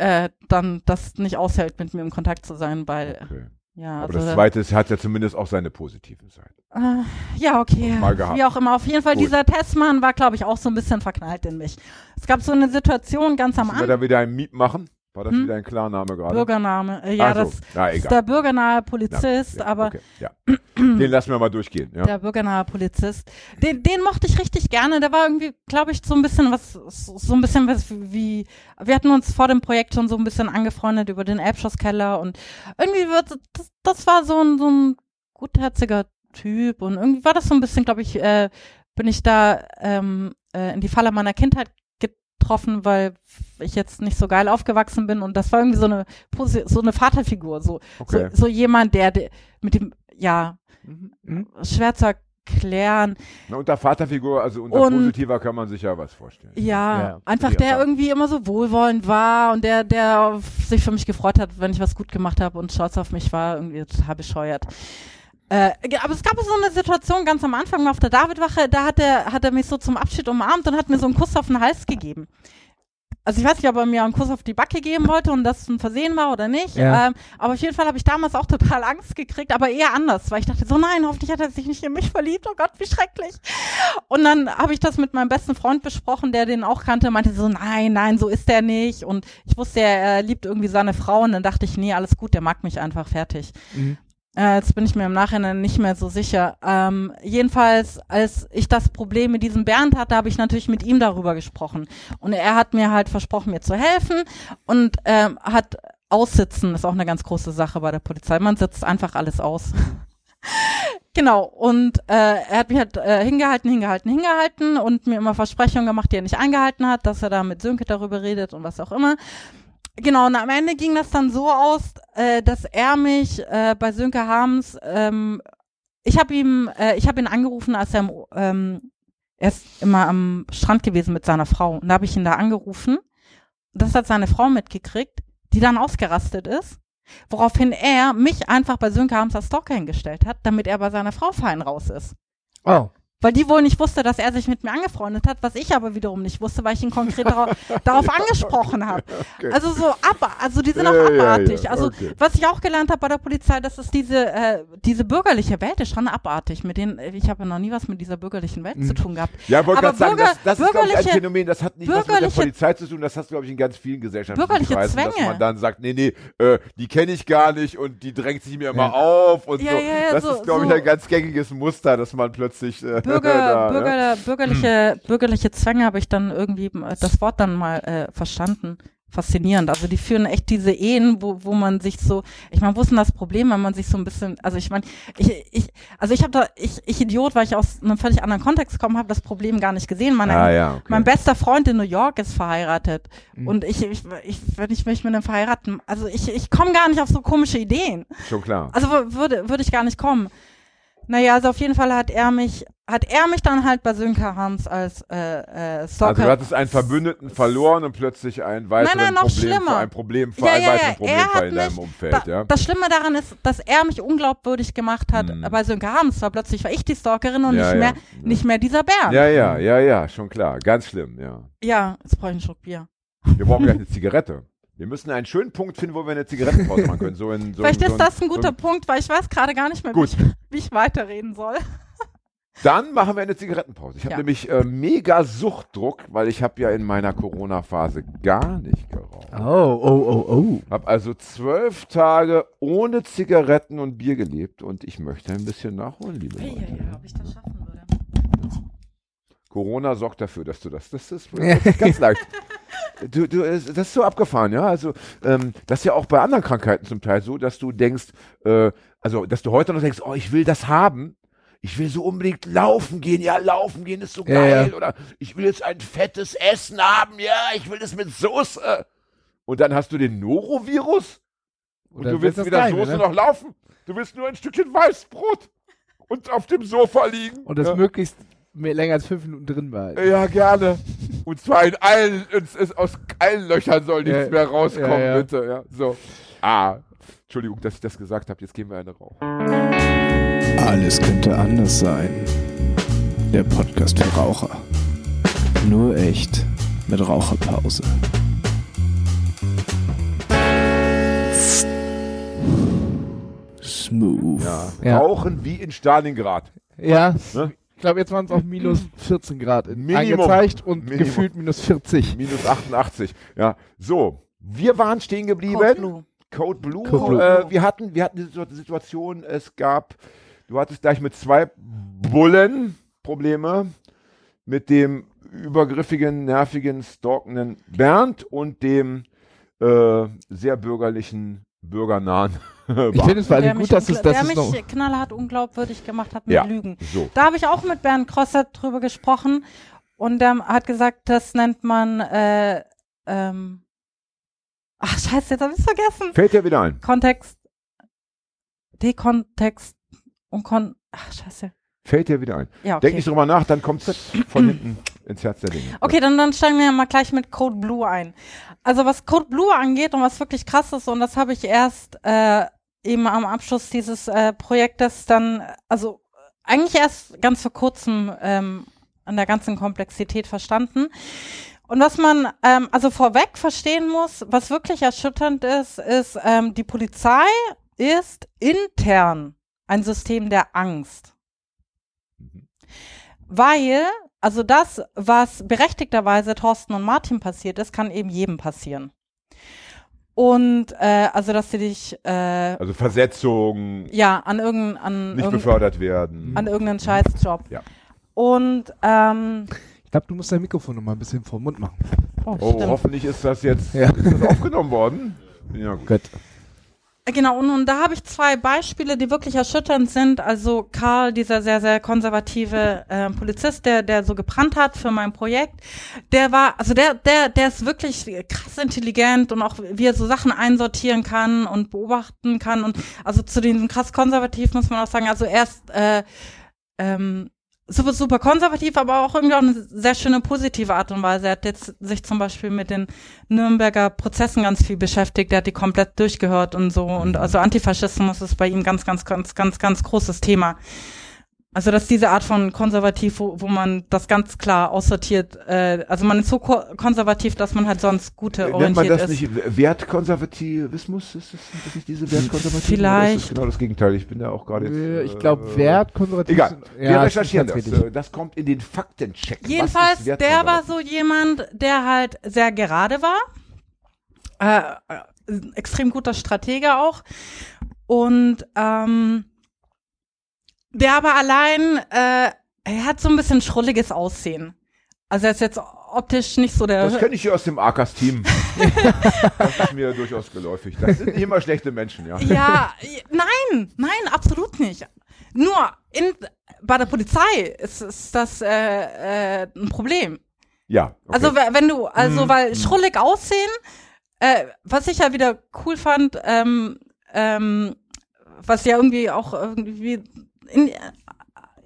äh, dann das nicht aushält, mit mir im Kontakt zu sein, weil Okay. ja, Aber also, das zweite ist, hat ja zumindest auch seine positiven Seiten. äh, ja, okay. Wie auch immer. Auf jeden Fall, Gut. dieser Testmann war, glaube ich, auch so ein bisschen verknallt in mich. Es gab so eine Situation ganz am Müssen wir Anfang. da wieder ein Miep machen? War das Hm? wieder ein Klarname gerade? Bürgername. Äh, ja, so. das Na, ist der bürgernahe Polizist, Ja, aber okay, ja. Den lassen wir mal durchgehen. Ja. der bürgernahe Polizist, den, den mochte ich richtig gerne. Der war irgendwie, glaube ich, so ein bisschen was, so ein bisschen was wie, wir hatten uns vor dem Projekt schon so ein bisschen angefreundet über den Elbschlosskeller und irgendwie wird, das, das war so ein, so ein gutherziger Typ und irgendwie war das so ein bisschen, glaube ich, äh, bin ich da ähm, äh, in die Falle meiner Kindheit getroffen, weil ich jetzt nicht so geil aufgewachsen bin und das war irgendwie so eine Posi- so eine Vaterfigur, so Okay. so, so jemand, der, der mit dem ja Mhm. schwer zu erklären. Na, unter Vaterfigur, also unter Und- positiver kann man sich ja was vorstellen. Ja, Ja, einfach der irgendwie immer so wohlwollend war und der, der sich für mich gefreut hat, wenn ich was gut gemacht habe und stolz auf mich war, irgendwie total bescheuert. Äh, aber es gab so eine Situation ganz am Anfang auf der Davidwache, da hat er, hat er mich so zum Abschied umarmt und hat mir so einen Kuss auf den Hals gegeben. Also ich weiß nicht, ob er mir einen Kuss auf die Backe geben wollte und das ein Versehen war oder nicht. Ja. Ähm, aber auf jeden Fall habe ich damals auch total Angst gekriegt, aber eher anders, weil ich dachte so, nein, hoffentlich hat er sich nicht in mich verliebt. Oh Gott, wie schrecklich. Und dann habe ich das mit meinem besten Freund besprochen, der den auch kannte, meinte so, nein, nein, so ist der nicht. Und ich wusste, er liebt irgendwie seine Frau und dann dachte ich, nee, alles gut, der mag mich einfach fertig. Mhm. Äh, jetzt bin ich mir im Nachhinein nicht mehr so sicher. Ähm, jedenfalls, als ich das Problem mit diesem Bernd hatte, habe ich natürlich mit ihm darüber gesprochen. Und er hat mir halt versprochen, mir zu helfen und ähm, hat aussitzen, ist auch eine ganz große Sache bei der Polizei. Man sitzt einfach alles aus. (laughs) Genau, und äh, er hat mich halt äh, hingehalten, hingehalten, hingehalten und mir immer Versprechungen gemacht, die er nicht eingehalten hat, dass er da mit Sönke darüber redet und was auch immer. Genau, und am Ende ging das dann so aus, äh, dass er mich äh, bei Sönke Harms, ähm, ich habe ihm, äh, ich habe ihn angerufen, als er, ähm, er ist immer am Strand gewesen mit seiner Frau und da habe ich ihn da angerufen. Das hat seine Frau mitgekriegt, die dann ausgerastet ist, woraufhin er mich einfach bei Sönke Harms als Stalker hingestellt hat, damit er bei seiner Frau fein raus ist. Oh. Weil die wohl nicht wusste, dass er sich mit mir angefreundet hat, was ich aber wiederum nicht wusste, weil ich ihn konkret darauf, (laughs) darauf angesprochen habe. Okay. Also so ab, also die sind Ja, auch ja, ja, abartig. Also okay. was ich auch gelernt habe bei der Polizei, dass es diese äh, diese bürgerliche Welt ist schon abartig. Mit denen ich habe ja noch nie was mit dieser bürgerlichen Welt zu tun gehabt. Ja, wollte gerade sagen, das, das ist, glaube ich, ein Phänomen, das hat nicht was mit der Polizei zu tun, das hast du, glaube ich, in ganz vielen gesellschaftlichen Bürgerliche Kreisen, dass Zwänge. man dann sagt, nee, nee, äh, die kenne ich gar nicht und die drängt sich mir immer Ja. auf und Ja, so. ja, ja, das so- ist, glaube ich, so- ein ganz gängiges Muster, dass man plötzlich äh, Bürger, (laughs) da, Bürger, ja. bürgerliche, bürgerliche Zwänge habe ich dann irgendwie äh, das Wort dann mal äh, verstanden. Faszinierend. Also die führen echt diese Ehen, wo, wo man sich so, ich meine, wo ist denn das Problem, wenn man sich so ein bisschen, also ich meine, ich, ich, also ich habe da, ich, ich Idiot, weil ich aus einem völlig anderen Kontext komme, habe das Problem gar nicht gesehen. Meine, Ah, ja, okay. Mein bester Freund in New York ist verheiratet. Mhm. Und ich, ich, ich, wenn ich mich mit einem verheiraten, also ich, ich komme gar nicht auf so komische Ideen. Schon klar. Also wür- würde, würde ich gar nicht kommen. Naja, also auf jeden Fall hat er mich, hat er mich dann halt bei Sönke Harms als äh, äh, Stalker. Also du hattest einen Verbündeten verloren und plötzlich einen weiteren nein, noch Problem, schlimmer. ein Problem, Ja, einen ja, weiteren ja, Problemfall hat in deinem mich- Umfeld, da, ja. Das Schlimme daran ist, dass er mich unglaubwürdig gemacht hat Mhm. bei Sönke Harms, weil plötzlich war ich die Stalkerin und Ja, nicht ja. mehr, nicht mehr dieser Bernd. Ja, ja, ja, ja, schon klar. Ganz schlimm, ja. Ja, jetzt brauche ich einen Schluck Bier. Wir brauchen gleich eine Zigarette. (laughs) Wir müssen einen schönen Punkt finden, wo wir eine Zigarettenpause machen können. So in, so Vielleicht so ist das ein guter so Punkt, weil ich weiß gerade gar nicht mehr, wie ich, wie ich weiterreden soll. (laughs) Dann machen wir eine Zigarettenpause. Ich habe Ja. nämlich äh, mega Suchtdruck, weil ich habe ja in meiner Corona-Phase gar nicht geraucht. Oh, oh, oh, oh. Habe also zwölf Tage ohne Zigaretten und Bier gelebt und ich möchte ein bisschen nachholen, liebe Leute. ob ich das schaffen würde. Corona sorgt dafür, dass du das. Das ist, (laughs) das ist ganz leicht. Du, du, es- das ist so abgefahren, ja. Also, ähm, das ist ja auch bei anderen Krankheiten zum Teil so, dass du denkst, äh, also, dass du heute noch denkst, oh, ich will das haben. Ich will so unbedingt laufen gehen. Ja, laufen gehen ist so Ja, geil. ja. Oder ich will jetzt ein fettes Essen haben. Ja, ich will das mit Soße. Und dann hast du den Norovirus und du willst wieder Kleine, Soße ne? noch laufen. Du willst nur ein Stückchen Weißbrot und auf dem Sofa liegen. Und das ja. möglichst mehr, länger als fünf Minuten drin behalten. Ja, gerne. Und zwar in allen, es ist aus allen Löchern soll nichts Ja, mehr rauskommen, ja, ja. bitte. Ja, so. Ah, Entschildung, dass ich das gesagt habe. Jetzt gehen wir eine rauchen. Alles könnte anders sein. Der Podcast für Raucher. Nur echt mit Raucherpause. Smooth. Ja. Ja. Rauchen wie in Stalingrad. Ja. Ne? Ich glaube, jetzt waren es auch minus (clears throat) 14 Grad in- Minimum. angezeigt und Minimum. gefühlt minus 40. Minus 88. Ja, so. Wir waren stehen geblieben. Code Blue. Code Blue. Code Blue. Äh, wir hatten, wir hatten die Situ- Situation, es gab, du hattest gleich mit zwei Bullen Probleme mit dem übergriffigen, nervigen, stalkenden Bernd und dem äh, sehr bürgerlichen, bürgernahen (laughs) Ich finde es vor allem der gut, mich, dass es, ungl- dass der es mich noch. knallhart unglaubwürdig gemacht hat mit Ja. Lügen. So. Da habe ich auch mit Bernd Krosser drüber gesprochen und der hat gesagt, das nennt man äh, ähm, Ach scheiße, jetzt habe ich vergessen. Fällt dir wieder ein. Kontext, Dekontext und Kon. Ach scheiße. Fällt dir wieder ein. Ja, Denk okay. nicht drüber nach, dann kommt's von hinten ins Herz der Dinge. Okay, dann, dann steigen wir mal gleich mit Code Blue ein. Also was Code Blue angeht und was wirklich krass ist, und das habe ich erst äh, eben am Abschluss dieses äh, Projektes dann, also eigentlich erst ganz vor kurzem ähm, an der ganzen Komplexität verstanden. Und was man ähm, also vorweg verstehen muss, was wirklich erschütternd ist, ist, ähm, die Polizei ist intern ein System der Angst. Weil, also das, was berechtigterweise Thorsten und Martin passiert ist, kann eben jedem passieren. Und äh, also, dass sie dich äh, Also Versetzung, ja an irgendeinen an, nicht irgendein, befördert werden. an irgendeinen Scheißjob. Ja. Und ähm, Ich glaube, du musst dein Mikrofon noch mal ein bisschen vor den Mund machen. oh, Oh, hoffentlich ist das jetzt Ja. ist das aufgenommen worden. Ja, gut. Gut. Genau, und, und da habe ich zwei Beispiele, die wirklich erschütternd sind. Also Karl, dieser sehr, sehr konservative äh, Polizist, der, der so gebrannt hat für mein Projekt, der war, also der, der, der ist wirklich krass intelligent und auch wie er so Sachen einsortieren kann und beobachten kann. Und also zu den krass konservativ muss man auch sagen, also er ist äh, ähm, super, super konservativ, aber auch irgendwie auch eine sehr schöne positive Art und Weise. Er hat jetzt sich zum Beispiel mit den Nürnberger Prozessen ganz viel beschäftigt. Er hat die komplett durchgehört und so. Und also Antifaschismus ist bei ihm ganz, ganz, ganz, ganz, ganz großes Thema. Also das ist diese Art von konservativ, wo, wo man das ganz klar aussortiert. Äh, also man ist so ko konservativ, dass man halt sonst gute Nennt man orientiert das ist. nicht Wertkonservativismus? Ist das, ist das nicht diese Wertkonservatismus? Vielleicht. Das ist genau das Gegenteil. Ich bin da auch gerade jetzt. Äh, Ich äh, glaube, Wert, konservativ. Egal. sind- Wir Ja, recherchieren ist das. richtig. Äh, Das kommt in den Faktencheck. Was Jedenfalls, ist der war so jemand, der halt sehr gerade war. Äh, äh, extrem guter Stratege auch. Und ähm, der aber allein, äh, er hat so ein bisschen schrulliges Aussehen. Also er ist jetzt optisch nicht so der. Das kenne ich hier aus dem Arkas-Team. (laughs) das ist mir durchaus geläufig. Das sind nicht immer schlechte Menschen, ja. Ja, nein, nein, absolut nicht. Nur in, bei der Polizei ist, ist das äh, äh, ein Problem. Ja. okay. Also we- wenn du, also Mhm. weil schrullig aussehen, äh, was ich ja wieder cool fand, ähm, ähm, was ja irgendwie auch irgendwie in,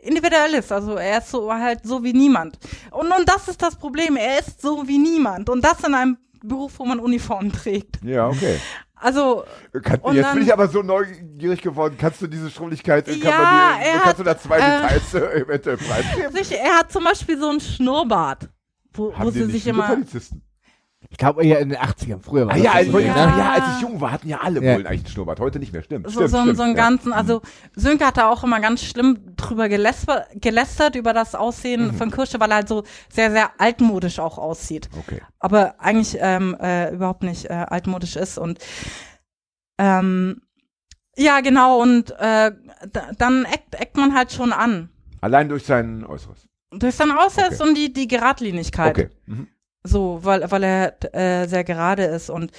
individuell ist. Also er ist so halt so wie niemand. Und, und das ist das Problem. Er ist so wie niemand. Und das in einem Beruf, wo man Uniform trägt. ja, okay. Also Kann, jetzt dann- bin ich aber so neugierig geworden. Kannst du diese Schrulligkeit, kann Ja, man die, er kannst hat, du da zwei äh, Details äh, eventuell (laughs) preisgeben? er hat zum Beispiel so einen Schnurrbart, wo, wo Haben die sie sich immer Polizisten? Ich glaube, ja, in den 80ern, früher war Ah, das ja, so, als, ja. Ja. als ich jung war, hatten ja alle Ja. Bullen eigentlich einen Schnurrbart. Heute nicht mehr, stimmt. so, stimmt, so, stimmt, so einen ja. ganzen, also Sönke hat da auch immer ganz schlimm drüber geläster, gelästert über das Aussehen Mhm. von Kirsche, weil er halt so sehr, sehr altmodisch auch aussieht. Okay. Aber eigentlich ähm, äh, überhaupt nicht äh, altmodisch ist und ähm, ja, genau, und äh, da, dann eckt, eckt man halt schon an. Allein durch sein Äußeres. Durch sein Aussatz Okay. und die, die Geradlinigkeit. Okay. Mhm. So, weil, weil er äh, sehr gerade ist. Und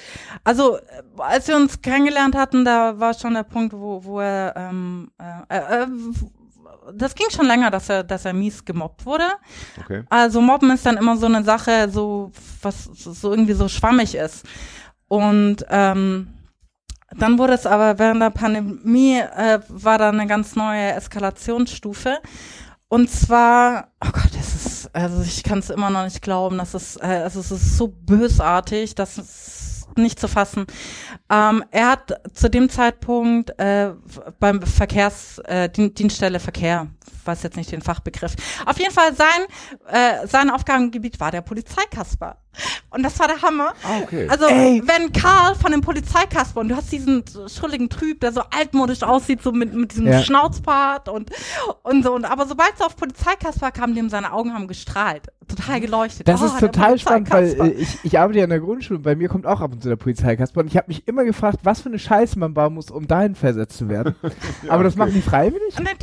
also, äh, als wir uns kennengelernt hatten, da war schon der Punkt, wo, wo er, ähm, äh, äh, das ging schon länger, dass er, dass er mies gemobbt wurde. Okay. Also Mobben ist dann immer so eine Sache, so was so irgendwie so schwammig ist. Und ähm, dann wurde es aber während der Pandemie äh, war da eine ganz neue Eskalationsstufe. Und zwar, oh Gott, das ist, also ich kann es immer noch nicht glauben, das ist, äh, also es ist so bösartig, das ist nicht zu fassen. Ähm, er hat zu dem Zeitpunkt äh, beim Verkehrs, äh, Dien- Dienststelle Verkehr, weiß jetzt nicht den Fachbegriff. Auf jeden Fall sein, äh, sein Aufgabengebiet war der Polizeikasper. Und das war der Hammer. Ah, okay. Also, Ey. wenn Karl von dem Polizeikasper, und du hast diesen schrulligen Typ, der so altmodisch aussieht, so mit, mit diesem Ja. Schnauzbart und, und so. Und, aber sobald es auf Polizeikasper kam, dem seine Augen haben gestrahlt. Total geleuchtet. Das Oh, ist total spannend, weil äh, ich, ich arbeite ja in der Grundschule und bei mir kommt auch ab und zu der Polizeikasper und ich habe mich immer gefragt, was für eine Scheiße man bauen muss, um dahin versetzt zu werden. (laughs) Aber das machen die freiwillig? Und der,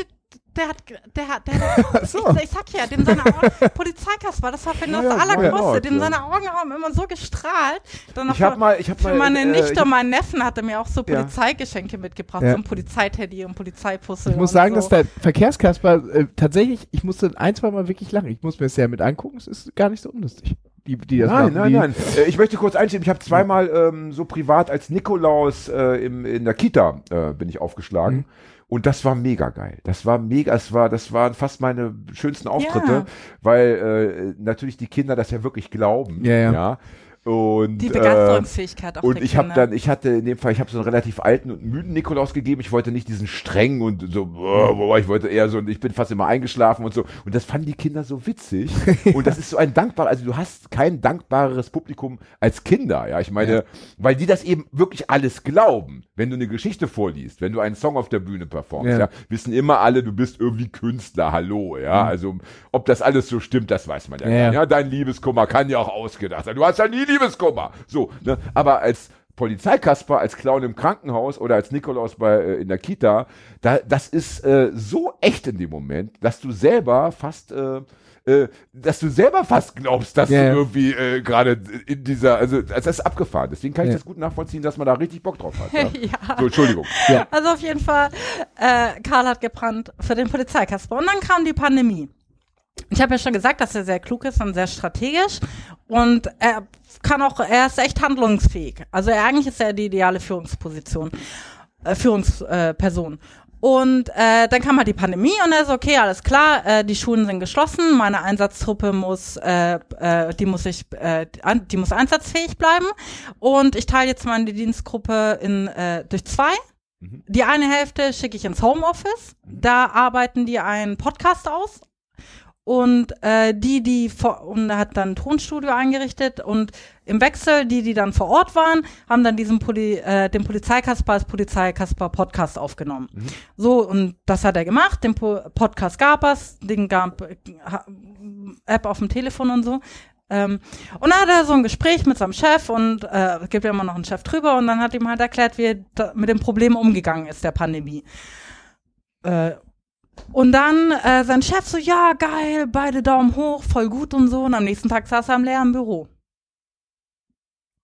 der, hat, der hat, (laughs) der hat, so. ich, ich sag ja, dem seine Augen, (laughs) Polizeikasper, das war für ihn das Ja, ja, Allergrößte, why not, dem ja. seine Augen haben immer so gestrahlt. Dann Ich hab für- mal- ich hab für mal, meine äh, Nichte und meinen Neffen hat er mir auch so Ja. Polizeigeschenke mitgebracht, Ja. so ein Polizeiteddy und Polizeipuzzle. Ich muss und sagen, so. dass der Verkehrskasper äh, tatsächlich, ich musste ein, zwei Mal wirklich lachen. Ich muss mir das ja mit angucken, es ist gar nicht so unlustig. Die, die das Nein, machen, nein, die, nein. Äh, ich möchte kurz einschieben, ich habe zweimal ähm, so privat als Nikolaus äh, im, in der Kita äh, bin ich aufgeschlagen. Mhm. Und das war mega geil. Das war mega, es war, das waren fast meine schönsten Auftritte, Ja. weil äh, natürlich die Kinder das ja wirklich glauben. Ja, ja. Und, Die äh, Begeisterungsfähigkeit auch und ich habe dann, ich hatte in dem Fall, ich habe so einen relativ alten und müden Nikolaus gegeben. Ich wollte nicht diesen strengen und so, boah, boah, ich wollte eher so, ich bin fast immer eingeschlafen und so. Und das fanden die Kinder so witzig. (laughs) und das ist so ein dankbarer, also du hast kein dankbareres Publikum als Kinder, ja. Ich meine, Ja. weil die das eben wirklich alles glauben. Wenn du eine Geschichte vorliest, wenn du einen Song auf der Bühne performst, Ja. ja, wissen immer alle, du bist irgendwie Künstler, hallo, ja. Also, ob das alles so stimmt, das weiß man ja, Ja, gar nicht. ja. Ja, dein Liebeskummer kann ja auch ausgedacht sein. Du hast ja nie Liebeskummer. So, ne? Aber als Polizeikasper, als Clown im Krankenhaus oder als Nikolaus bei, äh, in der Kita, da, das ist äh, so echt in dem Moment, dass du selber fast, äh, äh, dass du selber fast glaubst, dass Ja, ja. du irgendwie äh, gerade in dieser, also das ist abgefahren. Deswegen kann ich Ja. das gut nachvollziehen, dass man da richtig Bock drauf hat. (laughs) Ja? ja. So, Entschuldigung. Also auf jeden Fall, äh, Karl hat gebrannt für den Polizeikasper. Und dann kam die Pandemie. Ich habe ja schon gesagt, dass er sehr klug ist und sehr strategisch. Und er kann auch, er ist echt handlungsfähig. Also er, eigentlich ist er die ideale Führungsposition, äh, Führungsperson. Und äh, dann kam halt die Pandemie und er so, okay, alles klar, äh, die Schulen sind geschlossen, meine Einsatztruppe muss, äh, äh, die muss ich, äh, die muss einsatzfähig bleiben. Und ich teile jetzt meine Dienstgruppe in äh, durch zwei. Die eine Hälfte schicke ich ins Homeoffice. Da arbeiten die einen Podcast aus. Und äh, die, die vor, und er hat dann ein Tonstudio eingerichtet und im Wechsel, die, die dann vor Ort waren, haben dann diesen Poli, äh, den Polizeikasper als Polizeikasper Podcast aufgenommen. So, und das hat er gemacht, den po Podcast gab es, den gab äh, App auf dem Telefon und so. Ähm, und dann hat er so ein Gespräch mit seinem Chef und äh, gibt ja immer noch einen Chef drüber und dann hat ihm halt erklärt, wie er mit dem Problem umgegangen ist, der Pandemie. Äh, und dann äh, sein Chef so, ja, geil, beide Daumen hoch, voll gut und so. Und am nächsten Tag saß er im leeren Büro.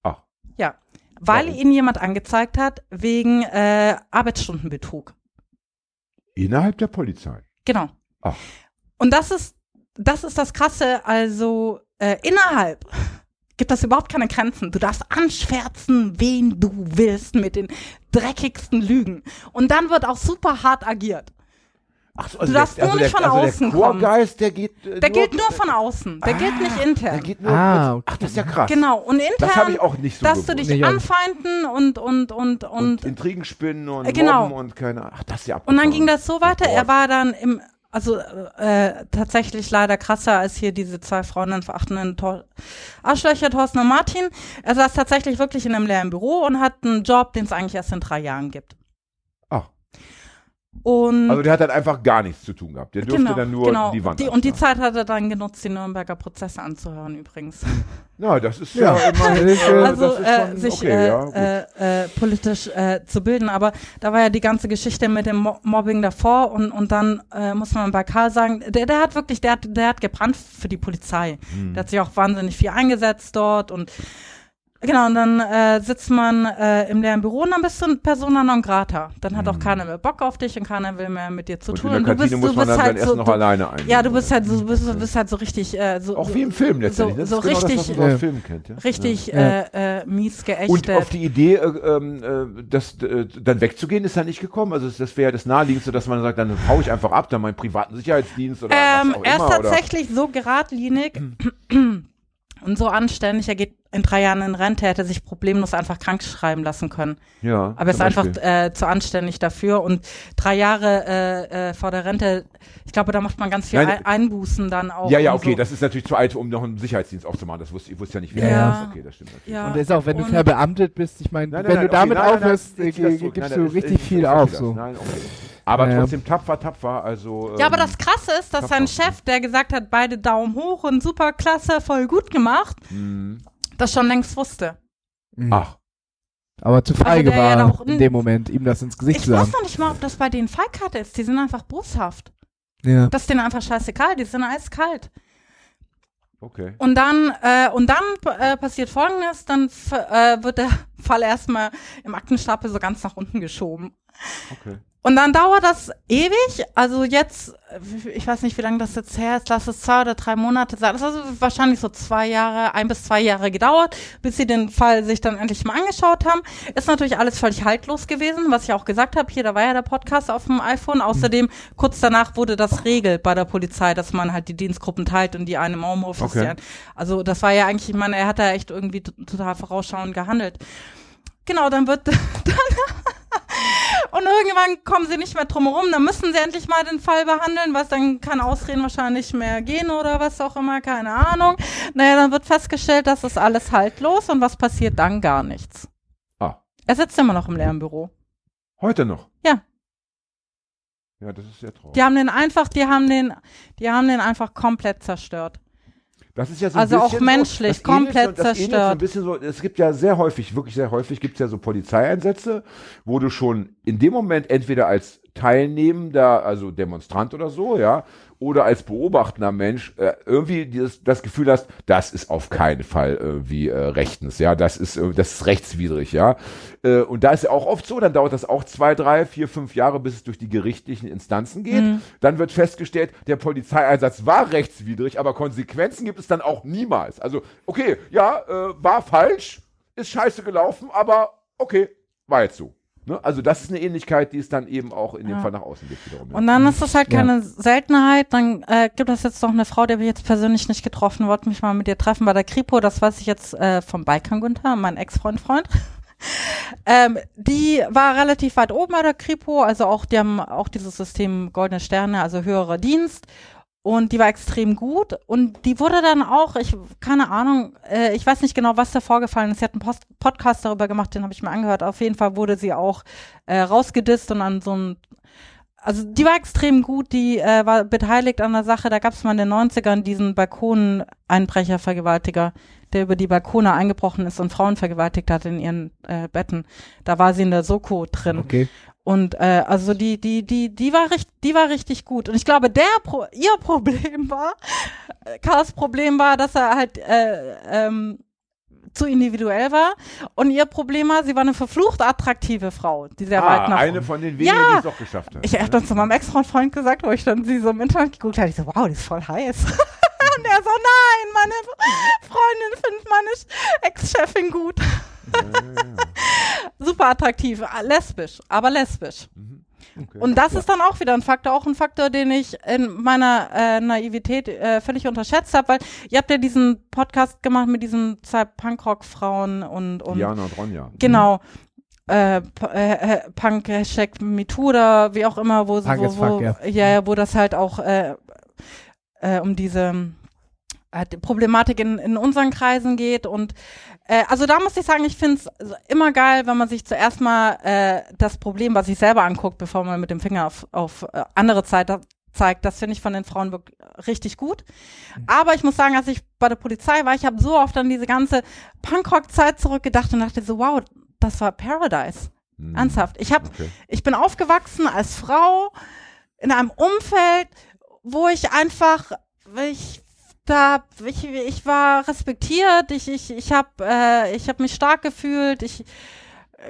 Ach. Ja, weil Warum? ihn jemand angezeigt hat wegen äh, Arbeitsstundenbetrug. Innerhalb der Polizei. Genau. Ach. Und das ist, das ist das Krasse, also äh, innerhalb gibt es überhaupt keine Grenzen. Du darfst anschwärzen, wen du willst mit den dreckigsten Lügen. Und dann wird auch super hart agiert. Ach so, Du darfst nur nicht von also außen der Chorgeist, der geht äh, Der gilt nur von außen, der gilt nicht Der intern. geht nur Ah, mit, Ach, das ist ja krass. Genau, und intern, Das habe ich auch nicht so dass du gewusst. dich Nee, anfeinden und, und, und, und, und, Intrigen spinnen und Äh, genau. Mobben und keine Ach, das ist ja und dann abgefahren. ging das so weiter. Oh Er war dann im, also äh, tatsächlich leider krasser als hier diese zwei Freundinnen verachtenden Tor Arschlöcher, Thorsten und Martin. Er saß tatsächlich wirklich in einem leeren Büro und hat einen Job, den es eigentlich erst in drei Jahren gibt. Und also der hat dann einfach gar nichts zu tun gehabt. Der durfte genau, dann nur genau. die Wand die, Und die. Zeit hat er dann genutzt, die Nürnberger Prozesse anzuhören übrigens. (laughs) Ja, das ist ja, Ja. immer Das ist, äh, also äh, sich okay, äh, ja, äh, äh, politisch äh, zu bilden. Aber da war ja die ganze Geschichte mit dem Mo Mobbing davor und, und dann äh, muss man bei Karl sagen, der, der hat wirklich, der hat, der hat gebrannt für die Polizei. Hm. Der hat sich auch wahnsinnig viel eingesetzt dort und Genau, und dann äh, sitzt man äh, im leeren Büro und dann bist du Persona non grata. Dann hat auch keiner mehr Bock auf dich und keiner will mehr mit dir zu und tun. Und du bist, du bist dann, halt so, noch du, alleine ein. ja, du bist halt, so- bist, bist halt so richtig, äh, so, Auch wie im Film letztendlich. so- das so ist genau richtig- das, so Ja. Filmen kennt. Ja? richtig Ja. Äh, äh, mies geächtet. Und auf die Idee, äh, ähm, äh, das, äh, dann wegzugehen, ist er nicht gekommen. Also das wäre ja das Naheliegendste, dass man sagt, dann hau ich einfach ab, dann meinen privaten Sicherheitsdienst oder Ähm, was auch er ist immer. oder? tatsächlich so geradlinig, (clears throat) und so anständig, er geht in drei Jahren in Rente, er hätte sich problemlos einfach krank schreiben lassen können. Ja. Aber er ist einfach äh, zu anständig dafür und drei Jahre äh, äh, vor der Rente, ich glaube, da macht man ganz viel Nein, Ein Einbußen dann auch. Ja, ja, okay, so. das ist natürlich zu alt, um noch einen Sicherheitsdienst aufzumachen. Das wusste ich wusste ja nicht, wie Ja. er ist. Okay, das stimmt natürlich. Ja. Und das ist auch, wenn du Und- verbeamtet bist, ich meine, wenn nein, du damit okay, aufhörst, äh, das gibst du richtig ich- ich viel auf. das. So. Nein, okay. Aber Ja. trotzdem tapfer, tapfer, also. Ja, aber ähm, das Krasse ist, dass Krass sein? Chef, der gesagt hat, beide Daumen hoch und super klasse, voll gut gemacht, Mhm. Das schon längst wusste. Mhm. Ach, Aber zu feige der ja war doch- in dem Moment, ihm das ins Gesicht Ich zu weiß sagen. noch nicht mal, ob das bei denen Feigheit ist. Die sind einfach boshaft. Ja. Das ist denen einfach scheißegal. Die sind eiskalt. okay. Und dann, äh, und dann äh, passiert Folgendes: Dann äh, wird der (laughs) Fall erstmal im Aktenstapel so ganz nach unten geschoben. Okay. Und dann dauert das ewig. Also jetzt, ich weiß nicht, wie lange das jetzt her ist, lass es zwei oder drei Monate sein. Das hat also wahrscheinlich so zwei Jahre, ein bis zwei Jahre gedauert, bis sie den Fall sich dann endlich mal angeschaut haben. Ist natürlich alles völlig haltlos gewesen, was ich auch gesagt habe. Hier, da war ja der Podcast auf dem iPhone. Außerdem, kurz danach wurde das Regel bei der Polizei, dass man halt die Dienstgruppen teilt und die eine im Homeoffice. Okay. Also das war ja eigentlich, ich meine, er hat da echt irgendwie total vorausschauend gehandelt. Genau, dann wird (laughs) dann und irgendwann kommen sie nicht mehr drum herum, dann müssen sie endlich mal den Fall behandeln, was dann kann Ausreden wahrscheinlich mehr gehen oder was auch immer, keine Ahnung. Naja, dann wird festgestellt, das ist alles haltlos und was passiert dann? Gar nichts. Ah, Er sitzt immer noch im leeren Büro. heute noch. Ja. Ja, das ist sehr traurig. Die haben den einfach, die haben den, die haben den einfach komplett zerstört. Das ist ja so Also ein auch bisschen menschlich, so, komplett ähnelt zerstört. bisschen so, es gibt ja sehr häufig, wirklich sehr häufig, gibt es ja so Polizeieinsätze, wo du schon in dem Moment entweder als Teilnehmender, also Demonstrant oder so, ja, oder als beobachtender Mensch äh, irgendwie dieses, das Gefühl hast, das ist auf keinen Fall irgendwie äh, rechtens, ja, das ist, äh, das ist rechtswidrig, ja. Äh, und da ist ja auch oft so, dann dauert das auch zwei, drei, vier, fünf Jahre, bis es durch die gerichtlichen Instanzen geht. Mhm. Dann wird festgestellt, der Polizeieinsatz war rechtswidrig, aber Konsequenzen gibt es dann auch niemals. Also, okay, ja, äh, war falsch, ist scheiße gelaufen, aber okay, war jetzt so. Ne? Also, das ist eine Ähnlichkeit, die es dann eben auch in dem Ja. Fall nach außen gibt. Wiederum, ja. Und dann ist das halt Ja. keine Seltenheit. Dann äh, gibt es jetzt noch eine Frau, die habe ich jetzt persönlich nicht getroffen, wollte mich mal mit ihr treffen bei der Kripo. Das weiß ich jetzt äh, vom Balkan Günther, mein Ex-Freund, Freund. (laughs) ähm, die war relativ weit oben bei der Kripo, also auch, die haben auch dieses System Goldene Sterne, also höherer Dienst. Und die war extrem gut. Und die wurde dann auch, ich, keine Ahnung, äh, ich weiß nicht genau, was da vorgefallen ist. Sie hat einen Post Podcast darüber gemacht, den habe ich mir angehört. Auf jeden Fall wurde sie auch äh, rausgedisst und an so ein also die war extrem gut, die äh, war beteiligt an der Sache. Da gab es mal in den 90ern diesen Balkoneinbrecher, Vergewaltiger, der über die Balkone eingebrochen ist und Frauen vergewaltigt hat in ihren äh, Betten. Da war sie in der Soko drin. Okay. Und äh, also die, die, die, die war richtig, die war richtig gut. Und ich glaube, der Pro ihr (laughs) Problem war, äh, Karls Problem war, dass er halt äh, ähm, zu individuell war. Und ihr Problem war, sie war eine verflucht attraktive Frau, die sehr weit ah, nach eine von den wenigen, Ja. die es doch geschafft hat. Ich habe dann zu meinem Ex-Freund gesagt, wo ich dann sie so im Internet geguckt habe, ich so, wow, die ist voll heiß. (laughs) Und er so, nein, meine Freundin findet meine Ex-Chefin gut. Super attraktiv, ah, lesbisch, aber lesbisch. Okay. Und das ist dann auch wieder ein Faktor, auch ein Faktor, den ich in meiner äh, Naivität äh, völlig unterschätzt habe, weil ihr habt ja diesen Podcast gemacht mit diesen zwei Punkrock-Frauen und, und Diana und Ronja. Genau. Äh, P- äh, äh, Punk Hashtag MeToo oder wie auch immer, wo, Punk wo, wo fuck, ja. ja, ja, wo das halt auch äh, äh, um diese äh, die Problematik in, in unseren Kreisen geht und äh, also da muss ich sagen, ich finde es immer geil, wenn man sich zuerst mal äh, das Problem, was sich selber anguckt, bevor man mit dem Finger auf, auf äh, andere Zeit zeigt. Das finde ich von den Frauen wirklich richtig gut. Aber ich muss sagen, als ich bei der Polizei war, ich habe so oft an diese ganze Punkrock-Zeit zurückgedacht und dachte so, wow, das war Paradise. Hm. Ernsthaft. Ich habe, Okay. ich bin aufgewachsen als Frau in einem Umfeld, wo ich einfach, ich da, ich, ich war respektiert, ich, ich, ich habe, äh, ich habe mich stark gefühlt, ich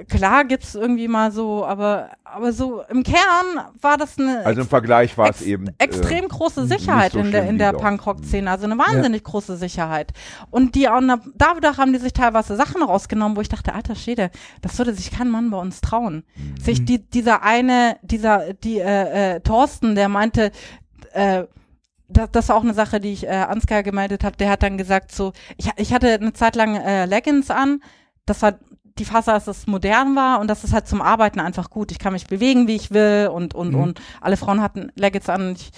klar gibt's irgendwie mal so, aber aber so im Kern war das eine Also im Vergleich war es ex- eben. extrem äh, große Sicherheit so in der in der Punkrock-Szene, also eine wahnsinnig große Sicherheit. Und die auch dadurch haben die sich teilweise Sachen rausgenommen, wo ich dachte, alter Schwede, das würde sich kein Mann bei uns trauen. Mhm. Sich die, dieser eine, dieser, die, äh, äh, Thorsten, der meinte, äh, das, das war auch eine Sache, die ich äh, Ansgar gemeldet habe. Der hat dann gesagt so, ich, ich hatte eine Zeit lang äh, Leggings an. Das war die Phase, als es modern war und das ist halt zum Arbeiten einfach gut. Ich kann mich bewegen, wie ich will und und Mhm. und alle Frauen hatten Leggings an. Und ich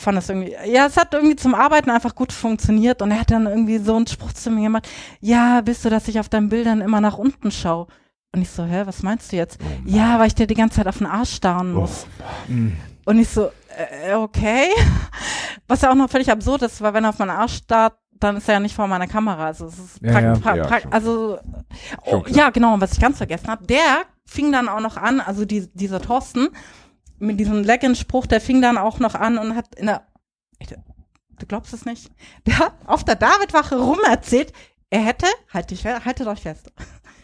fand das irgendwie, ja, es hat irgendwie zum Arbeiten einfach gut funktioniert und er hat dann irgendwie so einen Spruch zu mir gemacht. Ja, bist du, dass ich auf deinen Bildern immer nach unten schaue? Und ich so, hä, was meinst du jetzt? ja, weil ich dir die ganze Zeit auf den Arsch starren muss. Mhm. Und ich so, äh, okay. (laughs) Was ja auch noch völlig absurd ist, weil wenn er auf meinen Arsch starrt, dann ist er ja nicht vor meiner Kamera. Also es ist Ja, ja. pra- Ja, pra- also oh, ja, genau, und was ich ganz vergessen habe, der fing dann auch noch an, also die, dieser Thorsten, mit diesem Leggings-Spruch, der fing dann auch noch an und hat in der, ich, du glaubst es nicht, der hat auf der Davidwache rum erzählt, er hätte, halt dich, haltet euch fest,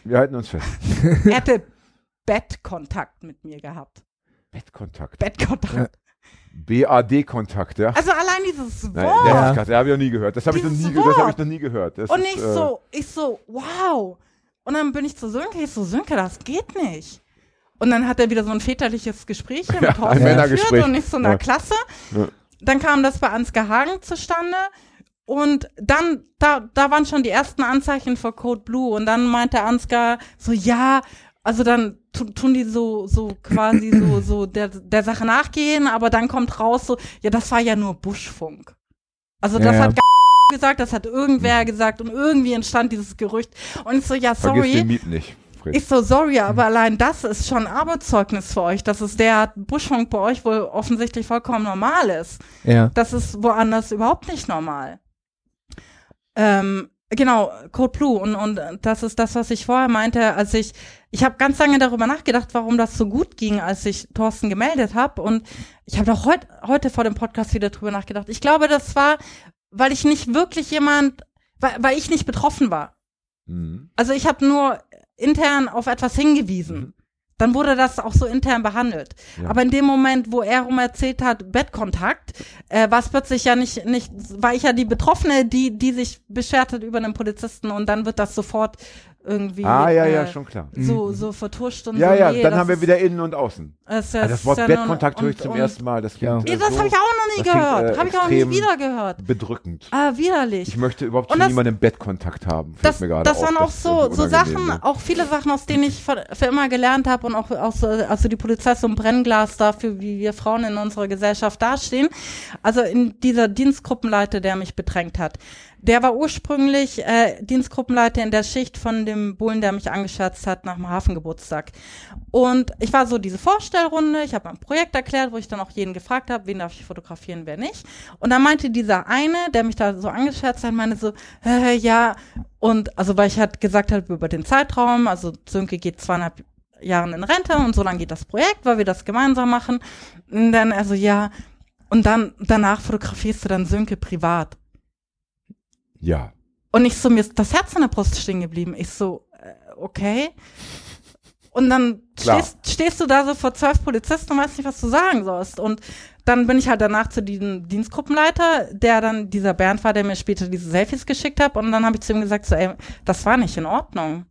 Wir halten uns fest. (laughs) er hätte (laughs) Bettkontakt mit mir gehabt. Bettkontakt. Bettkontakt. BAD-Kontakt, ja. Also allein dieses Wort. Nein, Ja. das, ist krass, das habe ich noch nie gehört. Das habe ich, noch nie das hab ich noch nie gehört. Das Und ist, ich äh, so, ich so, wow. Und dann bin ich zu Sönke, ich so, Sönke, das geht nicht. Und dann hat er wieder so ein väterliches Gespräch hier (laughs) Ja, mit Männergespräch. geführt und ich so, na Ja. klasse. Ja. Dann kam das bei Ansgar Hagen zustande. Und dann, da, da waren schon die ersten Anzeichen für Code Blue. Und dann meinte Ansgar so, ja, also dann tu- tun die so, so quasi so, so der, der Sache nachgehen, aber dann kommt raus so, ja, das war ja nur Buschfunk. Also Ja, das ja. hat gesagt, das hat irgendwer gesagt und irgendwie entstand dieses Gerücht. Und ich so, ja, Vergiss den sorry. Miet nicht, Fred. Ich so, sorry, aber allein das ist schon Arbeitszeugnis für euch, dass es der Buschfunk bei euch wohl offensichtlich vollkommen normal ist. Ja. Das ist woanders überhaupt nicht normal. Ähm, genau, Code Blue und, und das ist das, was ich vorher meinte, als ich, ich habe ganz lange darüber nachgedacht, warum das so gut ging, als ich Thorsten gemeldet habe und ich habe doch heut, heute vor dem Podcast wieder drüber nachgedacht. Ich glaube, das war, weil ich nicht wirklich jemand, weil, weil ich nicht betroffen war. Mhm. Also ich habe nur intern auf etwas hingewiesen. Mhm. Dann wurde das auch so intern behandelt. Ja. Aber in dem Moment, wo er rum erzählt hat, Bettkontakt, äh, war es plötzlich ja nicht, nicht, war ich ja die Betroffene, die, die sich beschwert hat über einen Polizisten und dann wird das sofort irgendwie Ah, ja, ja, äh, schon klar. so, so vertuscht und Ja, so. ja, nee, dann das haben wir wieder innen und außen. Das, ist- Ah, das Wort ja Bettkontakt höre ich zum und- ersten Mal. Das Ja. klingt, Nee, äh, das so habe ich auch noch nie das gehört. äh, habe ich auch nie extrem wieder gehört. bedrückend. Ah, widerlich. Ich möchte überhaupt das- niemandem Bettkontakt haben. das, mir gerade das waren auch ist so, so Sachen, ne? auch viele Sachen, aus denen ich für, für immer gelernt habe und auch aus, äh, also die Polizei ist so ein Brennglas dafür, wie wir Frauen in unserer Gesellschaft dastehen. Also in dieser Dienstgruppenleiter, der mich bedrängt hat. Der war ursprünglich äh, Dienstgruppenleiter in der Schicht von dem Bullen, der mich angescherzt hat nach dem Hafengeburtstag. Und ich war so diese Vorstellrunde, ich habe ein Projekt erklärt, wo ich dann auch jeden gefragt habe, wen darf ich fotografieren, wer nicht. Und dann meinte dieser eine, der mich da so angescherzt hat, meinte so, äh, ja, und also weil ich halt gesagt habe über den Zeitraum, also Sönke geht zweieinhalb Jahren in Rente und so lange geht das Projekt, weil wir das gemeinsam machen. Und dann also ja, und dann danach fotografierst du dann Sönke privat. Ja. Und ich so, mir ist das Herz in der Brust stehen geblieben. Ich so, äh, okay. Und dann stehst, stehst du da so vor zwölf Polizisten und weißt nicht, was du sagen sollst. Und dann bin ich halt danach zu diesem Dienstgruppenleiter, der dann dieser Bernd war, der mir später diese Selfies geschickt hat. Und dann habe ich zu ihm gesagt, so, ey, das war nicht in Ordnung.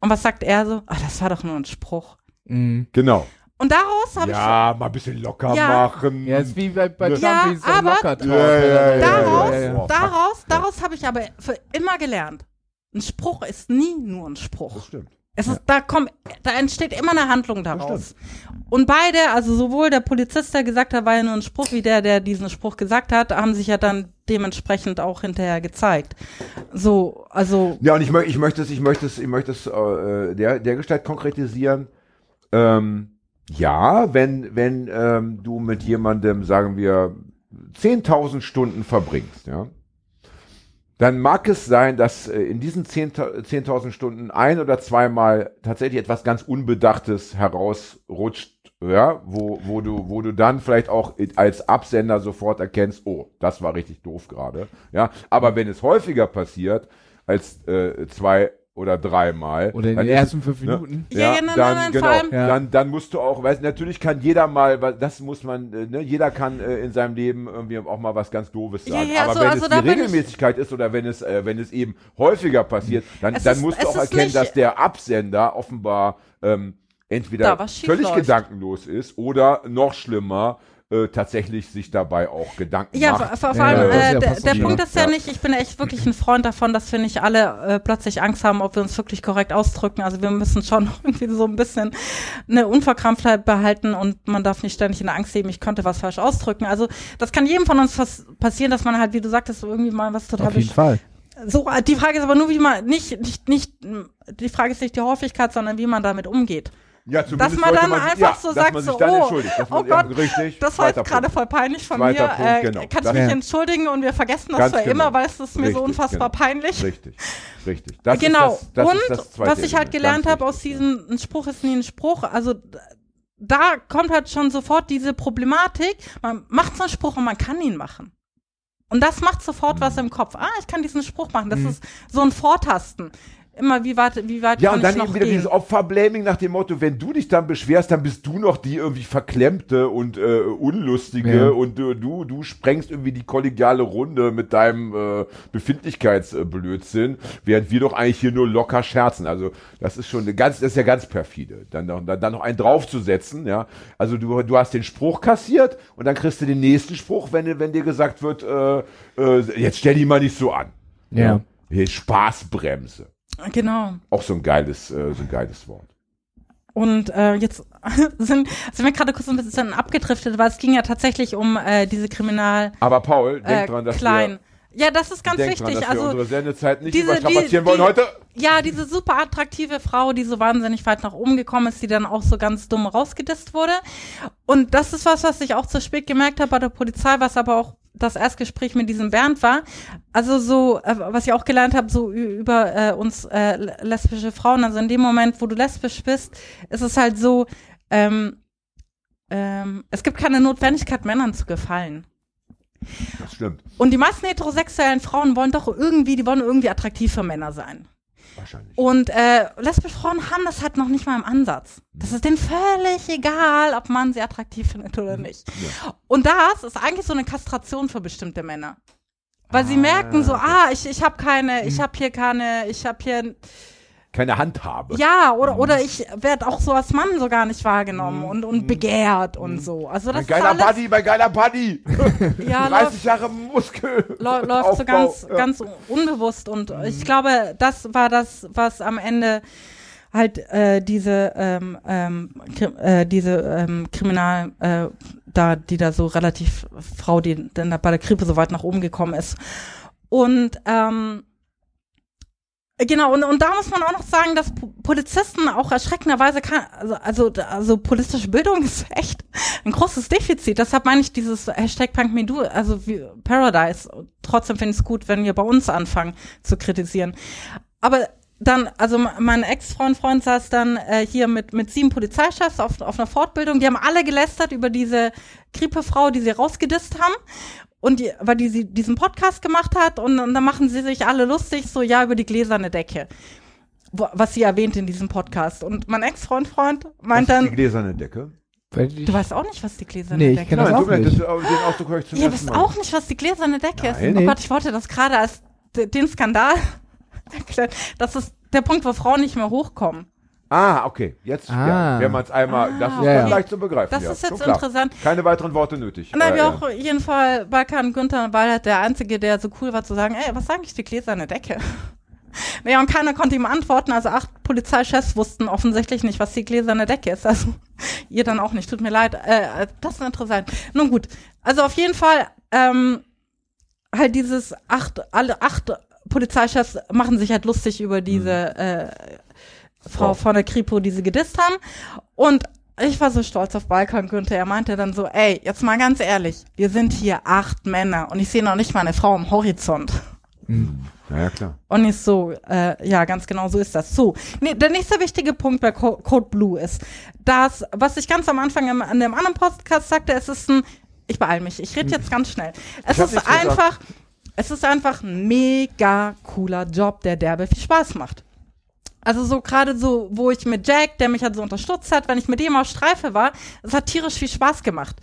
Und was sagt er so? Ah, das war doch nur ein Spruch. Mhm. Genau. Und daraus habe Ja, mal ein bisschen locker Ja. machen. Ja, ist wie bei, bei Ja, Trump, so aber- locker Ja, ja, ja, ich, ja, daraus, ja, ja. daraus, daraus habe ich aber für immer gelernt. Ein Spruch ist nie nur ein Spruch. Das stimmt. Es ist, da kommt, da entsteht immer eine Handlung daraus. Und beide, also sowohl der Polizist, der gesagt hat, war ja nur ein Spruch, wie der, der diesen Spruch gesagt hat, haben sich ja dann dementsprechend auch hinterher gezeigt. So, also, Ja, und ich, mö ich möchte es, ich möchte es, ich möchte es äh, der, der Gestalt konkretisieren. Ähm, ja, wenn, wenn ähm, du mit jemandem, sagen wir, 10.000 Stunden verbringst, ja, dann mag es sein, dass äh, in diesen 10.000 10.000 Stunden ein oder zweimal tatsächlich etwas ganz Unbedachtes herausrutscht, ja, wo, wo du, wo du dann vielleicht auch als Absender sofort erkennst, oh, das war richtig doof gerade, ja. Aber wenn es häufiger passiert als äh, zwei oder dreimal, Oder in dann den ersten fünf ne? Minuten. Ja, ja, nein, dann, nein, nein, genau, Ja. dann, dann musst du auch, weißt, natürlich kann jeder mal, weil das muss man, äh, ne, jeder kann äh, in seinem Leben irgendwie auch mal was ganz Doofes Ja, sagen. ja, Aber so- wenn also es die Regelmäßigkeit ist oder wenn es, äh, wenn es eben häufiger passiert, dann, Es dann ist- musst du auch erkennen, nicht- dass der Absender offenbar ähm, entweder völlig läuft. gedankenlos ist oder noch schlimmer, äh, tatsächlich sich dabei auch Gedanken Ja, macht. vor, vor allem, äh, ja der, der Punkt ist ja, Ja. nicht, ich bin echt wirklich ein Freund davon, dass wir nicht alle äh, plötzlich Angst haben, ob wir uns wirklich korrekt ausdrücken. Also wir müssen schon (laughs) irgendwie so ein bisschen eine Unverkrampftheit behalten und man darf nicht ständig in der Angst leben, ich könnte was falsch ausdrücken. Also das kann jedem von uns was passieren, dass man halt, wie du sagtest, irgendwie mal was total Auf jeden Fall. so, die Frage ist aber nur, wie man, nicht, nicht, nicht, die Frage ist nicht die Häufigkeit, sondern wie man damit umgeht. Ja, Dass man dann sich- einfach ja, so sagt, man so, oh, man, oh Gott, richtig, Das war jetzt gerade voll peinlich von Zweiter mir. Punkt, äh, genau. Kannst du Das- mich Ja. entschuldigen und wir vergessen das Ganz zwar genau. immer, weil es ist mir so Richtig, unfassbar genau. peinlich. Richtig, richtig. Das genau. Das, das und was ich halt gelernt habe aus diesem, ein Spruch ist nie ein Spruch, also da kommt halt schon sofort diese Problematik, man macht so einen Spruch und man kann ihn machen. Und das macht sofort was im Kopf. Ah, ich kann diesen Spruch machen. Das Mhm. ist so ein Vortasten. Immer, wie weit, wie weit Ja, kann und dann ich noch eben wieder gehen? dieses Opferblaming nach dem Motto, wenn du dich dann beschwerst, dann bist du noch die irgendwie verklemmte und äh, unlustige Ja. und äh, du, du sprengst irgendwie die kollegiale Runde mit deinem äh, Befindlichkeitsblödsinn, während wir doch eigentlich hier nur locker scherzen. Also das ist schon eine ganz, das ist ja ganz perfide. Dann noch, dann, dann noch einen draufzusetzen, ja. Also du, du hast den Spruch kassiert und dann kriegst du den nächsten Spruch, wenn, wenn dir gesagt wird, äh, äh, jetzt stell dich mal nicht so an. Ja. Hier Spaßbremse. Genau. Auch so ein geiles, äh, so ein geiles Wort. Und äh, jetzt (laughs) sind, sind wir gerade kurz ein bisschen abgedriftet, weil es ging ja tatsächlich um äh, diese Kriminal Aber Paul, denk äh, dran, dass klein. Ja, das ist wir, ganz denk wichtig. dran, dass also wir unsere Sendezeit nicht diese- überstrapazieren die- wollen die- heute. Ja, diese super attraktive Frau, die so wahnsinnig weit nach oben gekommen ist, die dann auch so ganz dumm rausgedisst wurde. Und das ist was, was ich auch zu spät gemerkt habe bei der Polizei, was aber auch das Erstgespräch mit diesem Bernd war. Also so, äh, was ich auch gelernt habe, so über äh, uns äh, le- lesbische Frauen, also in dem Moment, wo du lesbisch bist, ist es halt so, ähm, ähm, es gibt keine Notwendigkeit, Männern zu gefallen. Das stimmt. Und die meisten heterosexuellen Frauen wollen doch irgendwie, die wollen irgendwie attraktiv für Männer sein. Wahrscheinlich. Und äh, lesbische Frauen haben das halt noch nicht mal im Ansatz. Das ist denen völlig egal, ob man sie attraktiv findet oder nicht. Und das ist eigentlich so eine Kastration für bestimmte Männer. Weil sie merken so, ah, ich, ich habe keine, ich habe hier keine, ich habe hier, Keine Handhabe. ja, oder, oder ich werde auch so als Mann so gar nicht wahrgenommen und, und begehrt und so. Also das Mein geiler ist alles, Buddy, mein geiler Buddy. (laughs) ja, (laughs) 30 läuft, Jahre Muskel. Läu- läuft so Aufbau. ganz, Ja. ganz unbewusst und ich glaube, das war das, was am Ende halt äh, diese ähm, ähm, äh, diese ähm, Kriminal äh, da die da so relativ Frau die dann da bei der Krippe so weit nach oben gekommen ist und ähm, Genau, und, und da muss man auch noch sagen, dass Po- Polizisten auch erschreckenderweise kann, also, also, also politische Bildung (laughs) ist echt ein großes Defizit. Deshalb meine ich dieses Hashtag Punk Me Do, also wie Paradise. Trotzdem finde ich es gut, wenn wir bei uns anfangen zu kritisieren. Aber dann, also mein Ex-Freund, Freund saß dann äh, hier mit, mit sieben Polizeichefs auf, auf einer Fortbildung. Die haben alle gelästert über diese Grippefrau, die sie rausgedisst haben. Und die, weil die sie diesen Podcast gemacht hat und, und dann machen sie sich alle lustig, so ja, über die gläserne Decke. Wo, was sie erwähnt in diesem Podcast. Und mein Ex-Freund, Freund Was meint ist die dann, gläserne Decke? Du weißt auch nicht, was die gläserne Nee, ich Decke kenn das Nein, auch nicht. das, den Ihr wisst auch nicht, was die gläserne Decke ist. Nein. Oh Nee. Gott, ich wollte das gerade als den Skandal (laughs) erklären. Das ist der Punkt, wo Frauen nicht mehr hochkommen. Ah, okay. Jetzt, ja, Ah. wenn man es einmal, das ist Ah, dann okay. leicht zu begreifen. Das ja, ist jetzt interessant. Keine weiteren Worte nötig. Und dann Äh, wir ja. auch jeden Fall Balkan Günther war halt der Einzige, der so cool war zu sagen, ey, was ist eigentlich die gläserne Decke? (laughs) Naja, und keiner konnte ihm antworten. Also acht Polizeichefs wussten offensichtlich nicht, was die gläserne Decke ist. Also (laughs) ihr dann auch nicht. Tut mir leid. Äh, das ist interessant. Nun gut. Also auf jeden Fall ähm, halt dieses acht, alle acht Polizeichefs machen sich halt lustig über diese äh, Frau von der Kripo, die sie gedisst haben. Und ich war so stolz auf Balkan Günther. Er meinte dann so, ey, jetzt mal ganz ehrlich, wir sind hier acht Männer und ich sehe noch nicht mal eine Frau am Horizont. Na ja, klar. Und nicht so, äh, ja, ganz genau so ist das. So, nee, der nächste wichtige Punkt bei Co Code Blue ist, dass, was ich ganz am Anfang im, an dem anderen Podcast sagte, es ist ein, ich beeile mich, ich rede jetzt ganz schnell. Es ist nichts gesagt. einfach, es ist einfach ein mega cooler Job, der derbe viel Spaß macht. Also so gerade so, wo ich mit Jack, der mich halt so unterstützt hat, wenn ich mit dem auf Streife war, es hat tierisch viel Spaß gemacht.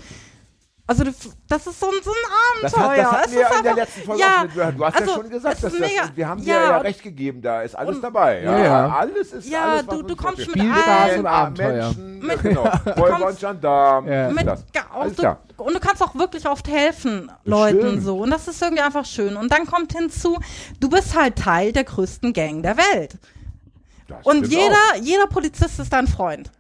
Also du- das ist so ein, so ein Das, Abenteuer. hat, das hatten Es wir ja ist in der einfach- letzten Folge ja, auch mit, Du hast also, ja schon gesagt, es dass ist das, mega- wir haben dir ja, ja, und- recht gegeben, da ist alles und- dabei. Ja, Ja, ja. Alles ist Ja, alles, du- du kommst mit allen- und Abenteuer. Menschen, ja, genau. (laughs) Kommst- Gendarm. Ja. mit das. auch du, und du kannst auch wirklich oft helfen Leuten Bestimmt. so und das ist irgendwie einfach schön und dann kommt hinzu du bist halt Teil der größten Gang der Welt Das und jeder jeder Polizist ist dein Freund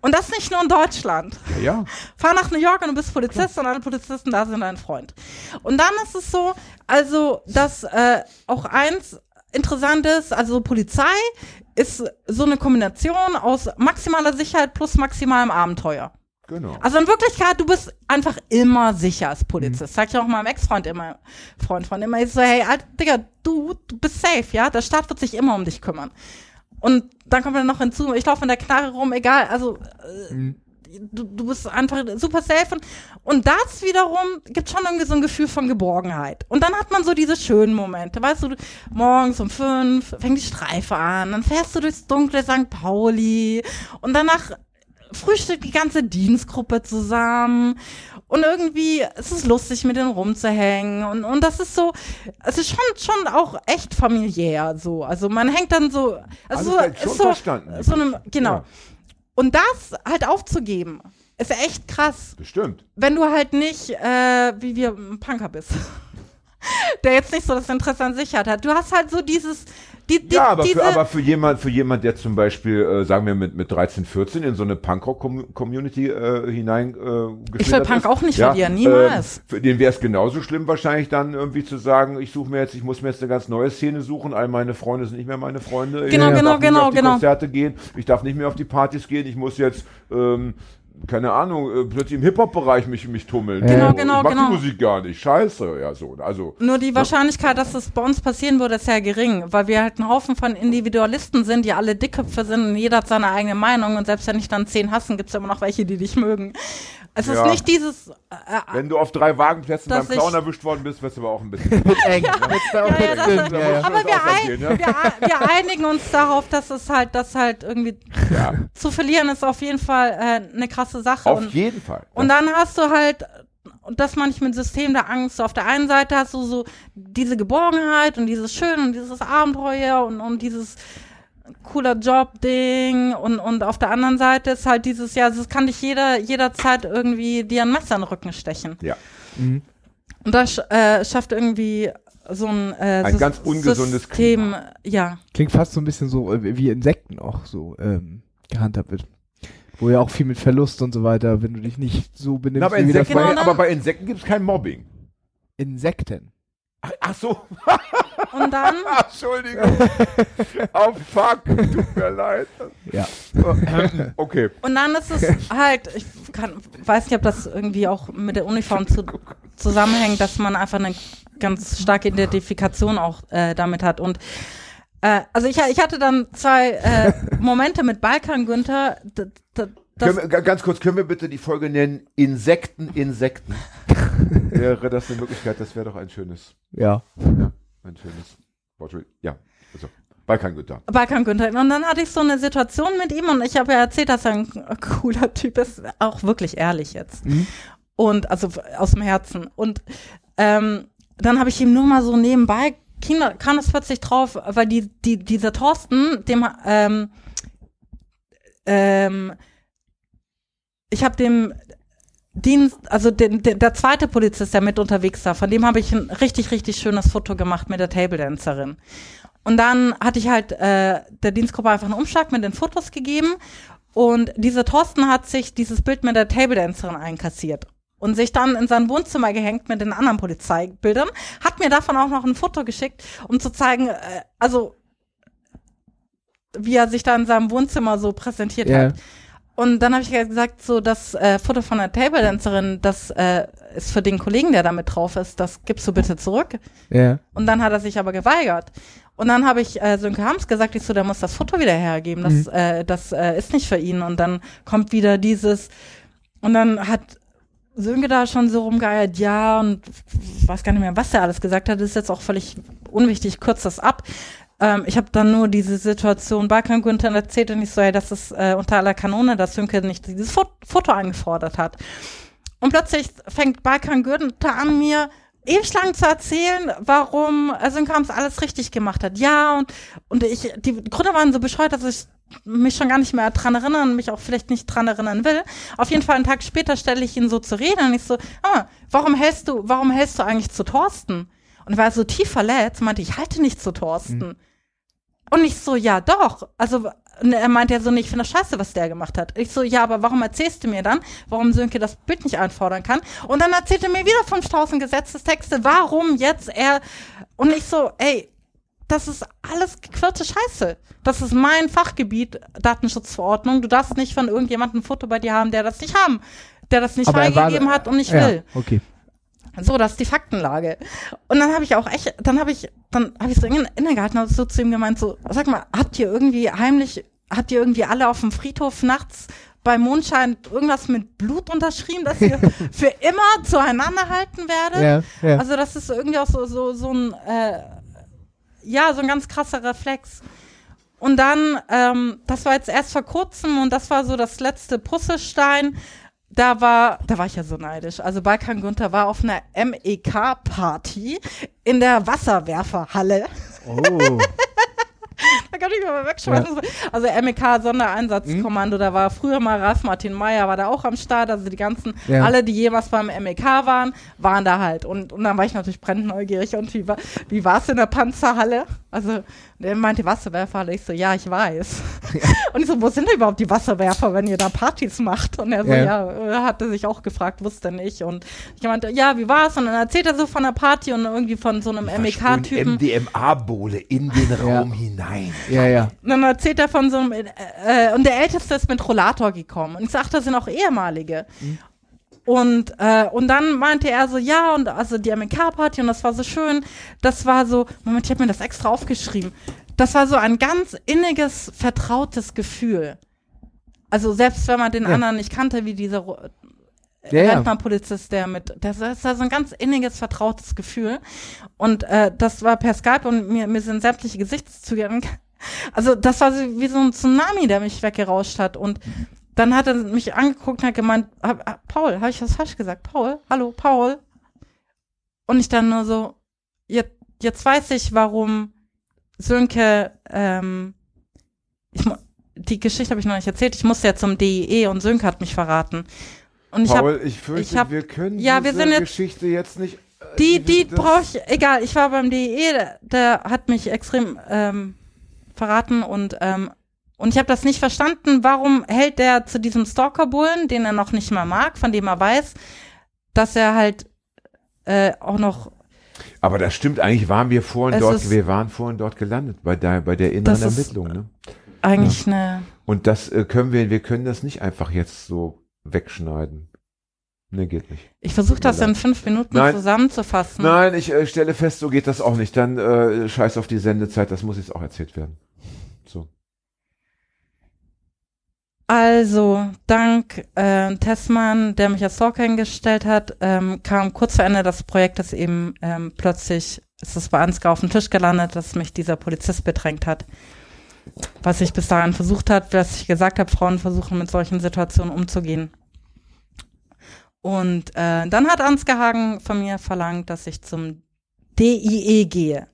und das nicht nur in Deutschland auch. Ja, (laughs) fahr nach New York und du bist Polizist und alle Polizisten da sind dein Freund. Und dann ist es so, also, dass äh, auch eins interessant ist, also Polizei ist so eine Kombination aus maximaler Sicherheit plus maximalem Abenteuer. genau. Also in Wirklichkeit, du bist einfach immer sicher als Polizist. Sag ich auch meinem Ex-Freund immer, Freund von immer, ich so, hey, Alter, Digga, du, du bist safe, ja? Der Staat wird sich immer um dich kümmern. Und dann kommt dann noch hinzu, ich laufe in der Knarre rum, egal, also äh, du, du bist einfach super safe. Und, und das wiederum gibt schon irgendwie so ein Gefühl von Geborgenheit. Und dann hat man so diese schönen Momente, weißt du, du morgens um fünf fängt die Streife an, dann fährst du durchs dunkle St. Pauli. Und danach frühstückt die ganze Dienstgruppe zusammen und irgendwie es ist lustig mit denen rumzuhängen und und das ist so es ist schon schon auch echt familiär so also man hängt dann so also Alles so, schon ist so, verstanden. so einem genau Ja. und das halt aufzugeben ist echt krass Das stimmt. wenn du halt nicht äh, wie wir ein Punker bist der jetzt nicht so das Interesse an Sicherheit hat du hast halt so dieses die, die, Ja, aber für, aber für jemand, für jemand, der zum Beispiel, äh, sagen wir mit, mit 13, 14 in so eine Punkrock-Community äh, hinein äh, Ich will Punk auch nicht verlieren, niemals. ähm, für den wäre es genauso schlimm wahrscheinlich dann irgendwie zu sagen, ich suche mir jetzt, ich muss mir jetzt eine ganz neue Szene suchen, all meine Freunde sind nicht mehr meine Freunde. Genau, ich genau, darf nicht mehr genau, auf die genau. Konzerte gehen, ich darf nicht mehr auf die Partys gehen, ich muss jetzt ähm, keine Ahnung, äh, plötzlich im Hip-Hop-Bereich mich, mich tummeln. Genau, So, genau, ich mag genau. die Musik gar nicht. Scheiße, ja so. Also, Nur die Wahrscheinlichkeit, dass es bei uns passieren würde, ist sehr gering, weil wir halt ein Haufen von Individualisten sind, die alle Dickköpfe sind und jeder hat seine eigene Meinung und selbst wenn ich dann zehn hassen, gibt es immer noch welche, die dich mögen. Es ist Ja. nicht dieses, äh, wenn du auf drei Wagenplätzen beim Clown erwischt worden bist, wirst du aber auch ein bisschen. (laughs) Eng. Ja, ja, das- ja, aber das wir, ein, ja? wir, wir einigen uns darauf, dass es halt, dass halt irgendwie ja, zu verlieren ist auf jeden Fall äh, eine krasse Sache. auf und, jeden Fall. Und dann hast du halt, und das meine ich mit System der Angst, so auf der einen Seite hast du so diese Geborgenheit und dieses Schön und dieses Abenteuer und, und dieses cooler Job-Ding und, und auf der anderen Seite ist halt dieses, ja, es kann dich jeder, jederzeit irgendwie dir ein Messer in den Rücken stechen. ja. Mhm. Und das äh, schafft irgendwie so ein, äh, Ein ganz ungesundes System, ja. Klingt fast so ein bisschen so äh, wie Insekten auch so ähm, gehandhabt wird. Wo ja auch viel mit Verlust und so weiter, wenn du dich nicht so benimmst Na, aber, Insekten, bei aber bei Insekten gibt es kein Mobbing. Insekten. Ach, ach so. (laughs) Und dann, (laughs) Entschuldigung. oh fuck. Tut mir leid. Ja. Okay. Und dann ist es halt, ich kann, weiß nicht, ob das irgendwie auch mit der Uniform zu, zusammenhängt, dass man einfach eine ganz starke Identifikation auch äh, damit hat. Und äh, also ich, ich hatte dann zwei äh, (laughs) Momente mit Balkan Günther. wir, ga- ganz kurz, können wir bitte die Folge nennen Insekten, Insekten? (laughs) wäre das eine Möglichkeit? Das wäre doch ein schönes, Ja. ja, ein schönes. Ja, also, Balkangüter. Balkan Günther. Und dann hatte ich so eine Situation mit ihm und ich habe ja erzählt, dass er ein cooler Typ ist, auch wirklich ehrlich jetzt. Mhm. Und also aus dem Herzen. Und ähm, dann habe ich ihm nur mal so nebenbei, Kinder, kam es plötzlich drauf, weil die, die, dieser Thorsten, dem, ähm, ähm, ich habe dem Dienst, also den, den, der zweite Polizist, der mit unterwegs war, von dem habe ich ein richtig, richtig schönes Foto gemacht mit der Table Dancerin. Und dann hatte ich halt äh, der Dienstgruppe einfach einen Umschlag mit den Fotos gegeben und dieser Thorsten hat sich dieses Bild mit der Table Dancerin einkassiert und sich dann in sein Wohnzimmer gehängt mit den anderen Polizeibildern, hat mir davon auch noch ein Foto geschickt, um zu zeigen, äh, also wie er sich da in seinem Wohnzimmer so präsentiert Ja. hat. Und dann habe ich gesagt, so das äh, Foto von der Table Dancerin, das äh, ist für den Kollegen, der da mit drauf ist, das gibst du bitte zurück. Ja. Und dann hat er sich aber geweigert. Und dann habe ich äh, Sönke Hams gesagt, ich so, der muss das Foto wieder hergeben. Das, äh, das äh, ist nicht für ihn. Und dann kommt wieder dieses, und dann hat Sönke da schon so rumgeeiert, ja, und weiß gar nicht mehr, was er alles gesagt hat. Ist jetzt auch völlig unwichtig, kürzt das ab. Ähm, ich habe dann nur diese Situation Balkan Günther erzählt und ich so, hey, das ist äh, unter aller Kanone, dass Sönke nicht dieses Fo Foto eingefordert hat. Und plötzlich fängt Balkan Günther an, mir ewig lang zu erzählen, warum Synkams alles richtig gemacht hat. Ja, und, und ich, die Gründe waren so bescheuert, dass ich mich schon gar nicht mehr dran erinnern und mich auch vielleicht nicht dran erinnern will. Auf jeden Fall einen Tag später stelle ich ihn so zu reden und ich so, ah, warum hältst du, warum hältst du eigentlich zu Thorsten? Und er war so tief verletzt, meinte, ich halte nicht zu Thorsten. Mhm. Und ich so, ja doch. Also und er meinte ja so, nee, ich finde das scheiße, was der gemacht hat. Ich so, ja, aber warum erzählst du mir dann, warum Sönke das Bild nicht einfordern kann? Und dann erzählt er mir wieder 5000 Gesetzestexte, warum jetzt er, und ich so, ey, das ist alles gequirlte Scheiße. Das ist mein Fachgebiet, Datenschutzverordnung. Du darfst nicht von irgendjemandem ein Foto bei dir haben, der das nicht haben, der das nicht aber freigegeben hat und nicht ja, will. Okay. So, das ist die Faktenlage. Und dann habe ich auch echt, dann habe ich, dann habe ich so innegehalten und so zu ihm gemeint, so, sag mal, habt ihr irgendwie heimlich, habt ihr irgendwie alle auf dem Friedhof nachts bei Mondschein irgendwas mit Blut unterschrieben, dass ihr (laughs) für immer zueinander halten werdet? Ja, ja. Also das ist irgendwie auch so, so, so ein, äh, ja, so ein ganz krasser Reflex. Und dann, ähm, das war jetzt erst vor kurzem und das war so das letzte Puzzlestein da war, da war ich ja so neidisch. Also Balkan Gunther war auf einer MEK-Party in der Wasserwerferhalle. Oh. (laughs) da kann ich mal wegschmeißen. Ja. Also MEK Sondereinsatzkommando, mhm. da war früher mal Ralf Martin Meyer, war da auch am Start. Also die ganzen, ja. alle, die jemals beim MEK waren, waren da halt. Und, und dann war ich natürlich brennend neugierig. Und wie war, wie war es in der Panzerhalle? Also der meinte Wasserwerferhalle. Ich so, ja, ich weiß. Ja. (laughs) (laughs) Und ich so, wo sind denn überhaupt die Wasserwerfer, wenn ihr da Partys macht? Und er so, ja, ja hatte sich auch gefragt, wusste nicht. Und ich meinte, ja, wie war's? Und dann erzählt er so von der Party und irgendwie von so einem MEK-Typen. MDMA-Bohle in den (laughs) Raum hinein. Ja, ja. Und dann erzählt er von so einem, äh, äh, und der Älteste ist mit Rollator gekommen. Und ich sagte, das sind auch ehemalige. Mhm. Und, äh, und dann meinte er so, ja, und also die MK-Party und das war so schön. Das war so, Moment, ich habe mir das extra aufgeschrieben. Das war so ein ganz inniges, vertrautes Gefühl. Also selbst wenn man den ja. anderen nicht kannte, wie dieser ja, Rentnerpolizist, der mit, das ist so ein ganz inniges, vertrautes Gefühl. Und äh, das war per Skype und mir, mir sind sämtliche Gesichtszüge. (laughs) Also das war wie so ein Tsunami, der mich weggerauscht hat. Und dann hat er mich angeguckt und hat gemeint, Paul, habe ich was falsch gesagt? Paul, hallo, Paul. Und ich dann nur so, jetzt, jetzt weiß ich, warum Sönke, ähm, ich, die Geschichte habe ich noch nicht erzählt, ich musste ja zum DIE und Sönke hat mich verraten. Und ich Paul, hab, ich fürchte, ich hab, wir können ja, wir sind jetzt, Geschichte jetzt nicht. Äh, die, die brauche ich, egal, ich war beim DIE, der, der hat mich extrem ähm, verraten und ähm, und ich habe das nicht verstanden, warum hält der zu diesem Stalker-Bullen, den er noch nicht mal mag, von dem er weiß, dass er halt äh, auch noch aber das stimmt, eigentlich waren wir vorhin dort, wir waren vorhin dort gelandet bei der, bei der inneren Ermittlung. Ne? Eigentlich ja. eine. Und das äh, können wir, wir können das nicht einfach jetzt so wegschneiden. Ne, geht nicht. Ich versuche das in fünf Minuten Nein. zusammenzufassen. Nein, ich äh, stelle fest, so geht das auch nicht. Dann äh, scheiß auf die Sendezeit, das muss jetzt auch erzählt werden. So. Also, dank äh, Tessmann, der mich als Stalker hingestellt hat, ähm, kam kurz vor Ende des Projektes eben ähm, plötzlich, ist es bei Ansgar auf den Tisch gelandet, dass mich dieser Polizist bedrängt hat. Was ich bis dahin versucht hat, was ich gesagt habe, Frauen versuchen mit solchen Situationen umzugehen. Und äh, dann hat Ansgar Hagen von mir verlangt, dass ich zum DIE gehe.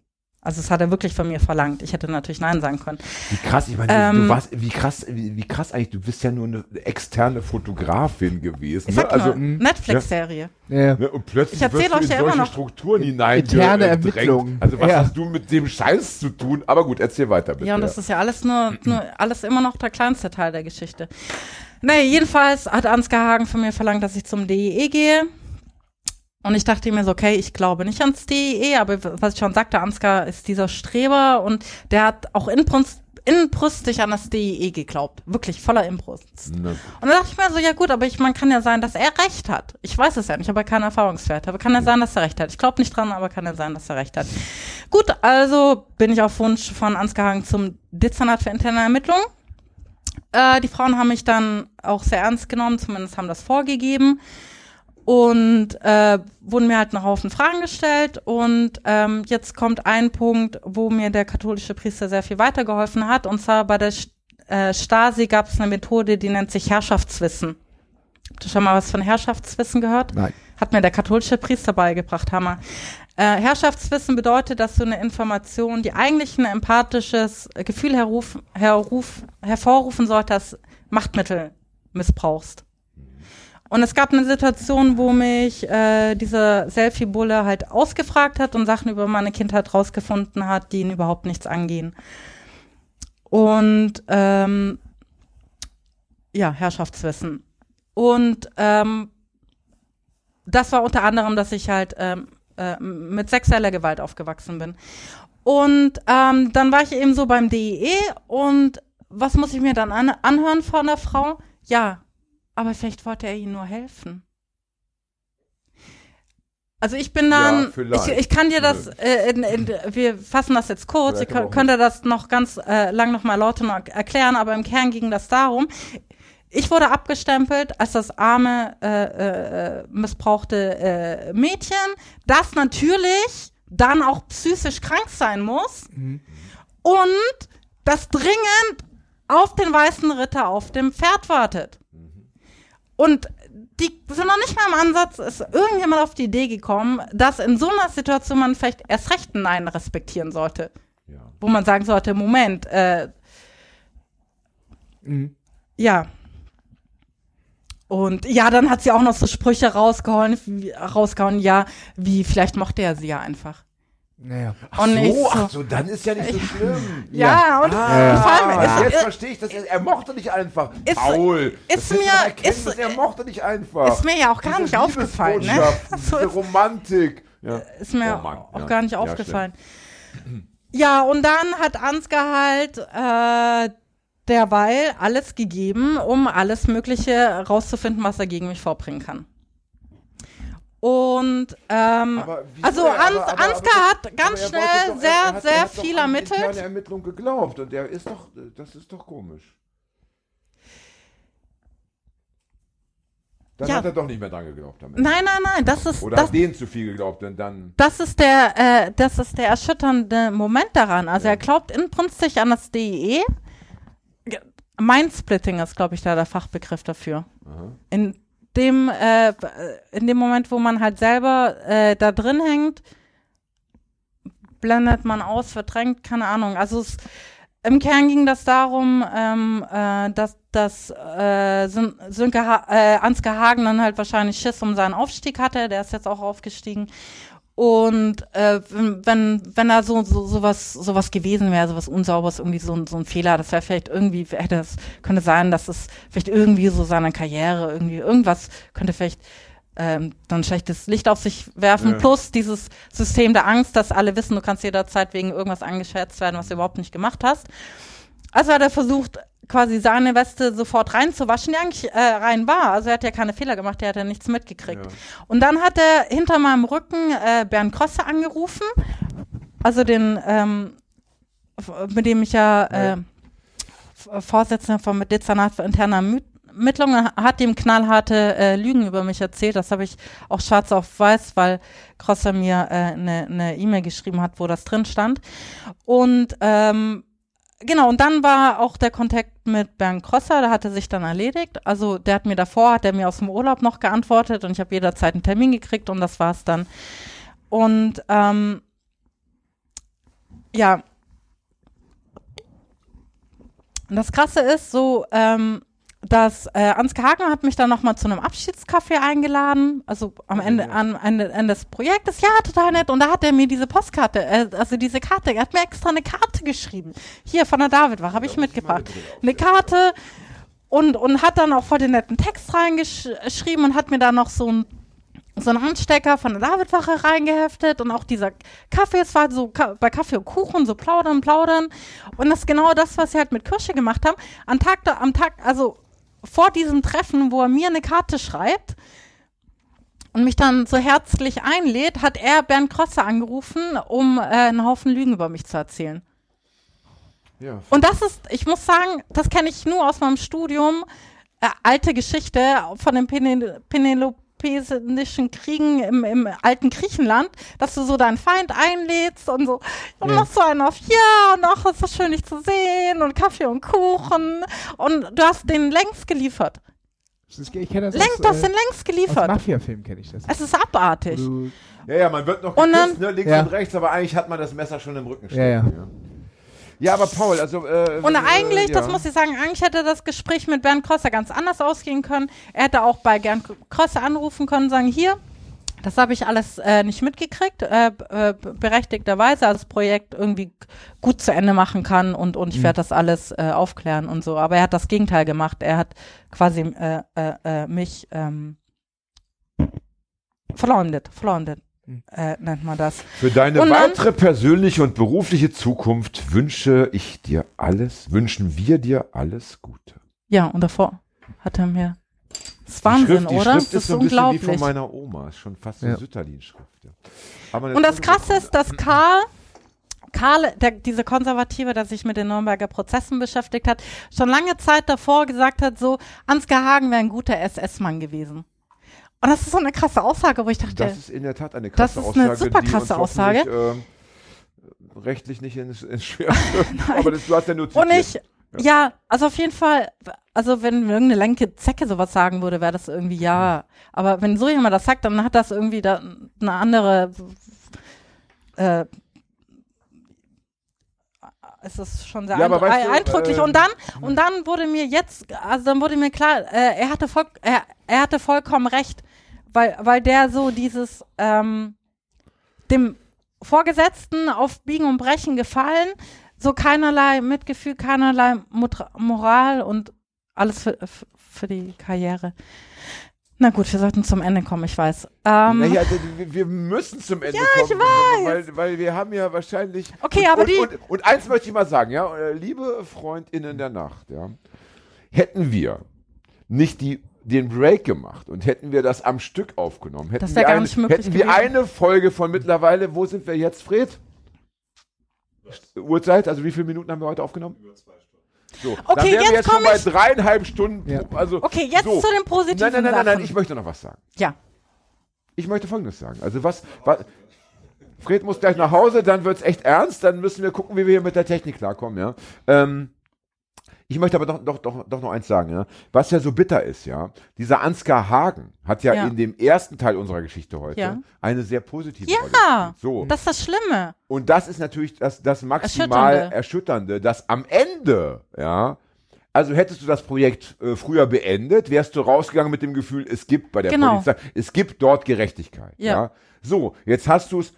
Also es hat er wirklich von mir verlangt. Ich hätte natürlich Nein sagen können. Wie krass, ich meine, ähm, du warst, wie krass, wie, wie, krass eigentlich, du bist ja nur eine externe Fotografin gewesen. Ne? Also Netflix-Serie. Ja. Ja. Ne, und plötzlich ich wirst du in ja solche noch Strukturen hinein. Interne Ermittlungen. Also was ja. hast du mit dem Scheiß zu tun? Aber gut, erzähl weiter bitte. Ja, und das ist ja alles nur, nur alles immer noch der kleinste Teil der Geschichte. Naja, jedenfalls hat Ansgar Hagen von mir verlangt, dass ich zum DEE gehe. Und ich dachte mir so, okay, ich glaube nicht ans DEE, aber was ich schon sagte, Ansgar ist dieser Streber und der hat auch inbrunst, inbrüstig an das DEE geglaubt. Wirklich voller Inbrunst. Ne. Und da dachte ich mir so, ja gut, aber ich, man kann ja sein, dass er recht hat. Ich weiß es ja nicht, aber keine Erfahrungswerte. Aber kann ja sein, dass er recht hat. Ich glaube nicht dran, aber kann ja sein, dass er recht hat. Gut, also bin ich auf Wunsch von Ansgar Hagen zum Dezernat für interne Ermittlungen. Äh, die Frauen haben mich dann auch sehr ernst genommen, zumindest haben das vorgegeben und äh, wurden mir halt einen Haufen Fragen gestellt und ähm, jetzt kommt ein Punkt, wo mir der katholische Priester sehr viel weitergeholfen hat und zwar bei der äh, Stasi gab es eine Methode, die nennt sich Herrschaftswissen. Habt ihr schon mal was von Herrschaftswissen gehört? Nein. Hat mir der katholische Priester beigebracht, Hammer. Äh, Herrschaftswissen bedeutet, dass du eine Information, die eigentlich ein empathisches Gefühl herruf, herruf, hervorrufen sollte, als Machtmittel missbrauchst. Und es gab eine Situation, wo mich äh, dieser Selfie-Bulle halt ausgefragt hat und Sachen über meine Kindheit rausgefunden hat, die ihn überhaupt nichts angehen. Und ähm, ja, Herrschaftswissen. Und ähm, das war unter anderem, dass ich halt ähm, äh, mit sexueller Gewalt aufgewachsen bin. Und ähm, dann war ich eben so beim DEE und was muss ich mir dann an anhören von der Frau? Ja, aber vielleicht wollte er ihnen nur helfen. Also ich bin dann, Ja, ich, ich kann dir das, äh, in, in, wir fassen das jetzt kurz, Vielleicht ihr aber könnt, auch könnt ihr das noch ganz äh, lang nochmal Leute noch erklären, aber im Kern ging das darum, ich wurde abgestempelt als das arme, äh, äh, missbrauchte äh, Mädchen, das natürlich dann auch psychisch krank sein muss und das dringend auf den weißen Ritter auf dem Pferd wartet. Und die sind noch nicht mal im Ansatz, ist irgendjemand auf die Idee gekommen, dass in so einer Situation man vielleicht erst recht ein Nein respektieren sollte. Ja. Wo man sagen sollte, Moment, äh, Mhm. ja. Und ja, dann hat sie auch noch so Sprüche rausgehauen, wie, rausgehauen, ja, wie vielleicht mochte er sie ja einfach. Naja. Ach Und so, ich so- ach so, dann ist ja nicht so schlimm. (laughs) Ja, und Ah, vor allem, es, jetzt verstehe ich das. Er mochte nicht einfach. Ist- Paul, ist mir- ist- er mochte nicht einfach. ist mir ja auch gar Diese nicht aufgefallen, ne? (laughs) Diese ist- Romantik. Ja. ist mir Oh Mann, auch ja. gar nicht Ja, aufgefallen. Ja, und dann hat Ansgar halt äh, derweil alles gegeben, um alles Mögliche rauszufinden, was er gegen mich vorbringen kann. Und ähm, also Aber- Ans aber- aber- Ansgar hat ganz er schnell doch- sehr, er hat- sehr er hat viel ermittelt. interne Ermittlung geglaubt und der ist doch, das ist doch komisch. Dann Ja. hat er doch nicht mehr dran geglaubt damit. Nein, nein, nein, das ist Oder das, hat denen zu viel geglaubt, denn dann. das ist der äh, das ist der erschütternde Moment daran. Also Ja. er glaubt inbrünstig an das DEE. Mindsplitting ist, glaube ich, da der Fachbegriff dafür. Aha. in dem äh, in dem Moment, wo man halt selber äh, da drin hängt, blendet man aus, verdrängt, keine Ahnung. Also es, im Kern ging das darum, ähm, äh, dass, dass äh, Sönke ha äh, Ansgar Hagen dann halt wahrscheinlich Schiss um seinen Aufstieg hatte. Der ist jetzt auch aufgestiegen. Und äh, wenn, wenn, da so, so sowas, sowas gewesen wäre, sowas Unsauberes, irgendwie so, ein- so ein Fehler, das wäre vielleicht irgendwie, hätte es, könnte sein, dass es vielleicht irgendwie so seine Karriere, irgendwie irgendwas könnte vielleicht ähm, dann schlechtes Licht auf sich werfen, Ja. plus dieses System der Angst, dass alle wissen, du kannst jederzeit wegen irgendwas angeschätzt werden, was du überhaupt nicht gemacht hast. Also hat er versucht, quasi seine Weste sofort reinzuwaschen, die eigentlich äh, rein war. Also er hat ja keine Fehler gemacht, er hat ja nichts mitgekriegt. Ja. Und dann hat er hinter meinem Rücken äh, Bernd Krosse angerufen, also den, ähm, mit dem ich ja äh, Vorsitzender vom Dezernat für interne Ermittlungen, hat ihm knallharte äh, Lügen über mich erzählt. Das habe ich auch schwarz auf weiß, weil Krosse mir eine äh, ne E-Mail geschrieben hat, wo das drin stand. Und ähm, Genau, und dann war auch der Kontakt mit Bernd Krosser, der hatte sich dann erledigt. Also der hat mir davor, hat er mir aus dem Urlaub noch geantwortet und ich habe jederzeit einen Termin gekriegt und das war's dann. Und ähm, ja, das Krasse ist so, ähm, dass äh, Ansgar Hagen hat mich dann nochmal zu einem Abschiedskaffee eingeladen, also am Ende, am Ende, Ende des Projektes. Ja, total nett. Und da hat er mir diese Postkarte, äh, also diese Karte, er hat mir extra eine Karte geschrieben. Hier von der Davidwach, habe ich mitgebracht. Eine Karte und, und hat dann auch voll den netten Text reingeschrieben und hat mir dann noch so ein so einen Anstecker von der Davidwache reingeheftet und auch dieser Kaffee, es war so Ka bei Kaffee und Kuchen, so plaudern, plaudern. Und das ist genau das, was sie halt mit Kirsche gemacht haben. Am Tag, da, am Tag, also vor diesem Treffen, wo er mir eine Karte schreibt und mich dann so herzlich einlädt, hat er Bernd Krosser angerufen, um äh, einen Haufen Lügen über mich zu erzählen. Ja. Und das ist, ich muss sagen, das kenne ich nur aus meinem Studium. Äh, alte Geschichte von den Penel Peloponnesischen Kriegen im, im alten Griechenland, dass du so deinen Feind einlädst und so, und Ja. machst so einen auf, ja, und ach, ist so schön, dich zu sehen und Kaffee und Kuchen und du hast den längst geliefert. Ist, ich kenne das Längst, aus, das äh, sind längst aus geliefert. Mafia-Filmen kenne ich das. Es ist abartig. Du, Ja, ja, man wird noch Und dann- geküsst, ne, links Ja. und rechts, aber eigentlich hat man das Messer schon im Rücken Ja, ja. Ja, aber Paul, also. Äh, Und äh, eigentlich, das ja. muss ich sagen, eigentlich hätte das Gespräch mit Bernd Krosser ganz anders ausgehen können. Er hätte auch bei Bernd Krosser anrufen können und sagen, hier, das habe ich alles äh, nicht mitgekriegt, äh, äh, berechtigterweise, als das Projekt irgendwie gut zu Ende machen kann und, und ich werde das alles äh, aufklären und so. Aber er hat das Gegenteil gemacht. Er hat quasi äh, äh, äh, mich ähm, verleumdet, verleumdet. Äh, nennt man das. Für deine Und dann- weitere persönliche und berufliche Zukunft wünsche ich dir alles, wünschen wir dir alles Gute. Ja, und davor hat er mir. Das ist Wahnsinn, Schrift, die oder? Schrift das ist ist so ein bisschen wie unglaublich. von meiner Oma. Ist schon fast Ja. Sütterlin-Schrift. Ja. Eine Und das Krasse ist, dass Karl, Karl, der, dieser Konservative, der sich mit den Nürnberger Prozessen beschäftigt hat, schon lange Zeit davor gesagt hat, so, Ansgar Hagen wäre ein guter SS-Mann gewesen. Und das ist so eine krasse Aussage, wo ich dachte, Das ist in der Tat eine Das krasse ist eine Aussage, super krasse Aussage. ähm, rechtlich nicht ins, ins. (laughs) Aber das, du hast ja nur und zitiert. ich, ja. also auf jeden Fall, also wenn irgendeine lenke Zecke sowas sagen würde, wäre das irgendwie ja. Aber wenn so jemand das sagt, dann hat das irgendwie da eine andere, äh, es ist schon sehr Ja, eindr weißt du, eindrücklich. äh, und dann, und dann wurde mir jetzt, also dann wurde mir klar, äh, er hatte voll, er, er hatte vollkommen recht, weil, weil der so dieses, ähm, dem Vorgesetzten auf Biegen und Brechen gefallen, so keinerlei Mitgefühl, keinerlei Moral und alles für- für die Karriere. Na gut, wir sollten zum Ende kommen, ich weiß. Ähm, Naja, d- wir- müssen zum Ende ich kommen. weiß. Weil, weil wir haben ja wahrscheinlich. Okay, und, aber und, die- Und, und eins möchte ich mal sagen, ja, äh, liebe FreundInnen der Nacht, ja, hätten wir nicht die, den Break gemacht und hätten wir das am Stück aufgenommen, hätten, Das wir, eine, nicht möglich hätten wir eine Folge von mittlerweile, wo sind wir jetzt, Fred? Uhrzeit, also wie viele Minuten haben wir heute aufgenommen? So, dann Okay, wären wir jetzt jetzt schon bei dreieinhalb Stunden. Ja. Also, Okay, jetzt so. zu den positiven Nein, nein, nein, nein, nein, ich möchte noch was sagen. ja. Ich möchte Folgendes sagen. Also was, was Fred muss gleich nach Hause, dann wird es echt ernst, dann müssen wir gucken, wie wir hier mit der Technik klarkommen, ja. Ähm, ich möchte aber doch, doch, doch, doch noch eins sagen, ja. Was ja so bitter ist, ja. Dieser Ansgar Hagen hat ja, Ja. in dem ersten Teil unserer Geschichte heute Ja. eine sehr positive Ja, Rolle gespielt. So. Das ist das Schlimme. Und das ist natürlich das, das maximal Erschütternde. Erschütternde, dass am Ende, ja, also hättest du das Projekt äh, früher beendet, wärst du rausgegangen mit dem Gefühl, es gibt bei der Genau. Polizei, es gibt dort Gerechtigkeit. Ja. Ja. So, jetzt hast du es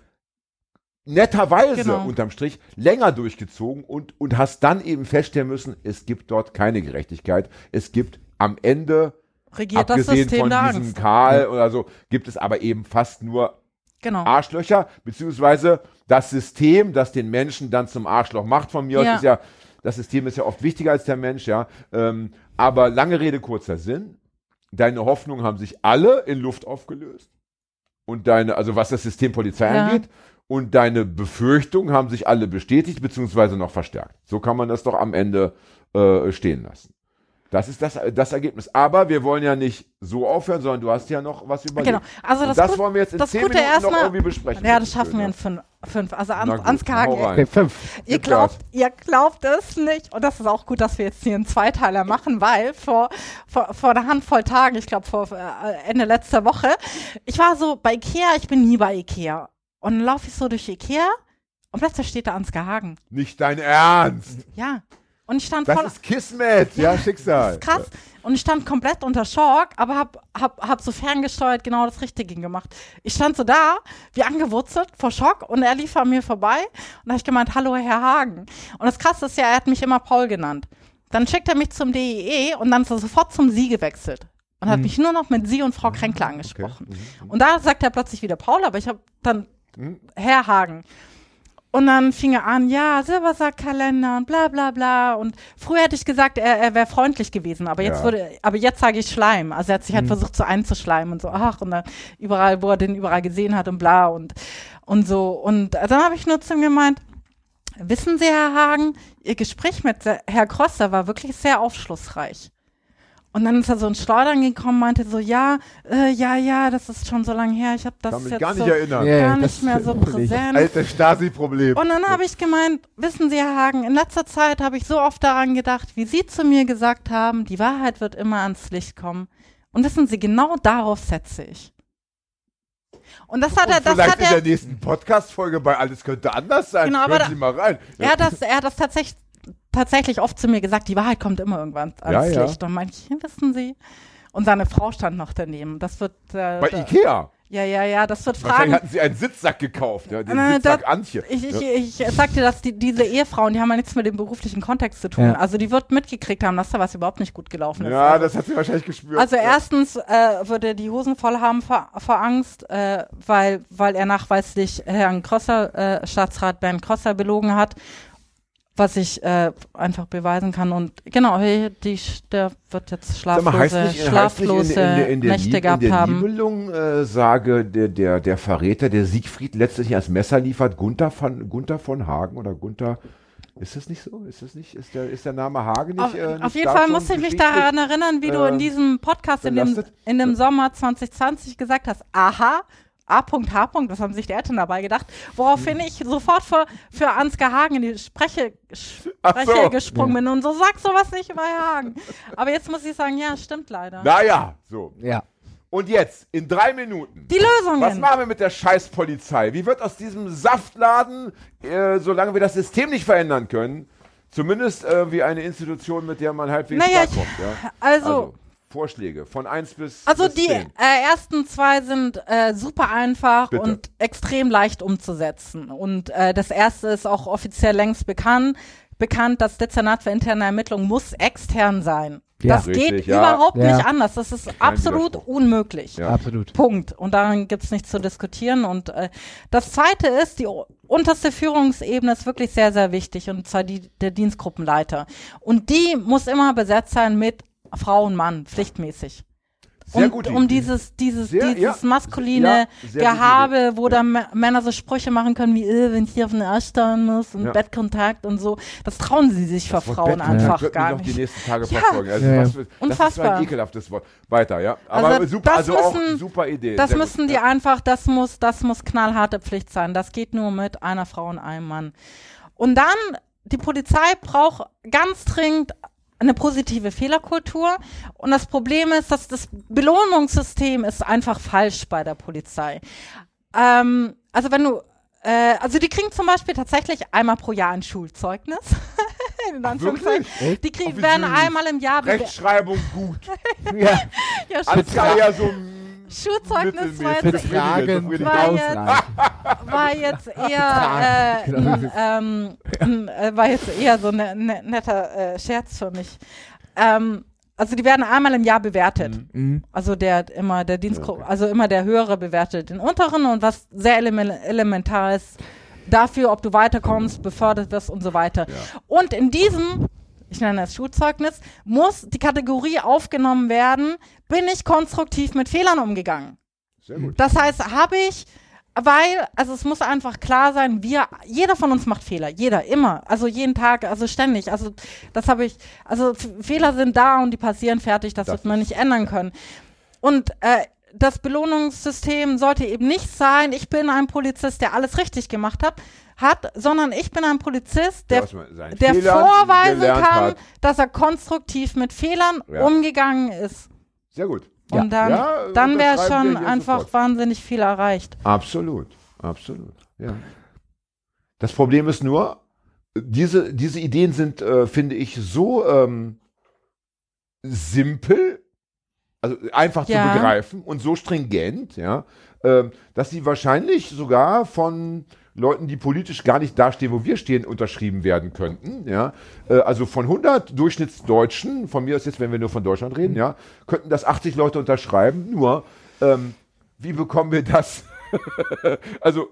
netterweise Genau. unterm Strich länger durchgezogen und, und hast dann eben feststellen müssen, es gibt dort keine Gerechtigkeit. Es gibt am Ende, Regiert das abgesehen System von diesem. Karl oder so, gibt es aber eben fast nur Genau. Arschlöcher, beziehungsweise das System, das den Menschen dann zum Arschloch macht von mir aus, Ja. ist ja, das System ist ja oft wichtiger als der Mensch, ja. Ähm, aber lange Rede, kurzer Sinn. Deine Hoffnungen haben sich alle in Luft aufgelöst. Und deine, also was das System Polizei Ja. angeht, und deine Befürchtungen haben sich alle bestätigt, beziehungsweise noch verstärkt. So kann man das doch am Ende äh, stehen lassen. Das ist das, das Ergebnis. Aber wir wollen ja nicht so aufhören, sondern du hast ja noch was überlegt. Genau. Also das, das Gut- wollen wir jetzt in zehn Minuten noch erstmal- irgendwie besprechen. Ja, das schaffen wir ja. in fünf. fünf. Also Ans gut, Hagen, rein. okay, fünf. Ihr glaubt, ihr glaubt es nicht. Und das ist auch gut, dass wir jetzt hier einen Zweiteiler machen, weil vor, vor, vor einer Handvoll Tagen, ich glaube vor äh, Ende letzter Woche, ich war so bei Ikea, ich bin nie bei Ikea. Und dann laufe ich so durch Ikea und plötzlich steht da Ansgar Hagen. Nicht dein Ernst. Ja. Und ich stand Das voll. ist Kismet. Ja, Schicksal. Das ist krass. Und ich stand komplett unter Schock, aber hab, hab, hab so ferngesteuert genau das Richtige gemacht. Ich stand so da, wie angewurzelt, vor Schock, und er lief an mir vorbei. Und da habe ich gemeint, hallo, Herr Hagen. Und das Krasse ist ja, er hat mich immer Paul genannt. Dann schickt er mich zum DEE und dann ist er sofort zum Sie gewechselt. Und hat mich nur noch mit Sie und Frau Kränkler angesprochen. Und da sagt er plötzlich wieder Paul, aber ich habe dann Herr Hagen. Und dann fing er an, ja, Silbersackkalender und bla bla bla. Und früher hätte ich gesagt, er, er wäre freundlich gewesen, aber jetzt Ja. würde, aber jetzt sage ich Schleim. Also er hat sich halt versucht, so einzuschleimen und so, ach, und dann überall, wo er den überall gesehen hat und bla und, und so. Und dann habe ich nur zu ihm gemeint, wissen Sie, Herr Hagen, Ihr Gespräch mit Herr Krosser war wirklich sehr aufschlussreich. Und dann ist er so ins Schleudern gekommen, meinte so, ja, äh, ja, ja, das ist schon so lange her, ich habe das Kann mich jetzt gar nicht so erinnern. Ja, gar nicht mehr so präsent. Alter Stasi-Problem. Und dann habe ich gemeint, wissen Sie, Herr Hagen, in letzter Zeit habe ich so oft daran gedacht, wie Sie zu mir gesagt haben, die Wahrheit wird immer ans Licht kommen. Und wissen Sie, genau darauf setze ich. Und das hat er, Und das vielleicht hat in er, der nächsten Podcast-Folge bei Alles könnte anders sein. Genau, aber Hören da- Sie mal rein. er hat das, er hat das tatsächlich, tatsächlich oft zu mir gesagt, die Wahrheit kommt immer irgendwann ans Ja, ja. Licht. Und meinte ich, wissen Sie? Und seine Frau stand noch daneben. Das wird, äh, Bei Ikea. ja, ja, ja, das wird Wahrscheinlich Fragen. hatten Sie einen Sitzsack gekauft. Ja, den Äh, Sitzsack das- Antje. Ich, ich, ja. ich sag dir, dass die, diese Ehefrauen, die haben ja nichts mit dem beruflichen Kontext zu tun. Ja. Also die wird mitgekriegt haben, dass da was überhaupt nicht gut gelaufen ist. ja, also, das hat sie wahrscheinlich gespürt. also ja. erstens äh, würde er die Hosen voll haben vor, vor Angst, äh, weil, weil er nachweislich Herrn Krosser, äh, Staatsrat Bernd Krosser belogen hat, was ich äh, einfach beweisen kann. Und genau, hey, die, der wird jetzt Sag mal, schlaflose, schlaflose in, in, in der, Nächte Lieb, gehabt in der haben. Nibelung äh, sage der, der, der Verräter, der Siegfried letztlich als Messer liefert, Gunther von, Gunther von Hagen oder Gunther. Ist das nicht so? Ist das nicht? Ist der, ist der Name Hagen nicht? Auf, äh, nicht auf jeden Fall muss ich mich daran erinnern, wie du äh, in diesem Podcast in dem, in dem Sommer 2020 gesagt hast, aha, A.H. Was haben sich die Eltern dabei gedacht? Woraufhin ich sofort für, für Ansgar Hagen in die Spreche, Spreche so. gesprungen bin und so sag sowas nicht über Hagen. Aber jetzt muss ich sagen, ja, stimmt leider. Naja, so. Ja. Und jetzt, in drei Minuten. Die Lösungen. Was machen wir mit der Scheißpolizei? Wie wird aus diesem Saftladen, äh, solange wir das System nicht verändern können, zumindest äh, wie eine Institution, mit der man halbwegs Naja, klarkommt? Ja? also, Vorschläge von 1 bis Also bis die 10. äh, ersten zwei sind äh, super einfach Bitte. und extrem leicht umzusetzen. Und äh, das erste ist auch offiziell längst bekannt, bekannt, das Dezernat für interne Ermittlungen muss extern sein. Ja. das Richtig, geht ja. überhaupt Ja. nicht anders. Das ist absolut Widerspruch. unmöglich. Ja. Absolut. Punkt. Und daran gibt's nichts zu diskutieren. Und äh, das Zweite ist, die unterste Führungsebene ist wirklich sehr, sehr wichtig, und zwar die der Dienstgruppenleiter. Und die muss immer besetzt sein mit Frau und Mann, pflichtmäßig. Sehr um, gute um Idee. dieses, dieses, Sehr, dieses ja. maskuline Ja, sehr Gehabe, wo dann M- Männer so Sprüche machen können wie, äh, wenn ich hier auf den Arsch starren muss und Ja. Bettkontakt und so. Das trauen sie sich vor Frauen Bettkontakt einfach gar noch die nicht. nächsten Tage Ja. verfolgen. Also Ja, ja. was, das ist Unfassbar. ein ekelhaftes Wort. Weiter, ja. Aber Also super, das also auch müssen- super Idee. Das Sehr gut. müssen die ja. einfach, das muss, das muss knallharte Pflicht sein. Das geht nur mit einer Frau und einem Mann. Und dann, die Polizei braucht ganz dringend eine positive Fehlerkultur. Und das Problem ist, dass das Belohnungssystem ist einfach falsch bei der Polizei. Ähm, also wenn du, äh, also die kriegen zum Beispiel tatsächlich einmal pro Jahr ein Schulzeugnis. (laughs) In Anführungszeichen. Die kriegen, werden einmal im Jahr Rechtschreibung gut. (laughs) Ja. ja, Ansgar eher so Schulzeugnis war jetzt war ausreichend. war jetzt (laughs) eher, äh, Genau. ähm, äh, war jetzt eher so ein ne, ne, netter äh, Scherz für mich. Ähm, also die werden einmal im Jahr bewertet. Mhm. Also der immer der Dienstgruppe, also immer der höhere bewertet den unteren und was sehr elemen elementar ist dafür, ob du weiterkommst, befördert wirst und so weiter. Und in diesem ich nenne das Schulzeugnis, muss die Kategorie aufgenommen werden, bin ich konstruktiv mit Fehlern umgegangen. Sehr gut. Das heißt, habe ich, weil, also es muss einfach klar sein, wir, jeder von uns macht Fehler, jeder, immer, also jeden Tag, also ständig, also das habe ich, also Fehler sind da und die passieren fertig, das, Das wird man nicht ändern können. Und äh, das Belohnungssystem sollte eben nicht sein, ich bin ein Polizist, der alles richtig gemacht hat, hat, sondern ich bin ein Polizist, der, der vorweisen kann, hat. dass er konstruktiv mit Fehlern Ja. umgegangen ist. Sehr gut. Und dann, Ja, dann wäre schon einfach sofort. wahnsinnig viel erreicht. Absolut, absolut. Ja. Das Problem ist nur, diese, diese Ideen sind, äh, finde ich, so ähm, simpel, also einfach Ja. zu begreifen und so stringent, ja, ähm, dass sie wahrscheinlich sogar von Leuten, die politisch gar nicht dastehen, wo wir stehen, unterschrieben werden könnten. Ja? Äh, also von 100 Durchschnittsdeutschen, von mir aus jetzt, wenn wir nur von Deutschland reden, ja, könnten das 80 Leute unterschreiben. Nur, ähm, wie bekommen wir das? (laughs) also,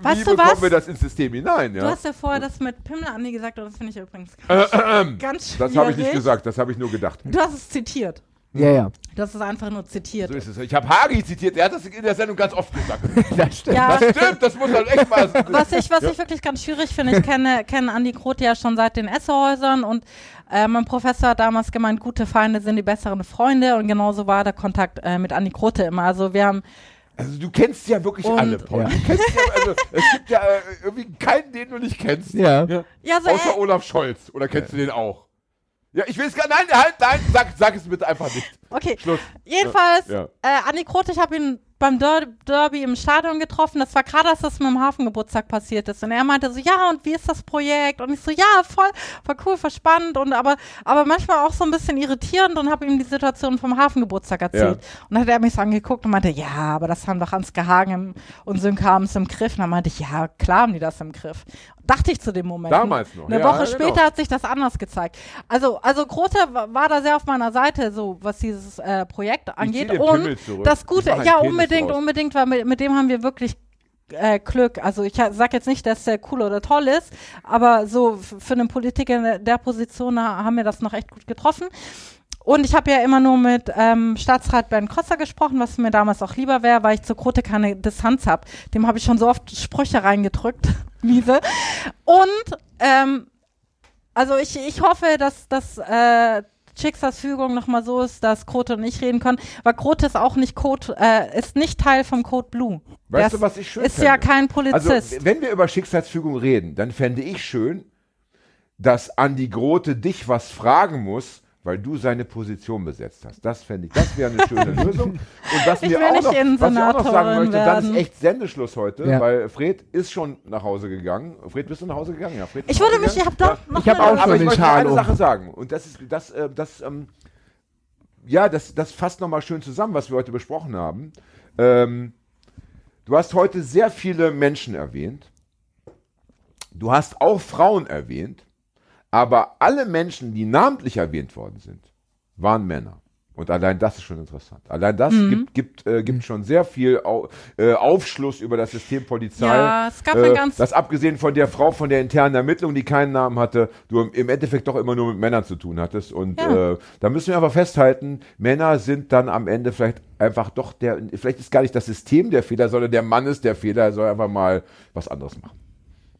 wie Weißt du bekommen was? wir das ins System hinein? Du Ja? hast ja vorher das mit Pimmel Andi gesagt und das finde ich übrigens ganz, ganz schwierig. Das habe ich nicht gesagt, das habe ich nur gedacht. Du hast es zitiert. Ja, ja. Du hast es einfach nur zitiert. So ist es. Ich habe Hagi zitiert, er hat das in der Sendung ganz oft gesagt. (laughs) Das stimmt. Ja, Das stimmt, das muss man echt mal. was ich, was ich wirklich ganz schwierig finde, ich kenne, kenne Andi Groth ja schon seit den Essehäusern und äh, mein Professor hat damals gemeint, gute Feinde sind die besseren Freunde und genauso war der Kontakt äh, mit Andi Grote immer. Also wir haben Also du kennst ja wirklich Und- alle, Paul. Ja. Du kennst ja, also es gibt ja äh, irgendwie keinen, den du nicht kennst. Ja. ja so Außer äh, Olaf Scholz. Oder kennst du den auch? Ja, ich will es gar Nein, halt, nein, sag, sag es bitte einfach nicht. Okay. Schluss. Jedenfalls, Ja. Äh, Kroth, ich habe ihn beim Der Derby im Stadion getroffen. Das war gerade, als das mit dem Hafengeburtstag passiert ist. Und er meinte so, ja, und wie ist das Projekt? Und ich so, ja, voll, voll cool, voll spannend. Und aber, aber manchmal auch so ein bisschen irritierend und habe ihm die Situation vom Hafengeburtstag erzählt. Und dann hat er mich so angeguckt und meinte, ja, aber das haben doch Ansgar Hagen im, und Sönke haben es im Griff. Und dann meinte ich, ja, klar haben die das im Griff. Dachte ich zu dem Moment. Damals noch, Eine ja, Woche genau. später hat sich das anders gezeigt. Also, also Grote wa- war da sehr auf meiner Seite, so was dieses äh, Projekt angeht. Und das Gute, ja, Penis unbedingt, draus. unbedingt, weil mit, mit dem haben wir wirklich äh, Glück. Also ich sag jetzt nicht, dass der cool oder toll ist, aber so für einen Politiker in der- Position ha- haben wir das noch echt gut getroffen. Und ich habe ja immer nur mit ähm, Staatsrat Bernd Kosser gesprochen, was mir damals auch lieber wäre, weil ich zu Grote keine Distanz habe. Dem habe ich schon so oft Sprüche reingedrückt, (laughs) miese. Und ähm, also ich, ich hoffe, dass das äh, Schicksalsfügung nochmal so ist, dass Krote und ich reden können, weil Krote ist auch nicht Code, äh, ist nicht Teil vom Code Blue. Weißt du, ist- was ich schön Ist fände? ja kein Polizist. Also, wenn wir über Schicksalsfügung reden, dann fände ich schön, dass Andi Grote dich was fragen muss, weil du seine Position besetzt hast. Das fände ich, das wäre eine schöne (laughs) Lösung. Und was Ich mir will auch nicht noch, was ich auch noch sagen möchte, dann ist werden. echt Sendeschluss heute, Ja. weil Fred ist schon nach Hause gegangen. Fred, bist du nach Hause gegangen? Ja, Fred ist ich würde mich, ich habe doch noch Ich hab eine- auch schon aber ich möchte eine um. Sache sagen. Und das ist, das, äh, das, ähm, ja, das, das fasst nochmal schön zusammen, was wir heute besprochen haben. Ähm, du hast heute sehr viele Menschen erwähnt. Du hast auch Frauen erwähnt. Aber alle Menschen, die namentlich erwähnt worden sind, waren Männer. Und allein das ist schon interessant. Allein das Mhm. gibt, gibt, äh, gibt schon sehr viel Au äh, Aufschluss über das System Polizei. Ja, es gab äh, ein ganz- Das abgesehen von der Frau von der internen Ermittlung, die keinen Namen hatte, du im- Endeffekt doch immer nur mit Männern zu tun hattest. Und Ja. äh, da müssen wir aber festhalten, Männer sind dann am Ende vielleicht einfach doch der, vielleicht ist gar nicht das System der Fehler, sondern der Mann ist der Fehler, er soll einfach mal was anderes machen.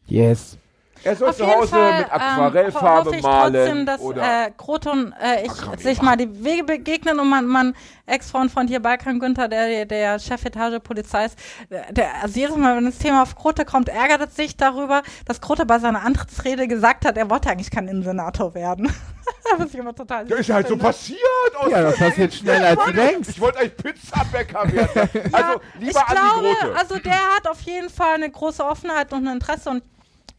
Yes. Er soll Auf zu jeden Hause Fall, mit ähm, Aquarellfarbe hoffe ich malen. trotzdem, dass oder äh, Krote und äh, ich Ach, sich mal die Wege begegnen und mein, mein Ex-Freund von hier, Balkan Günther, der, der Chefetage Polizei ist, der, also jedes Mal, wenn das Thema auf Krote kommt, ärgert es sich darüber, dass Krote bei seiner Antrittsrede gesagt hat, er wollte eigentlich kein Innensenator werden. (laughs) Was ich immer total Der süß ist halt so finde. passiert. aus Ja, das passiert schneller, als du denkst. Ich wollte eigentlich Pizzabäcker werden. (laughs) Ja, also, ich lieber Andi glaube, Grote. also der hat auf jeden Fall eine große Offenheit und ein Interesse und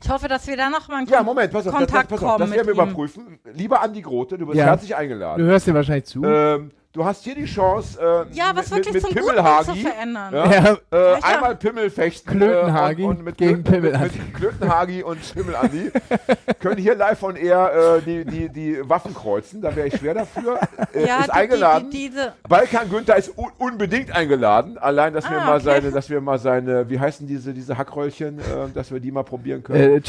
ich hoffe, dass wir da noch mal in ja, Moment, pass auf, das, das, Kontakt pass auf, kommen das werden wir ihm. überprüfen. Lieber Andi Grote, du bist Ja. herzlich Du eingeladen. hörst dir wahrscheinlich zu. Ähm, du hast hier die Chance, äh, Ja, was mit, wirklich mit, zum mit Guten Pimmelhagi, zu verändern. Ja, Ja. Äh, einmal Pimmel fechten. Klötenhagi äh, und, und mit gegen Klöten- Pimmelhagi. Mit Klötenhagi und Pimmelandi (laughs) können hier live on air äh, die, die, die Waffen kreuzen. Da wäre ich schwer dafür. (laughs) Äh, Ja, ist die, eingeladen. Die, die, diese, Balkan Günther ist un unbedingt eingeladen. Allein, dass wir Ah, mal okay. seine, dass wir mal seine, wie heißen diese, diese Hackröllchen, äh, dass wir die mal probieren können. Äh.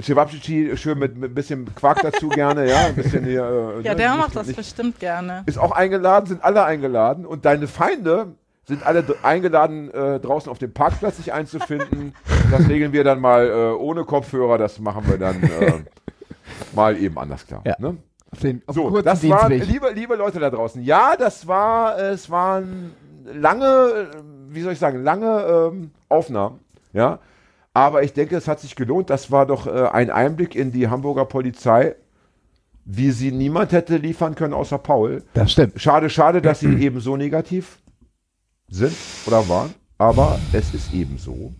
Cevapcici, schön mit, mit ein bisschen Quark dazu gerne, ja, ein bisschen hier. Äh, ja, ne, der nicht- macht das nicht- bestimmt gerne. Ist auch eingeladen, sind alle eingeladen und deine Feinde sind alle eingeladen, äh, draußen auf dem Parkplatz sich einzufinden. das regeln wir dann mal äh, ohne Kopfhörer, das machen wir dann äh, (laughs) mal eben anders klar. Ja. Ne? Auf den auf So, das waren, Dienstweg. liebe, liebe Leute da draußen, ja, das war, es waren lange, äh, wie soll ich sagen, lange ähm, Aufnahmen, ja, aber ich denke, es hat sich gelohnt, das war doch äh, ein Einblick in die Hamburger Polizei, wie sie niemand hätte liefern können außer Paul. Das stimmt. Schade, schade, dass sie eben so negativ sind oder waren, aber es ist eben so.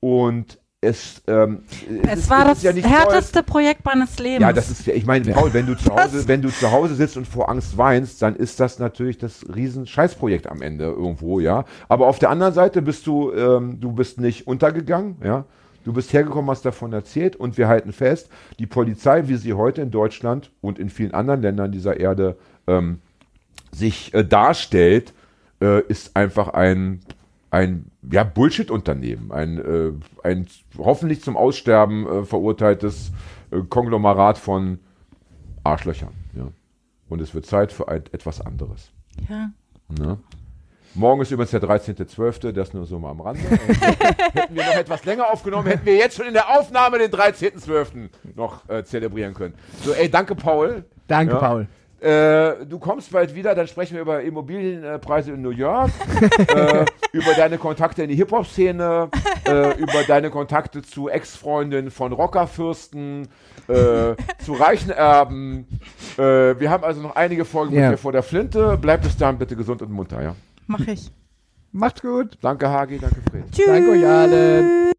Und es, ähm, Es ist- war es das ist ja härteste Projekt meines Lebens. Ja, das ist ja, ich meine, Paul, wenn du zu Hause, wenn du zu Hause sitzt und vor Angst weinst, dann ist das natürlich das riesen Scheißprojekt am Ende irgendwo, ja. Aber auf der anderen Seite bist du, ähm, du bist nicht untergegangen, ja. Du bist hergekommen, hast davon erzählt und wir halten fest, die Polizei, wie sie heute in Deutschland und in vielen anderen Ländern dieser Erde ähm, sich äh, darstellt, äh, ist einfach ein, ein ja, Bullshit-Unternehmen, ein, äh, ein hoffentlich zum Aussterben äh, verurteiltes äh, Konglomerat von Arschlöchern. Ja. Und es wird Zeit für ein, etwas anderes. ja. Ne? Morgen ist übrigens der 13.12., das nur so mal am Rande. (laughs) hätten wir noch etwas länger aufgenommen, hätten wir jetzt schon in der Aufnahme den 13.12. noch äh, zelebrieren können. So, ey, danke Paul. Danke, Ja. Paul. Äh, du kommst bald wieder, dann sprechen wir über Immobilienpreise in New York, (laughs) äh, über deine Kontakte in die Hip-Hop-Szene, äh, über deine Kontakte zu Ex-Freundinnen von Rockerfürsten, äh, zu reichen Erben. Äh, wir haben also noch einige Folgen Ja. mit dir vor der Flinte. Bleib bis dahin bitte gesund und munter, ja. Mach ich. Macht's gut. Danke, Hagi, danke, Fred. Tschüss. Danke euch allen.